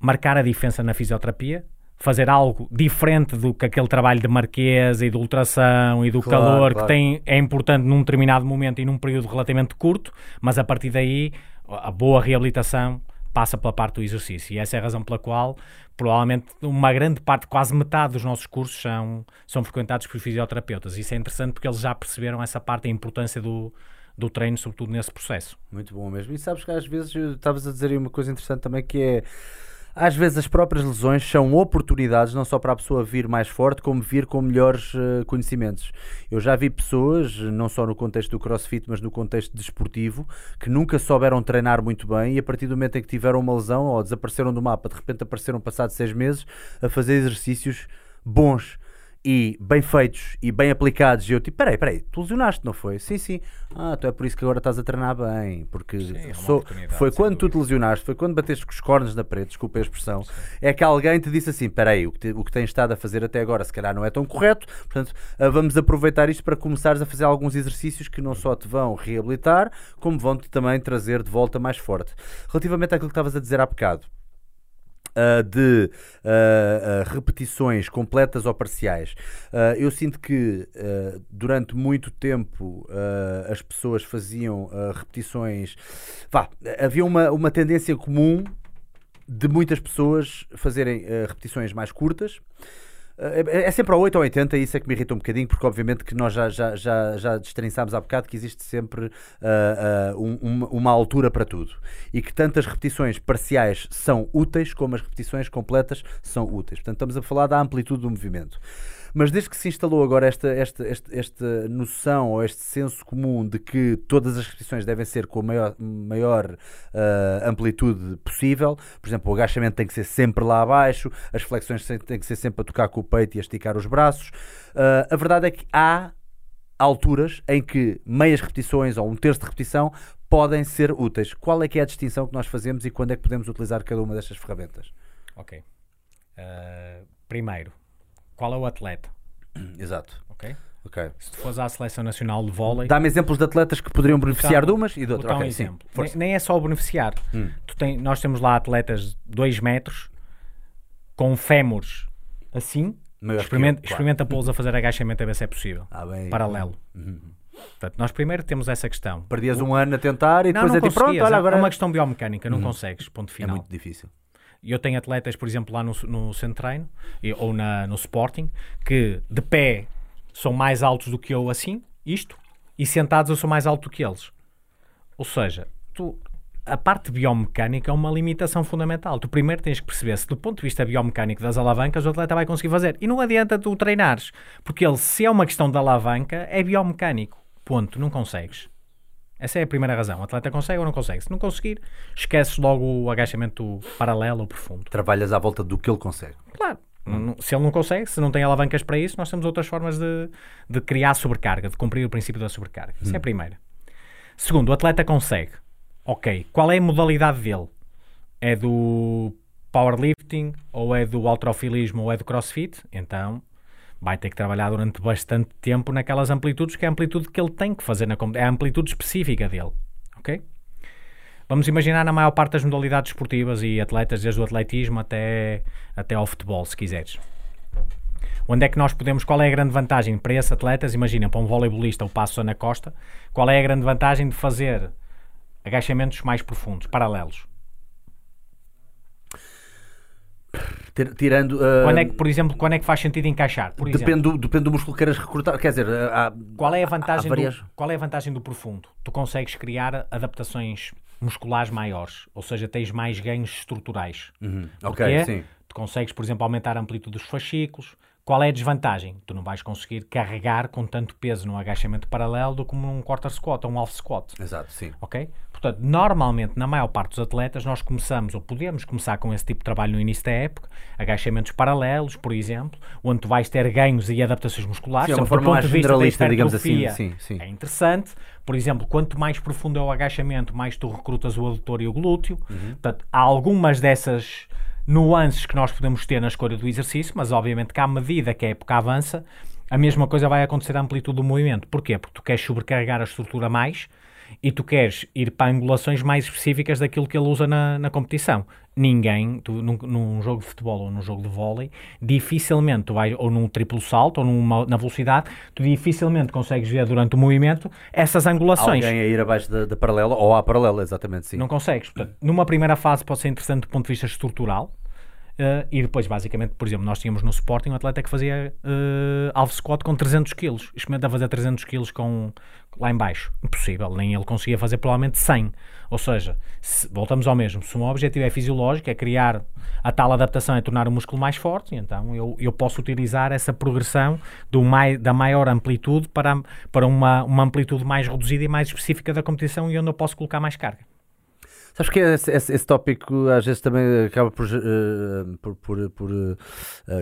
S2: marcar a diferença na fisioterapia, fazer algo diferente do que aquele trabalho de marquesa e de ultração e do
S1: Claro,
S2: calor
S1: claro.
S2: que tem, é importante num determinado momento e num período relativamente curto, mas a partir daí a boa reabilitação passa pela parte do exercício. E essa é a razão pela qual, provavelmente, uma grande parte, quase metade dos nossos cursos são, são frequentados por fisioterapeutas. Isso é interessante porque eles já perceberam essa parte, a importância do, do treino, sobretudo nesse processo.
S1: Muito bom mesmo. E sabes que às vezes eh, estavas a dizer aí uma coisa interessante também que é às vezes as próprias lesões são oportunidades não só para a pessoa vir mais forte, como vir com melhores uh, conhecimentos. Eu já vi pessoas, não só no contexto do crossfit, mas no contexto desportivo, que nunca souberam treinar muito bem e a partir do momento em que tiveram uma lesão ou desapareceram do mapa, de repente apareceram passados seis meses a fazer exercícios bons e bem feitos e bem aplicados. E eu tipo, peraí, peraí, tu lesionaste, não foi? Sim, sim. Ah, então é por isso que agora estás a treinar bem. Porque
S2: Sim, é
S1: sou- foi quando tu te lesionaste, foi quando bateste com os cornos na parede, desculpa a expressão, é que alguém te disse assim: peraí, o que, te- o que tens estado a fazer até agora se calhar não é tão correto, portanto ah, vamos aproveitar isto para começares a fazer alguns exercícios que não só te vão reabilitar, como vão-te também trazer de volta mais forte. Relativamente àquilo que estavas a dizer há bocado. Uh, de uh, uh, repetições completas ou parciais. Eu sinto que durante muito tempo as pessoas faziam repetições. Vá, havia uma, uma tendência comum de muitas pessoas fazerem repetições mais curtas. Uh, É é sempre ao 8 ou 80 e isso é que me irrita um bocadinho, porque obviamente que nós já, já, já, já destrinçámos há bocado que existe sempre uh, uh, um- uma altura para tudo e que tanto as repetições parciais são úteis como as repetições completas são úteis. Portanto, estamos a falar da amplitude do movimento. Mas desde que se instalou agora esta, esta, esta, esta noção ou este senso comum de que todas as repetições devem ser com a maior, maior ah, amplitude possível, por exemplo, o agachamento tem que ser sempre lá abaixo, as flexões têm que ser sempre a tocar com o peito e a esticar os braços. ah, a verdade é que há alturas em que meias repetições ou um terço de repetição podem ser úteis. Qual é que é a distinção que nós fazemos e quando é que podemos utilizar cada uma destas ferramentas?
S2: Ok. Uh, primeiro, qual é o atleta?
S1: Exato.
S2: Ok?
S1: Ok.
S2: Se tu fores à seleção nacional de vôlei,
S1: Dá-me exemplos de atletas que poderiam beneficiar
S2: dar-
S1: de umas e de outras.
S2: dar um exemplo. Nem, nem é só beneficiar.
S1: Hum.
S2: Tu tem- nós temos lá atletas de 2 metros com fémures assim. Experimenta,
S1: eu, claro.
S2: experimenta pô-los a fazer agachamento a ver se é possível.
S1: Ah, bem.
S2: Paralelo.
S1: Uhum.
S2: Portanto, nós primeiro temos essa questão.
S1: Perdias um ano a tentar e
S2: Não,
S1: depois
S2: não
S1: é tipo, pronto, olha
S2: É
S1: agora.
S2: uma questão biomecânica, não consegues, ponto
S1: É
S2: final.
S1: muito difícil.
S2: Eu tenho atletas, por exemplo, lá no, no centro treino ou na, no Sporting, que de pé são mais altos do que eu assim, isto, e sentados eu sou mais alto do que eles. Ou seja, tu, a parte biomecânica é uma limitação fundamental. Tu primeiro tens que perceber se do ponto de vista biomecânico das alavancas o atleta vai conseguir fazer. E não adianta tu treinares, porque ele, se é uma questão de alavanca, é biomecânico. Ponto, não consegues. Essa é a primeira razão. O atleta consegue ou não consegue? Se não conseguir, esqueces logo o agachamento paralelo ou profundo.
S1: Trabalhas à volta do que ele consegue.
S2: Claro. Não- Se ele não consegue, se não tem alavancas para isso, nós temos outras formas de, de criar sobrecarga, de cumprir o princípio da sobrecarga. Isso é a primeira. Segundo, o atleta consegue. Ok. Qual é a modalidade dele? É do powerlifting, ou é do halterofilismo, ou é do crossfit? Então vai ter que trabalhar durante bastante tempo naquelas amplitudes, que é a amplitude que ele tem que fazer, na, é a amplitude específica dele. Ok? Vamos imaginar na maior parte das modalidades esportivas e atletas, desde o atletismo até, até ao futebol, se quiseres. Onde é que nós podemos, qual é a grande vantagem para esses atletas? Imagina, para um voleibolista, o passo na costa, qual é a grande vantagem de fazer agachamentos mais profundos, paralelos?
S1: Ter- tirando. ah,
S2: Quando é que, por exemplo, quando é que faz sentido encaixar? Por exemplo,
S1: depende, do, depende do músculo que queiras recrutar. Quer dizer, ah, há-
S2: qual é a vantagem
S1: várias-
S2: do, qual é a vantagem do profundo? Tu consegues criar adaptações musculares maiores, ou seja, tens mais ganhos estruturais.
S1: Uhum,
S2: Porquê?
S1: Ok, sim.
S2: Tu consegues, por exemplo, aumentar a amplitude dos fascículos. Qual é a desvantagem? Tu não vais conseguir carregar com tanto peso num agachamento paralelo do como num quarter squat ou um half squat.
S1: Exato, sim.
S2: Ok? Portanto, normalmente, na maior parte dos atletas, nós começamos, ou podemos começar com esse tipo de trabalho no início da época, agachamentos paralelos, por exemplo, onde tu vais ter ganhos e adaptações musculares.
S1: Sim, é uma forma mais
S2: de vista da
S1: generalista, digamos assim. Sim, sim.
S2: É interessante. Por exemplo, quanto mais profundo é o agachamento, mais tu recrutas o adutor e o glúteo.
S1: Uhum.
S2: Portanto, há algumas dessas nuances que nós podemos ter na escolha do exercício, mas obviamente que à medida que a época avança, a mesma coisa vai acontecer à amplitude do movimento. Porquê? Porque tu queres sobrecarregar a estrutura mais e tu queres ir para angulações mais específicas daquilo que ele usa na, na competição. Ninguém, tu, num, num jogo de futebol ou num jogo de vôlei, dificilmente tu vais, ou num triplo salto ou numa, na velocidade, tu dificilmente consegues ver durante o movimento essas angulações.
S1: Alguém a ir abaixo da, da paralela ou à paralela, exatamente, sim.
S2: Não consegues. Portanto, numa primeira fase pode ser interessante do ponto de vista estrutural. Uh, e depois, basicamente, por exemplo, nós tínhamos no Sporting um atleta que fazia uh, alvo squat com 300 kg. Experimenta fazer 300 kg com, lá em baixo. Impossível. Nem ele conseguia fazer provavelmente 100. Ou seja, se, voltamos ao mesmo. Se o meu objetivo é fisiológico, é criar a tal adaptação, é tornar o músculo mais forte, então eu, eu posso utilizar essa progressão do mai, da maior amplitude para, para uma, uma amplitude mais reduzida e mais específica da competição e onde eu posso colocar mais carga.
S1: Sabes que esse, esse, esse, tópico às vezes também acaba por, uh, por, por, por uh,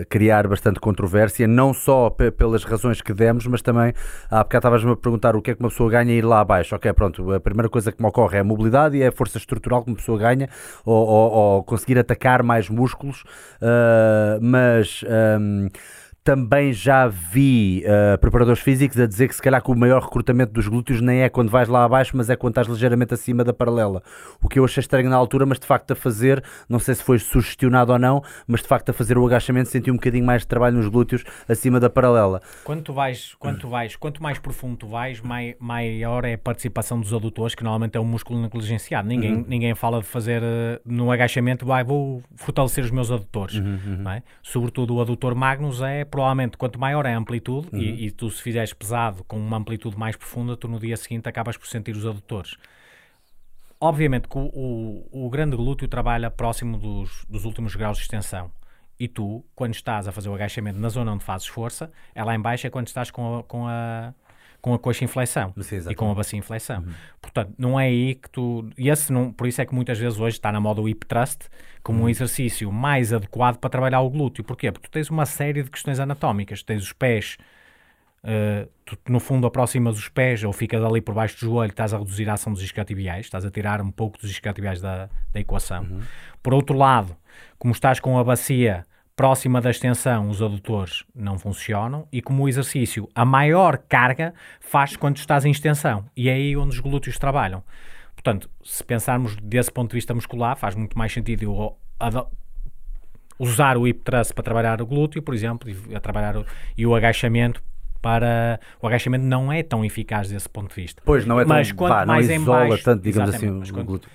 S1: criar bastante controvérsia, não só pelas razões que demos, mas também há bocado estavas-me a perguntar o que é que uma pessoa ganha ir lá abaixo. Ok, pronto, a primeira coisa que me ocorre é a mobilidade e é a força estrutural que uma pessoa ganha ou, ou, ou conseguir atacar mais músculos, uh, mas. Um, ehm, também já vi uh, preparadores físicos a dizer que se calhar que o maior recrutamento dos glúteos nem é quando vais lá abaixo, mas é quando estás ligeiramente acima da paralela. O que eu achei estranho na altura, mas de facto a fazer, não sei se foi sugestionado ou não, mas de facto a fazer o agachamento senti um bocadinho mais de trabalho nos glúteos acima da paralela.
S2: Quando tu vais, quando tu vais, quanto mais profundo tu vais, mai, maior é a participação dos adutores, que normalmente é um músculo negligenciado. Ninguém, uhum. ninguém fala de fazer uh, no agachamento, vai, vou fortalecer os meus adutores. Uhum, uhum. É? Sobretudo o adutor Magnus é provavelmente quanto maior é a amplitude, uhum. e, e, tu se fizeres pesado com uma amplitude mais profunda, tu no dia seguinte acabas por sentir os adutores. Obviamente que o, o, o grande glúteo trabalha próximo dos, dos últimos graus de extensão. E tu, quando estás a fazer o agachamento na zona onde fazes força, é lá em baixo é quando estás com a, com a, com a coxa em flexão e com a bacia em flexão. Uhum. Portanto, não é aí que tu. E esse não, por isso é que muitas vezes hoje está na moda o hip thrust como uhum. um exercício mais adequado para trabalhar o glúteo. Porquê? Porque tu tens uma série de questões anatómicas. tens os pés. Uh, tu no fundo aproximas os pés ou ficas ali por baixo do joelho, estás a reduzir a ação dos isquiotibiais, estás a tirar um pouco dos isquiotibiais da, da equação. Uhum. Por outro lado, como estás com a bacia próxima da extensão, os adutores não funcionam e como o exercício, a maior carga faz quando estás em extensão e é aí onde os glúteos trabalham. Portanto, se pensarmos desse ponto de vista muscular, faz muito mais sentido eu usar o hip thrust para trabalhar o glúteo, por exemplo, e, a trabalhar o, e o agachamento para o agachamento não é tão eficaz desse ponto de vista.
S1: Pois não é tão, mas quanto pá, mais não isola em baixo, tanto, digamos assim, o glúteo.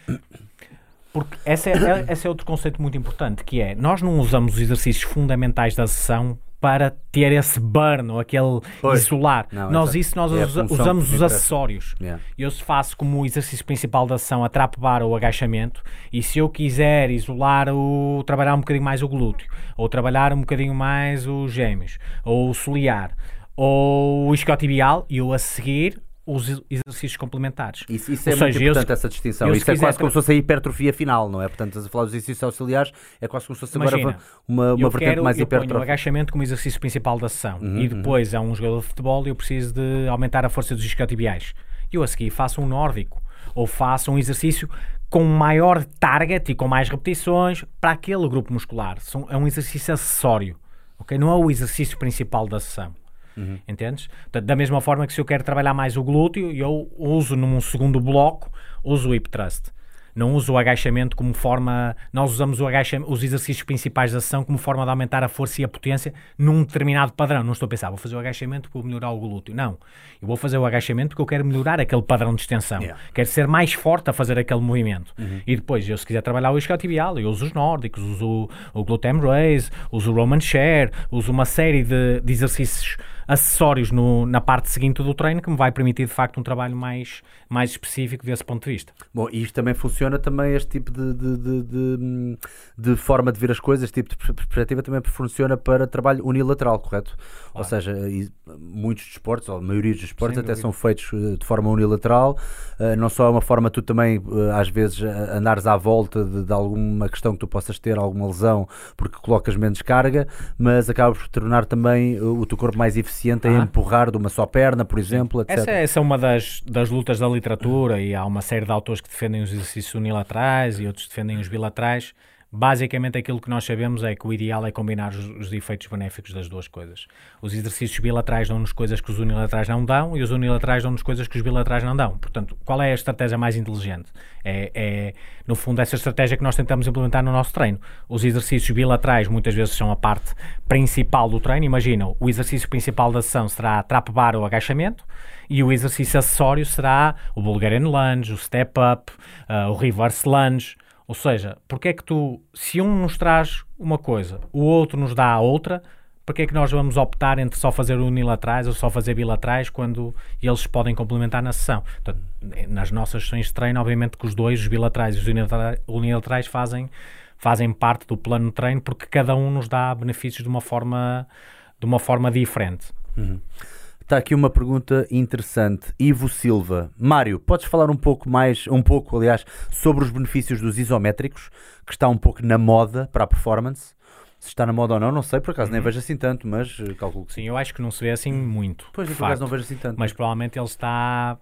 S2: Porque esse é, é, esse é outro conceito muito importante, que é, nós não usamos os exercícios fundamentais da sessão para ter esse burn ou aquele pois. isolar. Não, nós isso nós é usa, usamos os acessórios. Yeah. Eu se faço como o exercício principal da ação a trap bar ou agachamento e se eu quiser isolar o trabalhar um bocadinho mais o glúteo ou trabalhar um bocadinho mais os gêmeos ou o soliar ou o isquiotibial e eu a seguir os exercícios complementares.
S1: Isso, isso é Ou muito seja, importante, eu, essa distinção. Isso é quase como se fosse a hipertrofia final, não é? Portanto, estás a falar dos exercícios auxiliares, é quase como se fosse Imagina, agora uma, uma vertente quero, mais hipertrofia.
S2: Eu o agachamento como exercício principal da sessão uhum, e depois uhum. é um jogador de futebol e eu preciso de aumentar a força dos isquiotibiais. Eu a seguir faço um nórdico ou faço um exercício com maior target e com mais repetições para aquele grupo muscular. É um exercício acessório, ok? Não é o exercício principal da sessão. Uhum. Entendes? Portanto, da mesma forma que se eu quero trabalhar mais o glúteo, eu uso num segundo bloco, uso o hip thrust não uso o agachamento como forma. Nós usamos o agachamento, os exercícios principais da ação como forma de aumentar a força e a potência num determinado padrão. Não estou a pensar, vou fazer o agachamento para melhorar o glúteo. Não. Eu vou fazer o agachamento porque eu quero melhorar aquele padrão de extensão. Yeah. Quero ser mais forte a fazer aquele movimento. Uhum. E depois, eu se quiser trabalhar o isquiotibial, eu uso os nórdicos, uso o, o raise, uso o Roman share, uso uma série de, de exercícios acessórios no, na parte seguinte do treino que me vai permitir de facto um trabalho mais, mais específico desse ponto de vista.
S1: Bom, e isto também funciona também, este tipo de, de, de, de, de forma de ver as coisas, este tipo de perspectiva também funciona para trabalho unilateral, correto? Claro. Ou seja, muitos desportos, ou a maioria dos desportos até são feitos eh, de forma unilateral, eh, não só é uma forma tu também eh, às vezes andares à volta de, de alguma questão que tu possas ter, alguma lesão, porque colocas menos carga, mas acabas por tornar também o teu corpo mais eficiente eficiente ah. a empurrar de uma só perna, por exemplo, etc.
S2: Essa, é, essa é uma das, das lutas da literatura e há uma série de autores que defendem os exercícios unilaterais e outros defendem os bilaterais. Basicamente, aquilo que nós sabemos é que o ideal é combinar os, os efeitos benéficos das duas coisas. Os exercícios bilaterais dão-nos coisas que os unilaterais não dão e os unilaterais dão-nos coisas que os bilaterais não dão. Portanto, qual é a estratégia mais inteligente? É, é, no fundo, essa estratégia que nós tentamos implementar no nosso treino. Os exercícios bilaterais muitas vezes são a parte principal do treino. Imaginam, o exercício principal da sessão será trap bar ou agachamento e o exercício acessório será o Bulgarian Lunge, o Step Up, uh, o Reverse Lunge Ou seja, porque é que tu, se um nos traz uma coisa, o outro nos dá a outra, porque é que nós vamos optar entre só fazer unilaterais ou só fazer bilaterais quando eles podem complementar na sessão? Portanto, nas nossas sessões de treino, obviamente que os dois, os bilaterais e os unilaterais, fazem, fazem parte do plano de treino porque cada um nos dá benefícios de uma forma, de uma forma diferente.
S1: Está aqui uma pergunta interessante. Ivo Silva. Mário, podes falar um pouco mais, um pouco, aliás, sobre os benefícios dos isométricos, que está um pouco na moda para a performance? Se está na moda ou não, não sei, por acaso nem vejo assim tanto, mas eh, calculo que sim.
S2: Sim, eu acho que não se vê assim muito.
S1: Pois, por acaso não vejo assim tanto.
S2: mas provavelmente ele está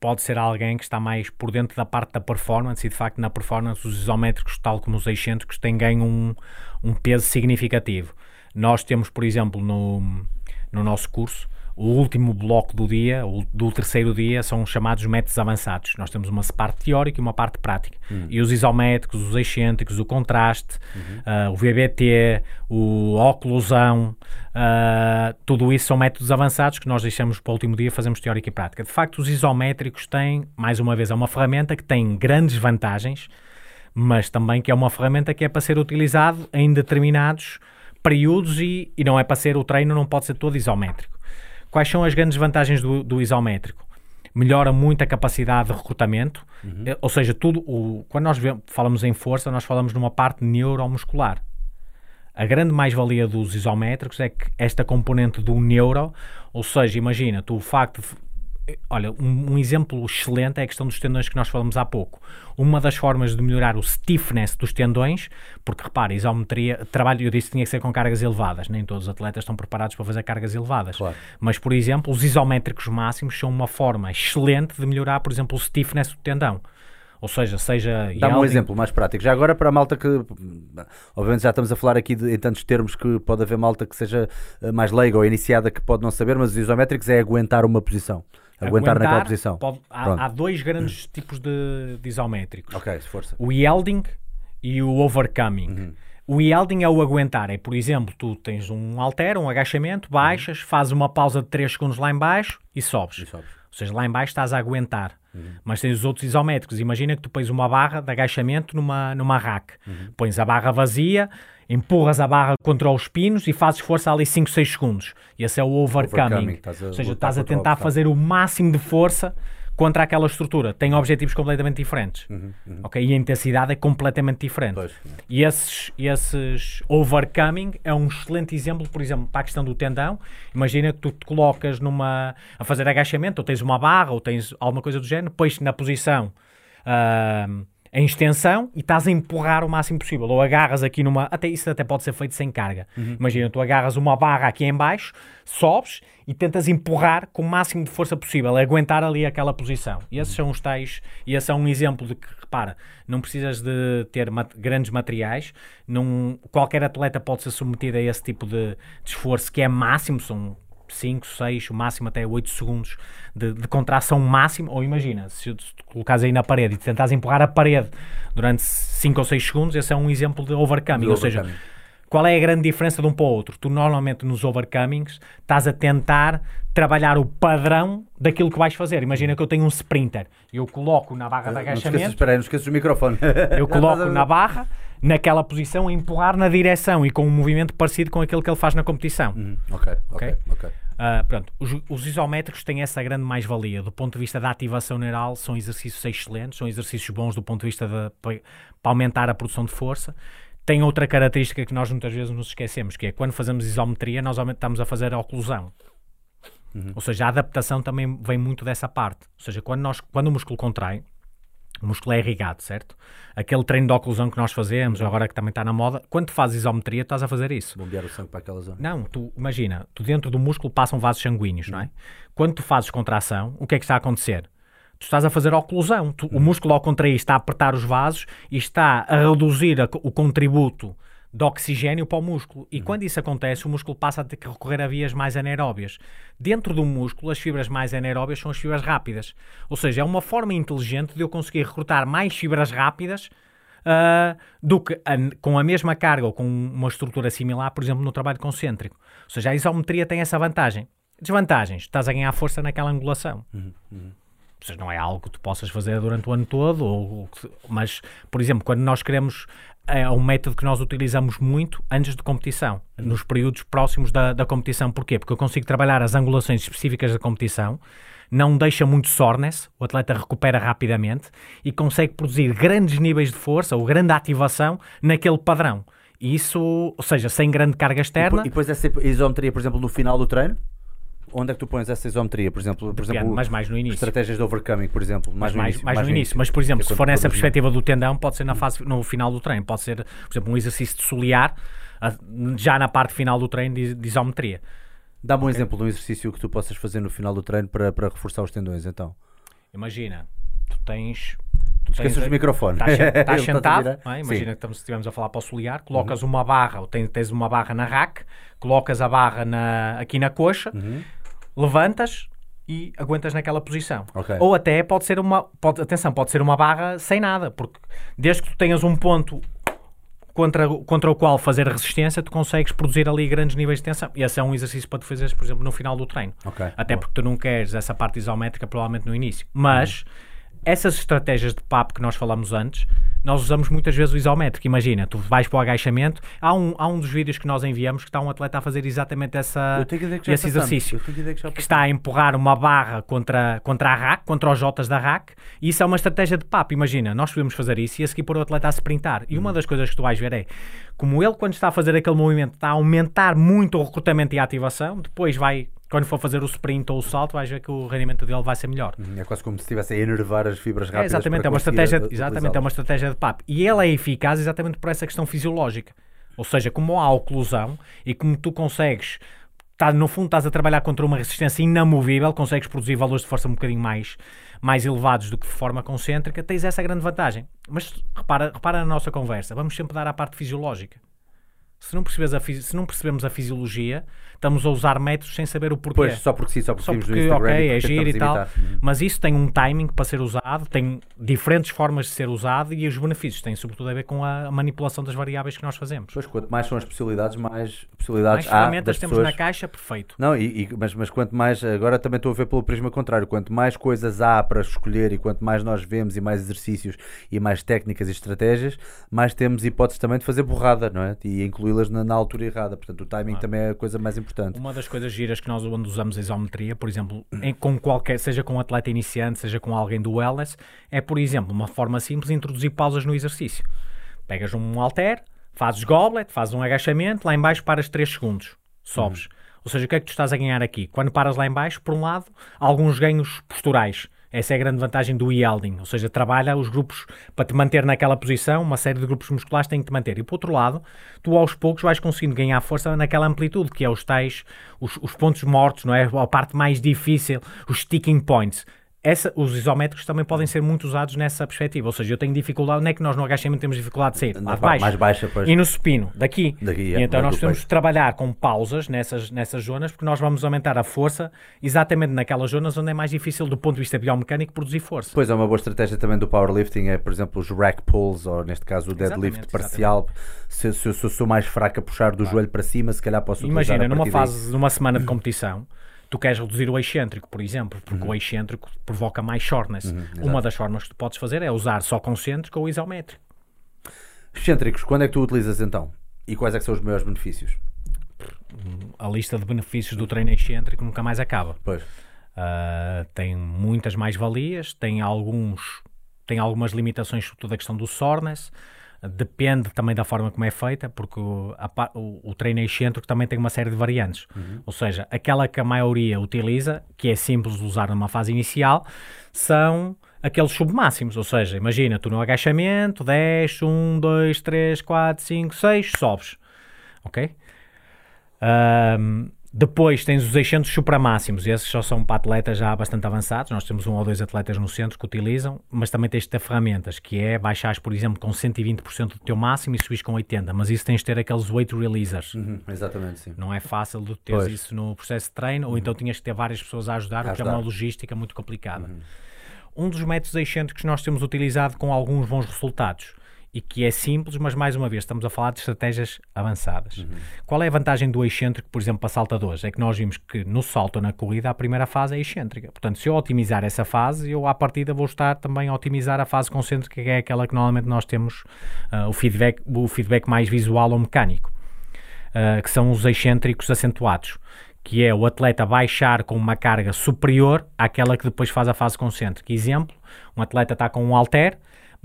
S2: pode ser alguém que está mais por dentro da parte da performance e de facto na performance os isométricos tal como os excêntricos têm ganho um, um peso significativo nós temos por exemplo no, no nosso curso o último bloco do dia, do terceiro dia, são os chamados métodos avançados. Nós temos uma parte teórica e uma parte prática. E os isométricos, os excêntricos, o contraste, ah, o VBT, o oclusão, ah, tudo isso são métodos avançados que nós deixamos para o último dia, fazemos teórica e prática. De facto, os isométricos têm, mais uma vez, é uma ferramenta que tem grandes vantagens, mas também que é uma ferramenta que é para ser utilizado em determinados períodos e, e não é para ser o treino, não pode ser todo isométrico. Quais são as grandes vantagens do, do isométrico? Melhora muito a capacidade de recrutamento, eh, ou seja, tudo o, quando nós falamos em força, nós falamos numa parte neuromuscular. A grande mais-valia dos isométricos é que esta componente do neuro, ou seja, imagina, tu o facto de Olha, um, um exemplo excelente é a questão dos tendões que nós falamos há pouco. Uma das formas de melhorar o stiffness dos tendões, porque repara, isometria, trabalho, eu disse que tinha que ser com cargas elevadas, nem todos os atletas estão preparados para fazer cargas elevadas.
S1: Claro.
S2: Mas, por exemplo, os isométricos máximos são uma forma excelente de melhorar, por exemplo, o stiffness do tendão. Ou seja, seja
S1: Dá-me um exemplo mais prático. Já agora para a malta que, obviamente já estamos a falar aqui de- em tantos termos que pode haver malta que seja eh, mais leiga ou iniciada que pode não saber, mas os isométricos é aguentar uma posição. Aguentar, naquela posição.
S2: pode- há, há dois grandes tipos de, de isométricos.
S1: Ok, força.
S2: o yielding e o overcoming. O yielding é o aguentar. É, por exemplo, tu tens um halter, um agachamento, baixas, fazes uma pausa de 3 segundos lá em baixo e sobes.
S1: E sobes.
S2: Ou seja, lá em baixo estás a aguentar. Mas tens os outros isométricos. Imagina que tu pões uma barra de agachamento numa, numa rack. Pões a barra vazia, empurras a barra contra os pinos e fazes força ali 5, 6 segundos. E esse é o overcoming.
S1: Overcoming,
S2: Ou seja, estás a tentar fazer o máximo de força contra aquela estrutura. Tem objetivos completamente diferentes. ok? E a intensidade é completamente diferente.
S1: Pois.
S2: E esses, esses overcoming é um excelente exemplo, por exemplo, para a questão do tendão. Imagina que tu te colocas numa, a fazer agachamento, ou tens uma barra, ou tens alguma coisa do género, pões na posição ah, em extensão e estás a empurrar o máximo possível. Ou agarras aqui numa. Até isso até pode ser feito sem carga. Imagina, tu agarras uma barra aqui em baixo, sobes e tentas empurrar com o máximo de força possível, aguentar ali aquela posição. E esses são os tais. E esse é um exemplo de que, repara, não precisas de ter mat- grandes materiais. Não, qualquer atleta pode ser submetido a esse tipo de, de esforço que é máximo, são 5, 6, o máximo até 8 segundos de, de contração máxima. Ou imagina, se tu colocares aí na parede e tentares empurrar a parede durante 5 ou 6 segundos, esse é um exemplo de overcoming.
S1: De
S2: ou seja,
S1: overcoming.
S2: qual é a grande diferença de um para o outro? Tu normalmente nos overcomings estás a tentar trabalhar o padrão daquilo que vais fazer. Imagina que eu tenho um sprinter, eu coloco na barra de
S1: Não esqueças,
S2: agachamento,
S1: espera aí, não esqueças o microfone.
S2: eu coloco na barra, naquela posição, a empurrar na direção e com um movimento parecido com aquele que ele faz na competição.
S1: Hum, ok, ok,
S2: Ok?
S1: ok.
S2: Ah, pronto, os, os isométricos têm essa grande mais-valia. Do ponto de vista da ativação neural, são exercícios excelentes, são exercícios bons do ponto de vista de, para, para aumentar a produção de força. Tem outra característica que nós muitas vezes nos esquecemos, que é quando fazemos isometria, nós estamos a fazer a oclusão. Ou seja, a adaptação também vem muito dessa parte. Ou seja, quando, nós, quando o músculo contrai, o músculo é irrigado, certo? Aquele treino de oclusão que nós fazemos, agora que também está na moda, quando tu fazes isometria, estás a fazer isso.
S1: Bombear o sangue para aquela zona.
S2: Não, tu imagina, tu dentro do músculo passam vasos sanguíneos, não é? Quando tu fazes contração, o que é que está a acontecer? Tu estás a fazer oclusão. Tu- O músculo ao contrair está a apertar os vasos e está a reduzir a o contributo de oxigênio para o músculo. E quando isso acontece, o músculo passa a ter que recorrer a vias mais anaeróbias. Dentro do músculo, as fibras mais anaeróbias são as fibras rápidas. Ou seja, é uma forma inteligente de eu conseguir recrutar mais fibras rápidas ah, do que a- com a mesma carga ou com uma estrutura similar, por exemplo, no trabalho concêntrico. Ou seja, a isometria tem essa vantagem. Desvantagens, estás a ganhar força naquela angulação. Ou Ou seja, não é algo que tu possas fazer durante o ano todo, ou, ou mas, por exemplo, quando nós queremos. É um método que nós utilizamos muito antes de competição, nos períodos próximos da, da competição. Porquê? Porque eu consigo trabalhar as angulações específicas da competição, não deixa muito soreness, o atleta recupera rapidamente e consegue produzir grandes níveis de força ou grande ativação naquele padrão. E Isso, ou seja, sem grande carga
S1: E
S2: externa,
S1: E depois essa isometria, por exemplo, no final do treino? Onde é que tu pões essa isometria? Por exemplo, por
S2: Depende,
S1: exemplo
S2: mas mais no início.
S1: estratégias de overcoming, por exemplo. Mais,
S2: mais,
S1: no início.
S2: mais no início. Mas, por exemplo,
S1: Que é
S2: se for nessa perspectiva do tendão, pode ser na fase, no final do treino. Pode ser, por exemplo, um exercício de solear, ah, já na parte final do treino de, de isometria.
S1: Dá-me um exemplo de um exercício que tu possas fazer no final do treino para, para reforçar os tendões, então.
S2: Imagina, tu tens.
S1: Esqueças
S2: tens-
S1: o microfone.
S2: Estás, sentado, é?
S1: Sim.
S2: imagina que estamos, estivemos a falar para o solear, colocas uma barra, ou tens, tens uma barra na rack, colocas a barra na- aqui na coxa,
S1: Uhum.
S2: Levantas e aguentas naquela posição.
S1: Ok.
S2: Ou até pode ser uma, pode, atenção, pode ser uma barra sem nada, porque desde que tu tenhas um ponto contra, contra o qual fazer resistência, tu consegues produzir ali grandes níveis de tensão. E esse é um exercício para tu fazeres, por exemplo, no final do treino.
S1: Ok,
S2: Até
S1: boa.
S2: porque tu não queres essa parte isométrica provavelmente no início. Mas essas estratégias de papo que nós falamos antes, nós usamos muitas vezes o isométrico. Imagina, tu vais para o agachamento, há um, há um dos vídeos que nós enviamos que está um atleta a fazer exatamente essa,
S1: que que
S2: esse exercício
S1: que que
S2: está a empurrar uma barra contra, contra a rack, contra os Jotas da rack, e isso é uma estratégia de papo. Imagina, nós podemos fazer isso e a seguir pôr o atleta a sprintar. E uma
S1: Uhum.
S2: das coisas que tu vais ver é como ele, quando está a fazer aquele movimento, está a aumentar muito o recrutamento e a ativação, depois vai, quando for fazer o sprint ou o salto, vais ver que o rendimento dele vai ser melhor.
S1: É quase como se estivesse a enervar as fibras
S2: É,
S1: rápidas.
S2: exatamente,
S1: para
S2: é uma estratégia,
S1: a-
S2: exatamente, é uma estratégia de papo. E ele é eficaz exatamente por essa questão fisiológica. Ou seja, como há oclusão e como tu consegues, tá, no fundo estás a trabalhar contra uma resistência inamovível, consegues produzir valores de força um bocadinho mais, mais elevados do que de forma concêntrica, tens essa grande vantagem. Mas repara, repara na nossa conversa, vamos sempre dar à parte fisiológica. Se não, percebes a se não percebemos a fisiologia, estamos a usar métodos sem saber o porquê.
S1: Pois, só porque sim, só porque
S2: Só porque,
S1: Instagram
S2: ok,
S1: e
S2: é giro e tal.
S1: Uhum.
S2: mas isso tem um timing para ser usado, tem diferentes formas de ser usado e os benefícios têm sobretudo a ver com a manipulação das variáveis que nós fazemos.
S1: Pois, quanto mais são as possibilidades, mais
S2: Mais
S1: possibilidades há
S2: ferramentas temos
S1: pessoas...
S2: na caixa, perfeito.
S1: Não, e, e- mas, mas quanto mais, agora também estou a ver pelo prisma contrário, quanto mais coisas há para escolher e quanto mais nós vemos e mais exercícios e mais técnicas e estratégias, mais temos hipóteses também de fazer borrada, não é? E incluí-las na, na altura errada. Portanto, o timing também é a coisa mais importante.
S2: Uma das coisas giras que nós onde usamos a isometria, por exemplo, em- com qualquer, seja com um atleta iniciante, seja com alguém do wellness, é, por exemplo, uma forma simples de introduzir pausas no exercício. Pegas um halter, fazes goblet, fazes um agachamento, lá em baixo paras 3 segundos, sobes. Ou seja, o que é que tu estás a ganhar aqui? Quando paras lá em baixo, por um lado, alguns ganhos posturais. Essa é a grande vantagem do yielding, ou seja, trabalha os grupos para te manter naquela posição, uma série de grupos musculares têm que te manter. E por outro lado, tu aos poucos vais conseguindo ganhar força naquela amplitude, que é os tais, os, os pontos mortos, não é? A parte mais difícil, os sticking points. Essa, os isométricos também podem ser muito usados nessa perspectiva, ou seja, eu tenho dificuldade, não é que nós no agachamento temos dificuldade de sair, lá de baixo,
S1: mais baixa, pois.
S2: e no supino, daqui.
S1: Daqui,
S2: e
S1: é,
S2: então nós temos de trabalhar com pausas nessas, nessas zonas, porque nós vamos aumentar a força exatamente naquelas zonas onde é mais difícil, do ponto de vista biomecânico, produzir força.
S1: Depois é uma boa estratégia também do powerlifting, é por exemplo os rack pulls, ou neste caso o deadlift
S2: Exatamente,
S1: parcial. Se, se, se eu sou mais fraco a puxar do joelho para cima, se calhar posso
S2: Imagina,
S1: a
S2: numa
S1: partir daí.
S2: fase, numa semana de competição, tu queres reduzir o excêntrico, por exemplo, porque
S1: Uhum.
S2: o excêntrico provoca mais shortness. Uma das formas que tu podes fazer é usar só concêntrico ou isométrico.
S1: Excêntricos, quando é que tu utilizas então? E quais é que são os maiores benefícios?
S2: A lista de benefícios do treino excêntrico nunca mais acaba.
S1: Pois.
S2: Uh, tem muitas mais-valias, tem alguns tem algumas limitações, sobretudo a questão do soreness. Depende também da forma como é feita, porque o, a o, o treino excêntrico também tem uma série de variantes. Ou seja, aquela que a maioria utiliza, que é simples de usar numa fase inicial, são aqueles submáximos. Ou seja, imagina, tu no agachamento, 10, 1, 2, 3, 4, 5, 6, sobes. Ok? Ahm, depois tens os excêntricos supramáximos, esses só são para atletas já bastante avançados. Nós temos um ou dois atletas no centro que utilizam, mas também tens de ter ferramentas, que é baixares, por exemplo, com 120% do teu máximo e subires com 80%, mas isso tens de ter aqueles weight releasers.
S1: Uhum, exatamente, sim.
S2: Não é fácil de teres
S1: Pois.
S2: isso no processo de treino, ou então tinhas que ter várias pessoas a ajudar, o que é uma logística muito complicada. Um dos métodos excêntricos que nós temos utilizado com alguns bons resultados e que é simples, mas mais uma vez estamos a falar de estratégias avançadas. Qual é a vantagem do excêntrico, por exemplo, para saltadores? É que nós vimos que no salto ou na corrida a primeira fase é excêntrica. Portanto, se eu otimizar essa fase, eu à partida vou estar também a otimizar a fase concêntrica, que é aquela que normalmente nós temos uh, o, feedback, o feedback mais visual ou mecânico, uh, que são os excêntricos acentuados que é o atleta baixar com uma carga superior àquela que depois faz a fase concêntrica. Exemplo, um atleta está com um halter,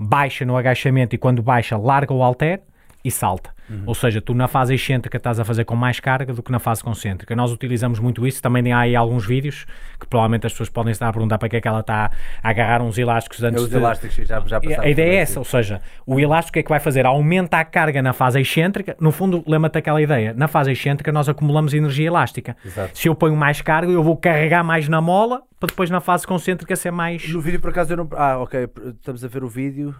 S2: baixa no agachamento e quando baixa larga o halter e salta. Uhum. Ou seja, tu na fase excêntrica estás a fazer com mais carga do que na fase concêntrica. Nós utilizamos muito isso, também há aí alguns vídeos que provavelmente as pessoas podem estar a perguntar para que é que ela está a agarrar uns elásticos antes
S1: É os
S2: de...
S1: elásticos, já, já
S2: A ideia é essa, ou seja, o elástico o que é que vai fazer? Aumenta a carga na fase excêntrica. No fundo, lembra-te aquela ideia. Na fase excêntrica nós acumulamos energia elástica.
S1: Exato.
S2: Se eu ponho mais carga, eu vou carregar mais na mola para depois na fase concêntrica ser mais...
S1: No vídeo, por acaso, eu não. Ah, ok. Estamos a ver o vídeo.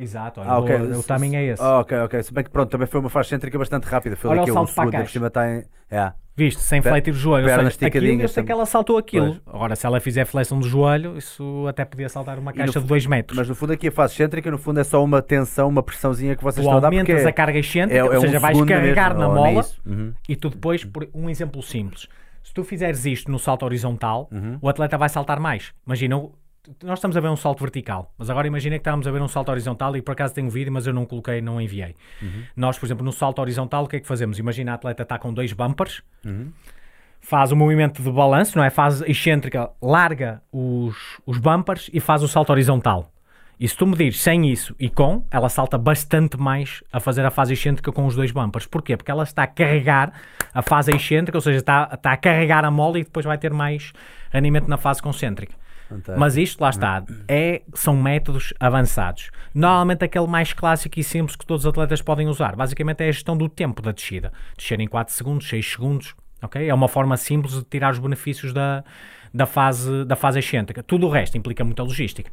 S2: Exato, olha,
S1: Ah, ok.
S2: o, o timing é esse.
S1: Ah, ok, ok. Se bem que pronto, também foi uma fase cêntrica bastante rápida. Foi
S2: Olha o
S1: a um
S2: salto para a
S1: cima está em. É.
S2: Viste, sem fletir o joelho. Ou
S1: pernas
S2: seja, aquilo, eu sei que ela saltou aquilo. Agora, se ela fizer flexão do joelho, isso até podia saltar uma caixa de 2 metros.
S1: Mas no fundo aqui a fase excêntrica, no fundo é só uma tensão, uma pressãozinha que vocês
S2: tu
S1: estão a dar
S2: aumentas
S1: é,
S2: a carga excêntrica,
S1: é, é
S2: ou seja,
S1: um
S2: vais carregar
S1: mesmo,
S2: na
S1: nem
S2: mola.
S1: Uhum.
S2: e tu depois, por um exemplo simples, se tu fizeres isto no salto horizontal,
S1: Uhum.
S2: o atleta vai saltar mais. Imagina, nós estamos a ver um salto vertical, mas agora imagina que estamos a ver um salto horizontal e por acaso tenho vídeo, mas eu não coloquei, não enviei.
S1: Uhum.
S2: Nós, por exemplo, no salto horizontal, o que é que fazemos? Imagina a atleta está com dois bumpers,
S1: Uhum.
S2: faz o movimento de balanço, não é? Faz excêntrica, larga os, os bumpers e faz o salto horizontal. E se tu medires sem isso e com, ela salta bastante mais a fazer a fase excêntrica com os dois bumpers. Porquê? Porque ela está a carregar a fase excêntrica, ou seja, está, está a carregar a mola e depois vai ter mais rendimento na fase concêntrica.
S1: Fantástico.
S2: Mas isto, lá está, é, são métodos avançados. Normalmente aquele mais clássico e simples que todos os atletas podem usar. Basicamente é a gestão do tempo da descida. Descer em 4 segundos, 6 segundos. ok? É uma forma simples de tirar os benefícios da, da, fase, da fase excêntrica. Tudo o resto implica muita logística.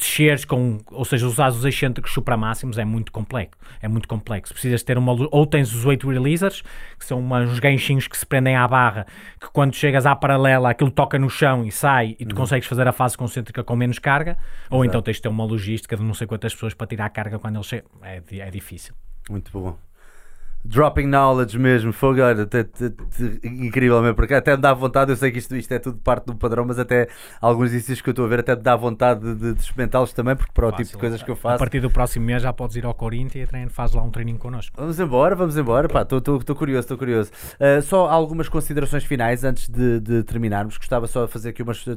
S2: Desceres com, ou seja, usar os excêntricos supramáximos é muito complexo. É muito complexo. Precisas ter uma. Ou tens os weight releasers, que são uns ganchinhos que se prendem à barra, que quando chegas à paralela aquilo toca no chão e sai e tu consegues fazer a fase concêntrica com menos carga. Ou então tens de ter uma logística de não sei quantas pessoas para tirar a carga quando ele chega. É, é difícil.
S1: Muito bom. Dropping knowledge mesmo, fogo, olha, até- até- até- incrível mesmo, porque até me dá vontade, eu sei que isto, isto é tudo parte do padrão, mas até alguns exercícios que eu estou a ver até me dá vontade de, de- de experimentá-los também, porque para o tipo de
S2: Fácil.
S1: coisas que eu
S2: A
S1: faço.
S2: partir do próximo mês já podes ir ao Corinthians e treino, faz lá um treininho connosco.
S1: Vamos embora, vamos embora. Pá, Estou curioso, estou curioso. Uh, só algumas considerações finais antes de, de terminarmos. Gostava só de fazer aqui umas. uh,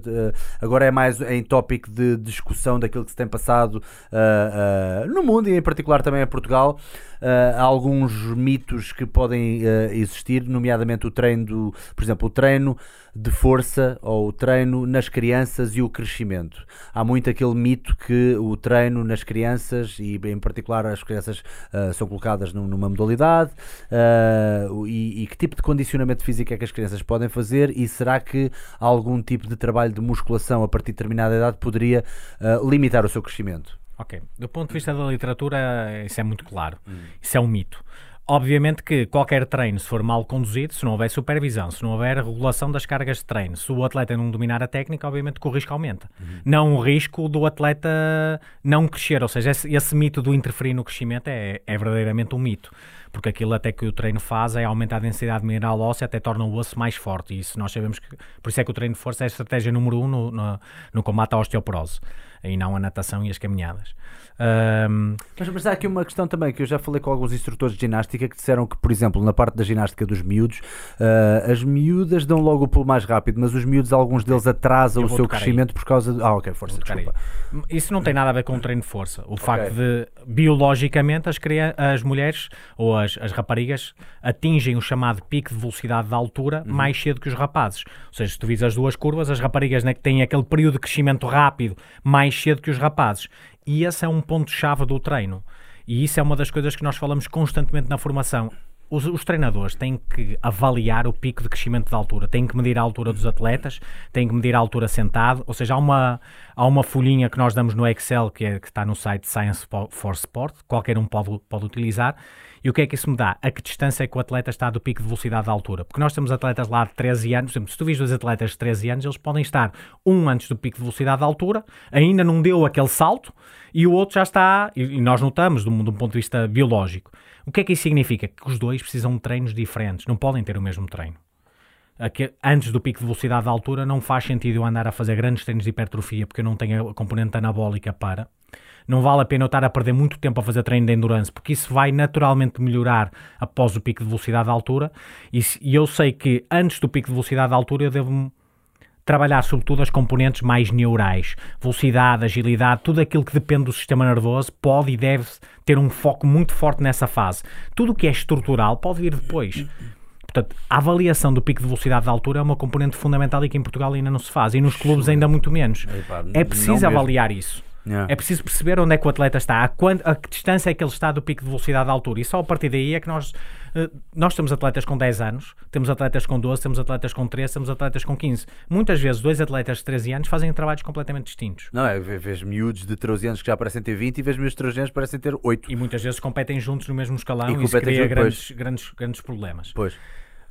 S1: agora é mais em tópico de discussão daquilo que se tem passado uh, no mundo e em particular também em Portugal. Uh, alguns mitos que podem uh, existir, nomeadamente o treino, do, por exemplo, o treino de força ou o treino nas crianças e o crescimento. Há muito aquele mito que o treino nas crianças e em particular as crianças uh, são colocadas num- numa modalidade e, e que tipo de condicionamento físico é que as crianças podem fazer e será que algum tipo de trabalho de musculação a partir de determinada idade poderia limitar o seu crescimento?
S2: Ok. Do ponto de vista da literatura, isso é muito claro. Isso é um mito. Obviamente que qualquer treino, se for mal conduzido, se não houver supervisão, se não houver regulação das cargas de treino, se o atleta não dominar a técnica, obviamente que o risco aumenta. Não o risco do atleta não crescer, ou seja, esse, esse mito do interferir no crescimento é, é verdadeiramente um mito. Porque aquilo até que o treino faz é aumentar a densidade mineral óssea, até torna o osso mais forte. E isso nós sabemos que. Por isso é que o treino de força é a estratégia número um no, no, no combate à osteoporose. E não a natação e as caminhadas. Ahm,
S1: Mas, mas há aqui uma questão também que eu já falei com alguns instrutores de ginástica que disseram que, por exemplo, na parte da ginástica dos miúdos, ah, as miúdas dão logo o pulo mais rápido, mas os miúdos, alguns deles atrasam o seu
S2: tocar aí.
S1: crescimento por causa de. Ah, ok, força,
S2: tocar aí.
S1: desculpa.
S2: Isso não tem nada a ver com o treino de força. O facto de, biologicamente, as, as mulheres ou as, as raparigas atingem o chamado pico de velocidade de altura
S1: Uhum.
S2: mais cedo que os rapazes. Ou seja, se tu vis as duas curvas, as raparigas né, que têm aquele período de crescimento rápido mais cedo que os rapazes. E esse é um ponto-chave do treino. E isso é uma das coisas que nós falamos constantemente na formação. Os, os treinadores têm que avaliar o pico de crescimento de altura, têm que medir a altura dos atletas, têm que medir a altura sentado, ou seja, há uma, há uma folhinha que nós damos no Excel que, é, que está no site Science for Sport, qualquer um pode, pode utilizar, E o que é que isso me dá? A que distância é que o atleta está do pico de velocidade da altura? Porque nós temos atletas lá de 13 anos, por exemplo, se tu vis dois atletas de 13 anos, eles podem estar um antes do pico de velocidade da altura, ainda não deu aquele salto, e o outro já está, e nós notamos, de um, de um ponto de vista biológico. O que é que isso significa? Que os dois precisam de treinos diferentes, não podem ter o mesmo treino. Antes do pico de velocidade da altura, não faz sentido eu andar a fazer grandes treinos de hipertrofia porque eu não tenho a componente anabólica para. Não vale a pena eu estar a perder muito tempo a fazer treino de endurance, porque isso vai naturalmente melhorar após o pico de velocidade da altura. E, e eu sei que antes do pico de velocidade da altura eu devo trabalhar sobretudo as componentes mais neurais, velocidade, agilidade, tudo aquilo que depende do sistema nervoso pode e deve ter um foco muito forte nessa fase. Tudo o que é estrutural pode vir depois. Portanto, a avaliação do pico de velocidade da altura é uma componente fundamental e que em Portugal ainda não se faz e nos clubes ainda muito menos. É preciso avaliar isso. Yeah. É preciso perceber onde é que o atleta está, a, a que distância é que ele está do pico de velocidade da altura. E só a partir daí é que nós, eh, nós temos atletas com 10 anos, temos atletas com 12, temos atletas com 13, temos atletas com 15. Muitas vezes, dois atletas de 13 anos fazem trabalhos completamente distintos.
S1: Não, é, vês miúdos de 13 anos que já parecem ter 20 e vês miúdos de 13 anos que parecem ter 8.
S2: E muitas vezes competem juntos no mesmo escalão e, e isso cria grandes, grandes, grandes problemas.
S1: Pois.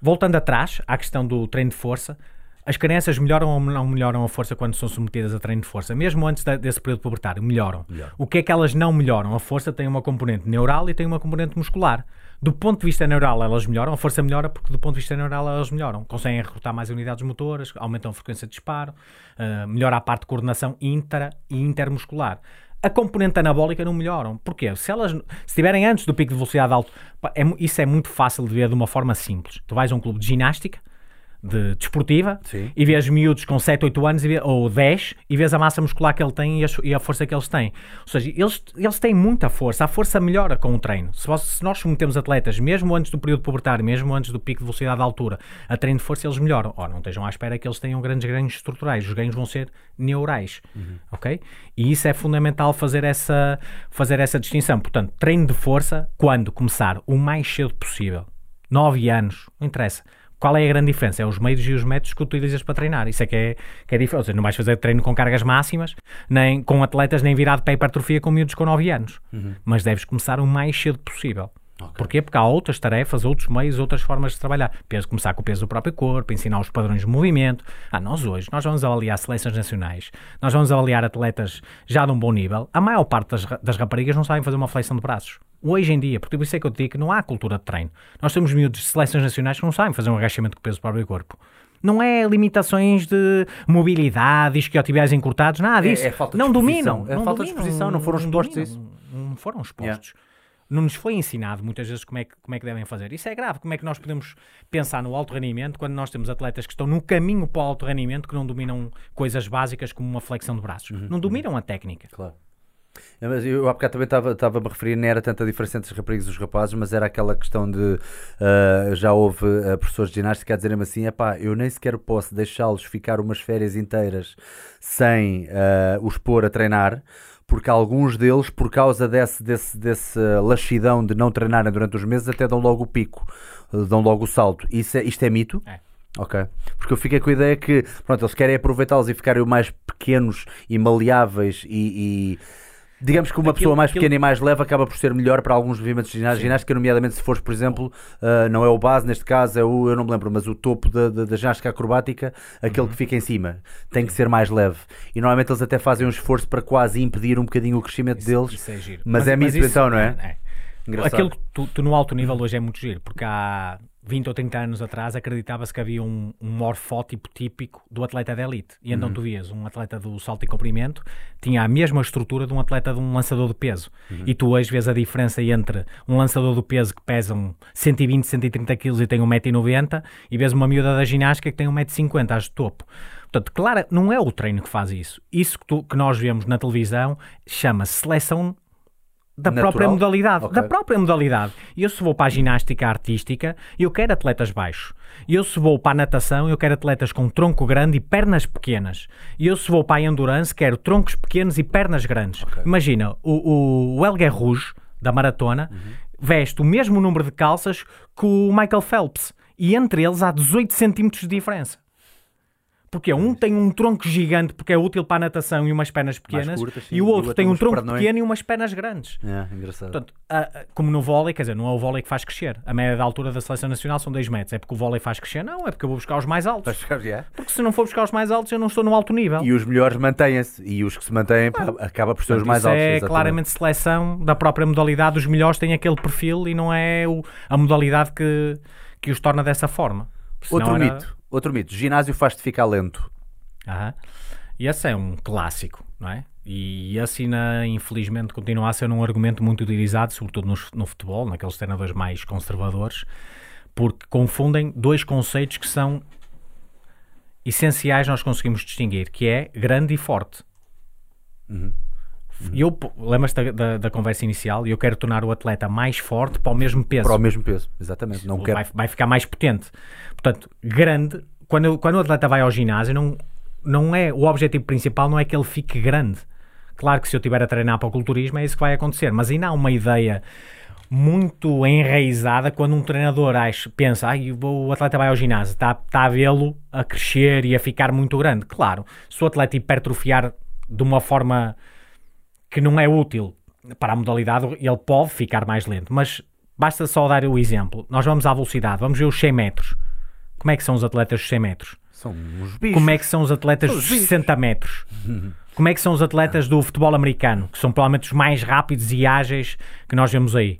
S2: Voltando atrás à questão do treino de força, as crianças melhoram ou não melhoram a força quando são submetidas a treino de força? Mesmo antes desse período pubertário, melhoram. Melhor. O que é que elas não melhoram? A força tem uma componente neural e tem uma componente muscular. Do ponto de vista neural, elas melhoram, a força melhora porque, do ponto de vista neural, elas melhoram. Conseguem recrutar mais unidades motoras, aumentam a frequência de disparo, uh, melhora a parte de coordenação intra e intermuscular. A componente anabólica não melhoram. Porquê? Se elas se estiverem antes do pico de velocidade alto, é, isso é muito fácil de ver de uma forma simples. Tu vais a um clube de ginástica, de desportiva Sim. e vês miúdos com 7, 8 anos vê, ou 10 e vês a massa muscular que ele tem e a, e a, força que eles têm. Ou seja, eles, eles têm muita força, a força melhora com o treino. Se, se nós submetemos atletas, mesmo antes do período pubertário, mesmo antes do pico de velocidade de altura, a treino de força, eles melhoram. Oh, não estejam à espera que eles tenham grandes ganhos estruturais, os ganhos vão ser neurais. Uhum. Ok? E isso é fundamental fazer essa, fazer essa distinção. Portanto, treino de força, quando começar o mais cedo possível. 9 anos, não interessa qual é a grande diferença? É os meios e os métodos que utilizas para treinar. Isso é que é, que é diferente. Ou seja, não vais fazer treino com cargas máximas, nem com atletas, nem virado para hipertrofia com miúdos com 9 anos. Uhum. Mas deves começar o mais cedo possível. Okay. Porquê? Porque há outras tarefas, outros meios, outras formas de trabalhar. Peso, começar com o peso do próprio corpo, ensinar os padrões de movimento. Ah, nós hoje, nós vamos avaliar seleções nacionais, nós vamos avaliar atletas já de um bom nível. A maior parte das, das raparigas não sabem fazer uma flexão de braços hoje em dia, porque por isso é que eu te digo que não há cultura de treino. Nós temos miúdos de seleções nacionais que não sabem fazer um agachamento com peso do próprio corpo. Não é limitações de mobilidade, isquiotibiais encurtados, nada disso. É, é falta de não dominam.
S1: É
S2: não
S1: falta dominam, de exposição, não foram expostos a isso.
S2: Não foram expostos. Yeah. Não nos foi ensinado muitas vezes como é, que, como é que devem fazer. Isso é grave. Como é que nós podemos pensar no alto rendimento quando nós temos atletas que estão no caminho para o alto rendimento que não dominam coisas básicas como uma flexão de braços? Uhum. Não dominam a técnica.
S1: Claro. É, mas eu há bocado também estava, a me referir, não era tanta diferença entre as raparigas e os rapazes, mas era aquela questão de uh, já houve uh, professores de ginástica a dizerem-me assim: pá, eu nem sequer posso deixá-los ficar umas férias inteiras sem uh, os pôr a treinar, porque alguns deles, por causa desse, desse, desse laxidão de não treinarem durante os meses, até dão logo o pico, dão logo o salto. Isso é, isto é mito?
S2: É.
S1: Ok. Porque eu fiquei com a ideia que, pronto, eles querem aproveitá-los e ficarem o mais pequenos e maleáveis e, e Digamos que uma aquilo, pessoa mais aquilo... pequena e mais leve acaba por ser melhor para alguns movimentos de ginástica, ginástica nomeadamente se fores, por exemplo, uh, não é o base, neste caso é o, eu não me lembro, mas o topo da, da, da ginástica acrobática, aquele uhum. que fica em cima, tem que ser mais leve. E normalmente eles até fazem um esforço para quase impedir um bocadinho o crescimento isso, deles.
S2: Isso é giro.
S1: Mas, mas é mito então, não é?
S2: é. Engraçado. Aquilo que tu, tu, no alto nível hoje é muito giro, porque há 20 ou 30 anos atrás acreditava-se que havia um, um morfótipo típico do atleta de elite. E então uhum. tu vias um atleta do salto e comprimento, tinha a mesma estrutura de um atleta de um lançador de peso. Uhum. E tu hoje vês a diferença entre um lançador de peso que pesa 120, 130 kg e tem 1,90m e vês uma miúda da ginástica que tem 1,50m, às de topo. Portanto, claro, não é o treino que faz isso. Isso que, tu, que nós vemos na televisão chama-se seleção da Natural? própria modalidade. Okay. Da própria modalidade. Eu se vou para a ginástica artística, eu quero atletas baixos. Eu se vou para a natação, eu quero atletas com tronco grande e pernas pequenas. Eu se vou para a endurance, quero troncos pequenos e pernas grandes. Okay. Imagina, o, o Helger Rouge, da maratona, uhum. veste o mesmo número de calças que o Michael Phelps. E entre eles há 18 centímetros de diferença. Porque um tem um tronco gigante porque é útil para a natação e umas pernas pequenas,
S1: curtas, sim,
S2: e o outro tem um tronco pequeno e umas pernas grandes.
S1: É, engraçado.
S2: Portanto, a- a- como no vôlei, quer dizer, não é o vôlei que faz crescer. A média da altura da seleção nacional são 2 metros. É porque o vôlei faz crescer? Não, é porque eu vou buscar os mais altos.
S1: Ficar- é.
S2: Porque se não for buscar os mais altos, eu não estou no alto nível.
S1: E os melhores mantêm-se. E os que se mantêm pá, acaba por ser os
S2: Portanto,
S1: mais
S2: isso
S1: altos.
S2: é
S1: exatamente.
S2: claramente seleção da própria modalidade. Os melhores têm aquele perfil e não é o- a modalidade que, que os torna dessa forma.
S1: Outro
S2: era-
S1: mito. Outro mito. Ginásio faz-te ficar lento.
S2: Aham. E esse é um clássico, não é? E esse, ainda, infelizmente, continua a ser um argumento muito utilizado, sobretudo no, no futebol, naqueles treinadores mais conservadores, porque confundem dois conceitos que são essenciais nós conseguimos distinguir, que é grande e forte. E eu, pô, lembras-te da, da, da conversa inicial? Eu quero tornar o atleta mais forte para o mesmo peso
S1: Para o mesmo peso. Exatamente. Não quero.
S2: vai, vai ficar mais potente. Portanto, grande, quando, quando o atleta vai ao ginásio, não, não é, o objetivo principal não é que ele fique grande. Claro que se eu estiver a treinar para o culturismo é isso que vai acontecer, mas ainda há uma ideia muito enraizada quando um treinador acha, pensa, ai, o atleta vai ao ginásio, está, está a vê-lo a crescer e a ficar muito grande. Claro, se o atleta hipertrofiar de uma forma que não é útil para a modalidade, ele pode ficar mais lento. Mas basta só dar o exemplo. Nós vamos à velocidade, vamos ver os 100 metros. Como é que são os atletas dos 100 metros?
S1: São uns bichos.
S2: Como é que são os atletas
S1: São
S2: dos
S1: os bichos.
S2: 60 metros? Como é que são os atletas do futebol americano, que são provavelmente os mais rápidos e ágeis que nós vemos aí?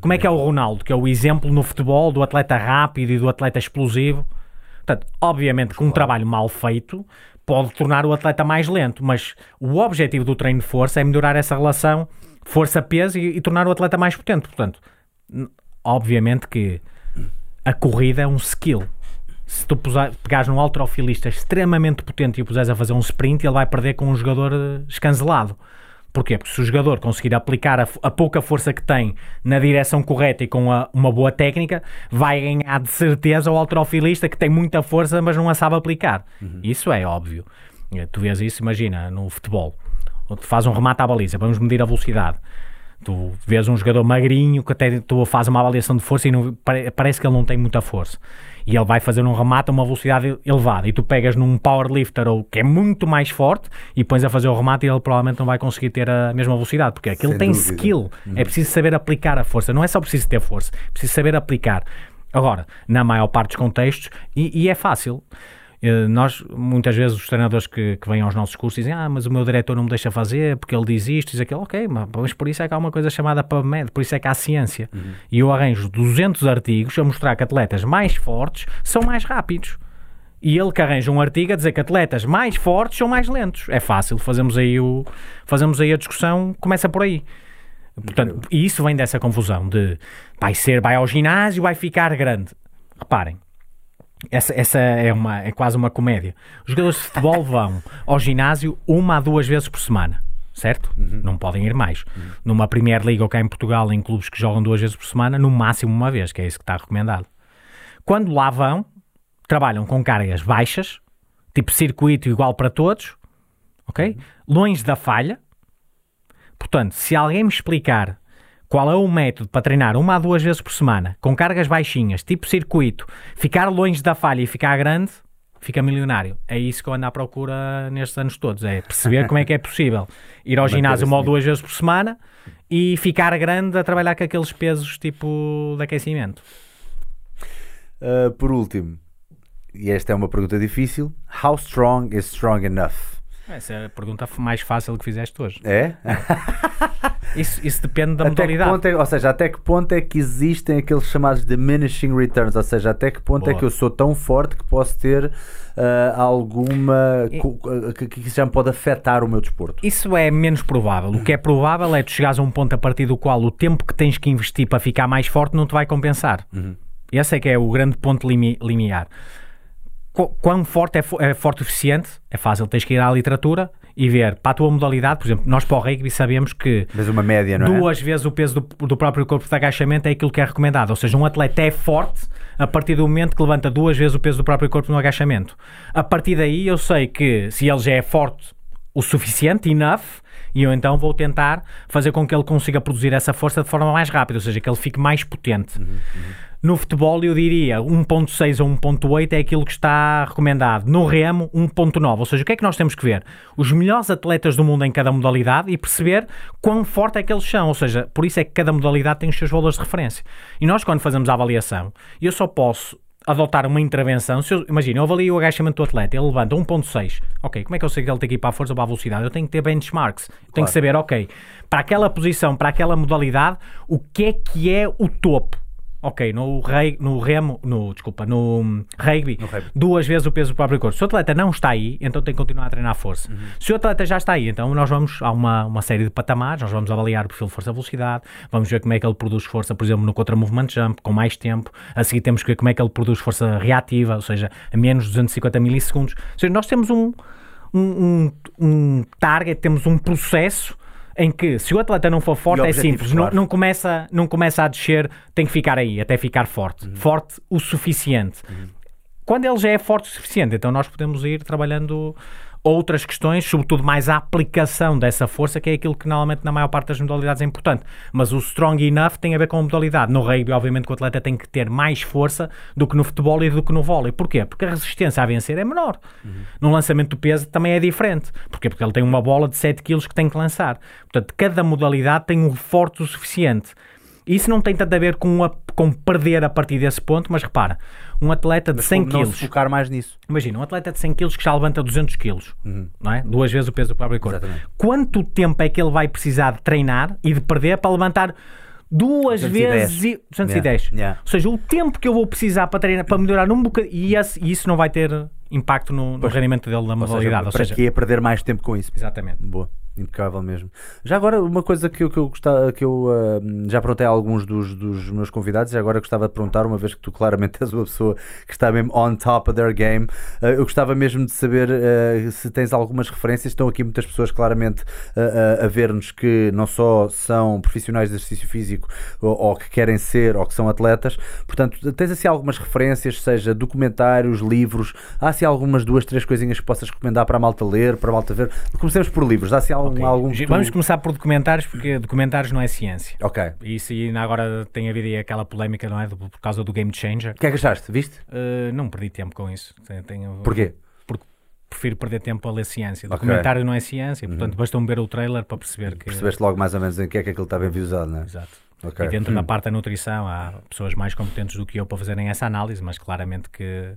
S2: Como é que é o Ronaldo, que é o exemplo no futebol do atleta rápido e do atleta explosivo? Portanto, obviamente que um trabalho mal feito pode tornar o atleta mais lento, mas o objetivo do treino de força é melhorar essa relação força-peso e, e tornar o atleta mais potente. Portanto, obviamente que a corrida é um skill. Se tu puser, pegares num alterofilista extremamente potente e o puseres a fazer um sprint, ele vai perder com um jogador eh, escancelado. Porquê? Porque se o jogador conseguir aplicar a, a pouca força que tem na direção correta e com a- uma boa técnica, vai ganhar de certeza o alterofilista que tem muita força, mas não a sabe aplicar. Isso é óbvio. Tu vês isso, imagina, no futebol. Tu faz um remate à baliza, vamos medir a velocidade. Tu vês um jogador magrinho que até tu faz uma avaliação de força e não- pare- parece que ele não tem muita força. E ele vai fazer um remate a uma velocidade elevada. E tu pegas num powerlifter ou que é muito mais forte e pões a fazer o remate e ele provavelmente não vai conseguir ter a mesma velocidade. Porque aquilo
S1: Sem
S2: tem
S1: dúvida.
S2: skill. É preciso saber aplicar a força. Não é só preciso ter força, é preciso saber aplicar. Agora, na maior parte dos contextos, e, e é fácil. Eh, Nós, muitas vezes, os treinadores que, que vêm aos nossos cursos dizem: Ah, mas o meu diretor não me deixa fazer porque ele diz isto, diz aquilo. Ok, mas por isso é que há uma coisa chamada PubMed, por isso é que há ciência. E eu arranjo 200 artigos a mostrar que atletas mais fortes são mais rápidos. E ele que arranja um artigo a dizer que atletas mais fortes são mais lentos. É fácil, fazemos aí, o, fazemos aí a discussão, começa por aí. Portanto, e isso vem dessa confusão de vai ser, vai ao ginásio, vai ficar grande. Reparem, essa, essa é, uma, é quase uma comédia. Os jogadores de futebol vão ao ginásio uma a duas vezes por semana, certo? Não podem ir mais. Numa Premier League ou cá em Portugal, em clubes que jogam duas vezes por semana, no máximo uma vez, que é isso que está recomendado. Quando lá vão, trabalham com cargas baixas, tipo circuito igual para todos, ok? Longe da falha. Portanto, se alguém me explicar qual é o método para treinar uma a duas vezes por semana, com cargas baixinhas, tipo circuito, ficar longe da falha e ficar grande, fica milionário. É isso que eu ando à procura nestes anos todos. É perceber como é que é possível ir ao ginásio uma ou
S1: nível.
S2: duas vezes por semana e ficar grande a trabalhar com aqueles pesos tipo de aquecimento.
S1: Uh, por último, e esta é uma pergunta difícil: How strong is strong enough?
S2: Essa é a pergunta mais fácil que fizeste hoje.
S1: É?
S2: Isso, isso depende da
S1: Até
S2: modalidade.
S1: é, ou seja, até que ponto é que existem aqueles chamados diminishing returns? Ou seja, até que ponto é
S2: Boa.
S1: que eu sou tão forte que posso ter uh, alguma.
S2: E-
S1: que, que já me pode afetar o meu desporto?
S2: Isso é menos provável. O que é provável é tu chegares a um ponto a partir do qual o tempo que tens que investir para ficar mais forte não te vai compensar. Esse é que é o grande ponto limi- limiar. Qu- Quão forte é, é forte o suficiente? É fácil, tens que ir à literatura e ver para a tua modalidade, por exemplo, nós para o rugby sabemos que
S1: média, é?
S2: duas vezes o peso do, do próprio corpo de agachamento é aquilo que é recomendado. Ou seja, um atleta é forte a partir do momento que levanta duas vezes o peso do próprio corpo no agachamento. A partir daí eu sei que se ele já é forte o suficiente, enough, e eu então vou tentar fazer com que ele consiga produzir essa força de forma mais rápida, ou seja, que ele fique mais potente. No futebol, eu diria 1.6 ou 1.8 é aquilo que está recomendado. No remo, 1.9. Ou seja, o que é que nós temos que ver? Os melhores atletas do mundo em cada modalidade e perceber quão forte é que eles são. Ou seja, por isso é que cada modalidade tem os seus valores de referência. E nós, quando fazemos a avaliação, eu só posso adotar uma intervenção. Se eu, imagina, eu avalio o agachamento do atleta, ele levanta 1.6. Ok, como é que eu sei que ele tem que ir para a força ou para a velocidade? Eu tenho que ter benchmarks. Eu tenho que saber, ok, para aquela posição, para aquela modalidade, o que é que é o topo? Ok, no, rei, no remo, no, desculpa, no hum, rugby,
S1: rugby.
S2: duas vezes o peso do próprio corpo. Se o atleta não está aí, então tem que continuar a treinar força. Se o atleta já está aí, então nós vamos a uma, uma série de patamares, nós vamos avaliar o perfil de força-velocidade, vamos ver como é que ele produz força, por exemplo, no contra-movement jump, com mais tempo. A seguir temos que ver como é que ele produz força reativa, ou seja, a menos de 250 milissegundos. Ou seja, nós temos um, um, um, um target, temos um processo em que se o atleta não for forte é simples, não,
S1: claro.
S2: não começa, não começa a descer, tem que ficar aí até ficar forte,
S1: Uhum.
S2: forte o suficiente. Quando ele já é forte o suficiente, então nós podemos ir trabalhando outras questões, sobretudo mais a aplicação dessa força, que é aquilo que normalmente na maior parte das modalidades é importante. Mas o strong enough tem a ver com a modalidade. No rugby, obviamente, o atleta tem que ter mais força do que no futebol e do que no vôlei. Porquê? Porque a resistência a vencer é menor. No lançamento do peso também é diferente. Porquê? Porque ele tem uma bola de 7 kg que tem que lançar. Portanto, cada modalidade tem um reforço o suficiente. Isso não tem tanto a ver com, a- com perder a partir desse ponto, mas repara, um atleta de
S1: Mas
S2: 100
S1: como não
S2: kg,
S1: focar mais nisso.
S2: imagina, um atleta de 100 kg que já levanta 200 kg, não é? duas vezes o peso do próprio corpo.
S1: Exatamente.
S2: Quanto tempo é que ele vai precisar de treinar e de perder para levantar duas
S1: 210.
S2: vezes e- 210?
S1: Yeah, yeah.
S2: Ou seja, o tempo que eu vou precisar para treinar, para melhorar um bocadinho, e, esse- e isso não vai ter impacto no, no rendimento dele na
S1: Ou seja,
S2: modalidade. Ou
S1: para
S2: seja,
S1: que é perder mais tempo com isso?
S2: exatamente.
S1: Boa, impecável mesmo. Já agora, uma coisa que eu, que eu, gostava, que eu ah, já perguntei a alguns dos, dos meus convidados e agora gostava de perguntar, uma vez que tu claramente és uma pessoa que está mesmo on top of their game, ah, eu gostava mesmo de saber ah, se tens algumas referências. Estão aqui muitas pessoas claramente a ver-nos que não só são profissionais de exercício físico ou, ou que querem ser ou que são atletas. Portanto, tens assim algumas referências, seja documentários, livros, há assim algumas duas, três coisinhas que possas recomendar para a malta ler, para a malta ver. Comecemos por livros, há assim algum,
S2: Ok.
S1: algum tu-
S2: Vamos começar por documentários, porque documentários não é ciência.
S1: Ok.
S2: E isso ainda agora tem havido aí aquela polémica, não é? Por causa do Game Changer.
S1: O que é que achaste? Viste?
S2: Uh, não perdi tempo com isso. Tenho-
S1: Porquê?
S2: Porque prefiro perder tempo a ler ciência.
S1: Ok.
S2: Documentário não é ciência, portanto basta-me ver o trailer para perceber que.
S1: Percebeste logo mais ou menos em que é que aquilo está bem visado, não é?
S2: Exato.
S1: Ok.
S2: E dentro
S1: Hum.
S2: da parte da nutrição há pessoas mais competentes do que eu para fazerem essa análise, mas claramente que,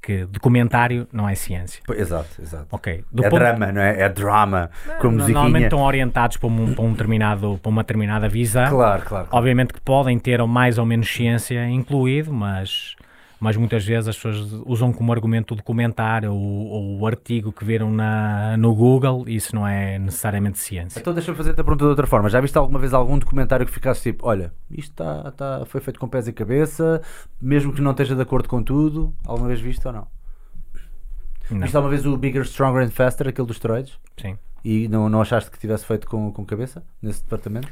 S2: que documentário não é ciência.
S1: Exato, exato.
S2: Ok. Do
S1: É
S2: ponto-
S1: drama, não é? É drama. Com
S2: Normalmente
S1: musiquinha.
S2: estão orientados para, um, para, um determinado, para uma determinada visão.
S1: Claro, claro. claro.
S2: Obviamente que podem ter mais ou menos ciência incluído, mas, mas muitas vezes as pessoas usam como argumento o documentário ou, o artigo que viram na, no Google e isso não é necessariamente ciência.
S1: Então deixa-me fazer-te a pergunta de outra forma. Já viste alguma vez algum documentário que ficasse tipo, olha, isto está, está, foi feito com pés e cabeça, mesmo que não esteja de acordo com tudo? Alguma vez viste ou não?
S2: Não.
S1: Viste alguma vez o Bigger, Stronger and Faster, aquele dos esteroides?
S2: Sim.
S1: E não, não achaste que tivesse feito com, com cabeça nesse departamento?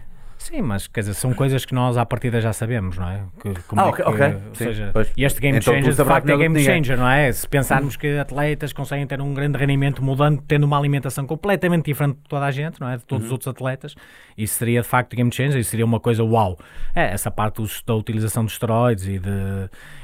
S2: Sim, mas quer dizer, são coisas que nós à partida já sabemos, não é? Que,
S1: Ah,
S2: é
S1: ok,
S2: que-
S1: ok.
S2: Ou
S1: Sim,
S2: seja,
S1: pois.
S2: e este Game
S1: Então
S2: Changer de facto é Game. Changer, não é? Se pensarmos que atletas conseguem ter um grande rendimento mudando, tendo uma alimentação completamente diferente de toda a gente, não é? De todos
S1: Uhum.
S2: os outros atletas, isso seria de facto Game Changer, isso seria uma coisa uau. É, essa parte dos- da utilização de esteroides e de,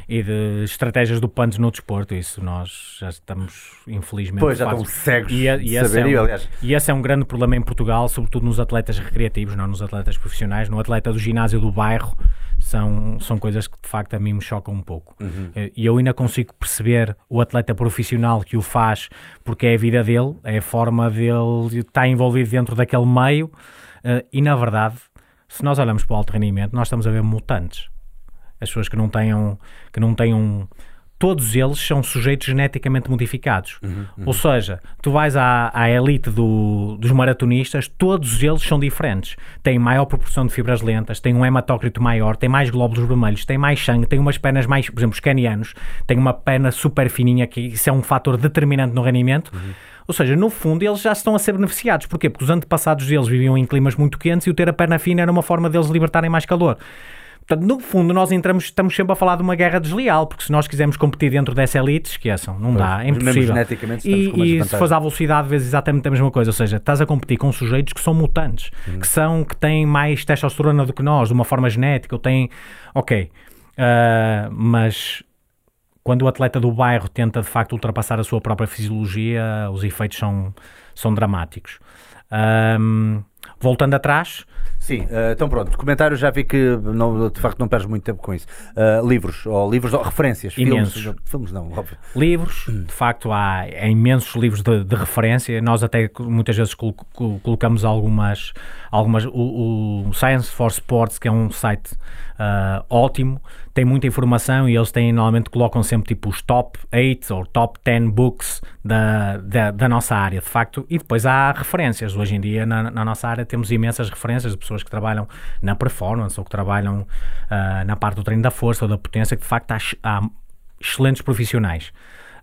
S2: e de estratégias do punch no desporto, isso nós já estamos infelizmente
S1: Pois, já cegos
S2: E, a-
S1: de
S2: e esse é um- e esse é um grande problema em Portugal, sobretudo nos atletas recreativos, não nos atletas profissionais. No atleta do ginásio do bairro, são, são coisas que de facto a mim me chocam um pouco. Eh, E eu ainda consigo perceber o atleta profissional que o faz porque é a vida dele, é a forma dele estar envolvido dentro daquele meio. Eh, E na verdade, se nós olhamos para o alto rendimento, nós estamos a ver mutantes. As pessoas que não tenham, que não tenham todos eles são sujeitos geneticamente modificados. Ou seja, tu vais à, à elite do- dos maratonistas, todos eles são diferentes. Têm maior proporção de fibras lentas, têm um hematócrito maior, têm mais glóbulos vermelhos, têm mais sangue, têm umas pernas mais, por exemplo, os canianos, têm uma perna super fininha, que isso é um fator determinante no rendimento. Ou seja, no fundo, eles já estão a ser beneficiados. Porquê? Porque os antepassados deles viviam em climas muito quentes e o ter a perna fina era uma forma deles libertarem mais calor. Portanto, no fundo, nós entramos, estamos sempre a falar de uma guerra desleal, porque se nós quisermos competir dentro dessa elite, esqueçam, não dá, é impossível.
S1: geneticamente
S2: E, e se fores à velocidade, vês exatamente a mesma coisa. Ou seja, estás a competir com sujeitos que são mutantes,
S1: Uhum.
S2: que são que têm mais testosterona do que nós, de uma forma genética, ou têm. Ok. ah, mas quando o atleta do bairro tenta de facto ultrapassar a sua própria fisiologia, os efeitos são, são dramáticos. Ahm, voltando atrás,
S1: Sim, eh, então pronto, comentários já vi que não, de facto não perdes muito tempo com isso. Eh, livros, ou livros, ou referências,
S2: Imensos.
S1: filmes, filmes não, óbvio.
S2: Livros, de facto, há, imensos livros de, de referência. Nós até muitas vezes colo- colo- colocamos algumas. algumas o, o Science for Sports, que é um site ah, ótimo, tem muita informação e eles têm normalmente colocam sempre tipo os top 8 ou top 10 books da, da, da nossa área, de facto. E depois há referências. Hoje em dia, na, na nossa área, temos imensas referências de pessoas que trabalham na performance ou que trabalham ah, na parte do treino da força ou da potência, que de facto há, há excelentes profissionais.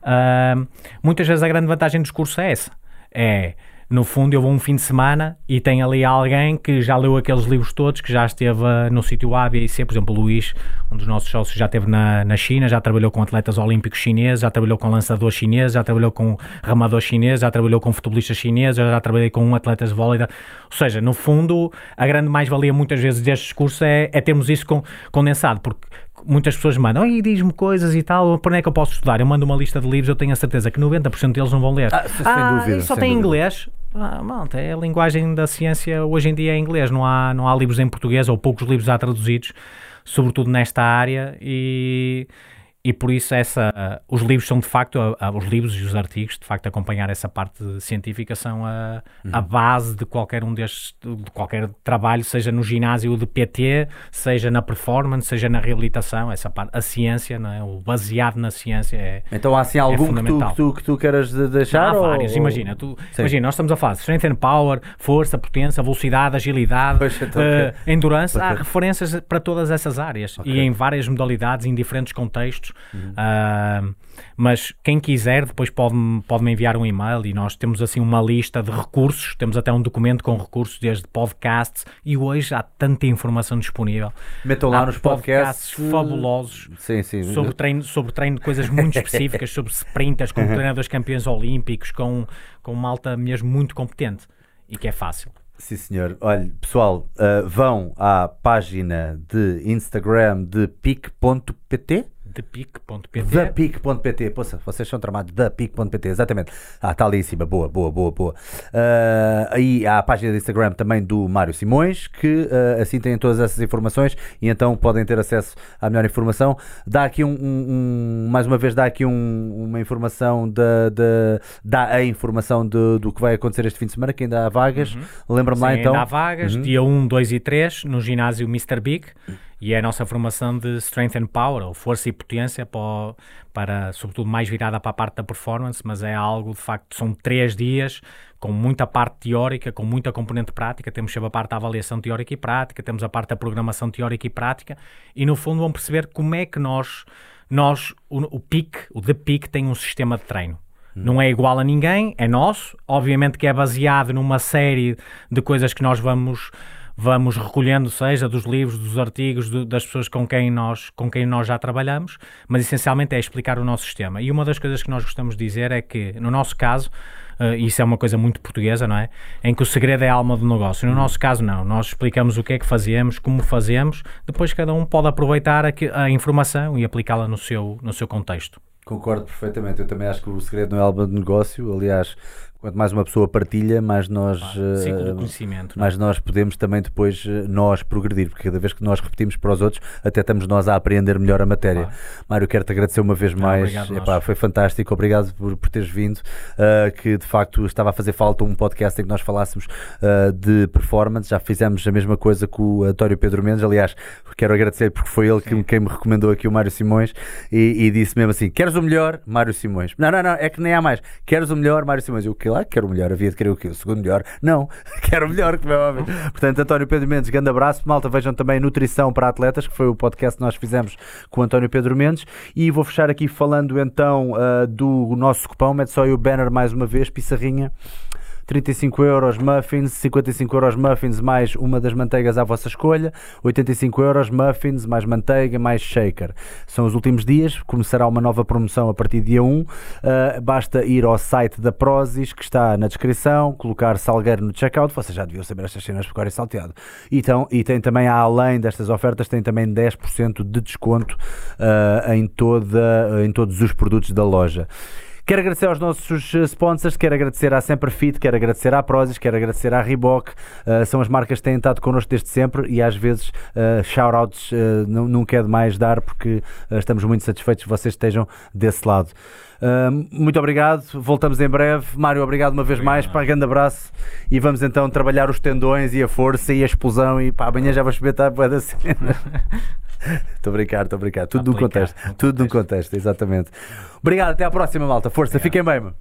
S2: Ah, muitas vezes a grande vantagem do discurso é essa. É, no fundo, eu vou um fim de semana e tem ali alguém que já leu aqueles livros todos, que já esteve ah, no sítio A, B e C. Por exemplo, o Luís, um dos nossos sócios, já esteve na, na China, já trabalhou com atletas olímpicos chineses, já trabalhou com lançadores chineses, já trabalhou com ramadores chineses, já trabalhou com futebolistas chineses, já, trabalhei com atletas de vôlei. Ou seja, no fundo, a grande mais-valia muitas vezes deste discurso é, é termos isso con- condensado, porque muitas pessoas mandam, e diz-me coisas e tal, por onde é que eu posso estudar? Eu mando uma lista de livros, eu tenho a certeza que 90% deles não vão ler.
S1: Ah, sem dúvida,
S2: e só
S1: sem
S2: tem
S1: dúvida.
S2: inglês. Ah, malta, é a linguagem da ciência hoje em dia é inglês, não há, não há livros em português ou poucos livros já traduzidos, sobretudo nesta área, e, e por isso essa, os livros são de facto, os livros e os artigos, de facto, acompanhar essa parte científica são a,
S1: Uhum.
S2: a base de qualquer um destes, de qualquer trabalho, seja no ginásio de PT, seja na performance, seja na reabilitação, essa parte, a ciência, não é? o baseado na ciência é,
S1: Então há assim algum que, tu, que, tu, que tu queiras de- deixar?
S2: Há
S1: ou-
S2: vários, imagina, tu,
S1: Sim.
S2: imagina, nós estamos a falar de strength and power, força, potência, velocidade, agilidade,
S1: então, ok.
S2: endurance, há
S1: Ok.
S2: referências para todas essas áreas
S1: Ok.
S2: e em várias modalidades, em diferentes contextos.
S1: Uhum.
S2: Ah, mas quem quiser depois pode-me pode enviar um e-mail e nós temos assim uma lista de recursos, temos até um documento com recursos desde podcasts e hoje há tanta informação disponível.
S1: Metam lá
S2: Há
S1: nos podcasts.
S2: fabulosos
S1: Sim, sim.
S2: sobre treino, sobre treino de coisas muito específicas, sobre sprinters, com treinadores campeões olímpicos, com, com malta mesmo muito competente e que é fácil.
S1: Sim, senhor. Olha, pessoal, uh, vão à página de Instagram de pic.pt.
S2: Depic.pt
S1: ThePic.pt, poça, vocês são tramados ThePic.pt, exatamente. Ah, está ali em cima, boa, boa, boa, boa. Ah, aí há a página de Instagram também do Mário Simões, que ah, assim têm todas essas informações e então podem ter acesso à melhor informação. Dá aqui um, um- um- mais uma vez, dá aqui um- uma informação da, da- dá a informação do, do que vai acontecer este fim de semana, que ainda há vagas. Lembra-me lá então.
S2: ainda há vagas, dia 1, 2 e 3, no ginásio Mr. Big, e é a nossa formação de Strength and Power, ou força e potência, para, o- para, sobretudo mais virada para a parte da performance, mas é algo, de facto, são três dias com muita parte teórica, com muita componente prática, temos sempre a parte da avaliação teórica e prática, temos a parte da programação teórica e prática, e no fundo vão perceber como é que nós, nós o, o PIC, o The PIC tem um sistema de treino. Não é igual a ninguém, é nosso. Obviamente que é baseado numa série de coisas que nós vamos vamos recolhendo, seja dos livros, dos artigos, do- das pessoas com quem, nós, com quem nós já trabalhamos, mas essencialmente é explicar o nosso sistema. E uma das coisas que nós gostamos de dizer é que, no nosso caso, eh, isso é uma coisa muito portuguesa, não é? Em que o segredo é a alma do negócio. No nosso caso, não. Nós explicamos o que é que fazemos, como fazemos, depois cada um pode aproveitar a, que- a informação e aplicá-la no seu, no seu contexto.
S1: Concordo perfeitamente. Eu também acho que o segredo não é alma de negócio. Aliás, quanto mais uma pessoa partilha, mais nós, eh,
S2: conhecimento. não
S1: mais nós podemos também depois eh, nós progredir, porque cada vez que nós repetimos para os outros, até estamos nós a aprender melhor a matéria.
S2: Claro.
S1: Mário, quero-te agradecer uma vez mais.
S2: obrigado, nós.
S1: Epá, foi fantástico, obrigado por, por teres vindo. uh, que de facto estava a fazer falta um podcast em que nós falássemos uh, de performance. Já fizemos a mesma coisa com o António Pedro Mendes. Aliás, quero agradecer porque foi ele que, quem me recomendou aqui o Mário Simões e, e disse mesmo assim: Queres o melhor? Mário Simões. Não, não, não, é que nem há mais. Queres o melhor? Mário Simões. Eu, que lá, quero melhor. Havia de querer o quê? O segundo melhor? Não, quero melhor, como é óbvio. Portanto, António Pedro Mendes, grande abraço. Malta, vejam também Nutrição para Atletas, que foi o podcast que nós fizemos com o António Pedro Mendes. E vou fechar aqui falando então ah, do nosso cupão. Mete só aí o banner mais uma vez, Pissarrinha. 35 euros muffins, 55 euros muffins mais uma das manteigas à vossa escolha, 85 euros muffins mais manteiga mais shaker. São os últimos dias, começará uma nova promoção a partir de dia 1. Uh, basta ir ao site da Prozis, que está na descrição, colocar Salgueiro no checkout. Vocês já deviam saber estas cenas porque é salteado. Então, e tem também, além destas ofertas, tem também 10% de desconto uh, em, toda, em todos os produtos da loja. Quero agradecer aos nossos sponsors, quero agradecer à Semperfit, quero agradecer à Prozis, quero agradecer à Reebok. Uh, são as marcas que têm estado connosco desde sempre e às vezes uh, shoutouts uh, quero mais dar porque uh, estamos muito satisfeitos que vocês estejam desse lado. Uh, muito obrigado, voltamos em breve. Mário, obrigado uma vez mais. Pá, grande abraço. E vamos então trabalhar os tendões e a força e a explosão. E pá, amanhã já vais espetar a da cena. Estou a brincar, estou a brincar. Tudo
S2: Aplicar,
S1: no contexto.
S2: no
S1: Tudo no contexto, exatamente. Obrigado, até à próxima, malta. Força, fiquem bem. mano.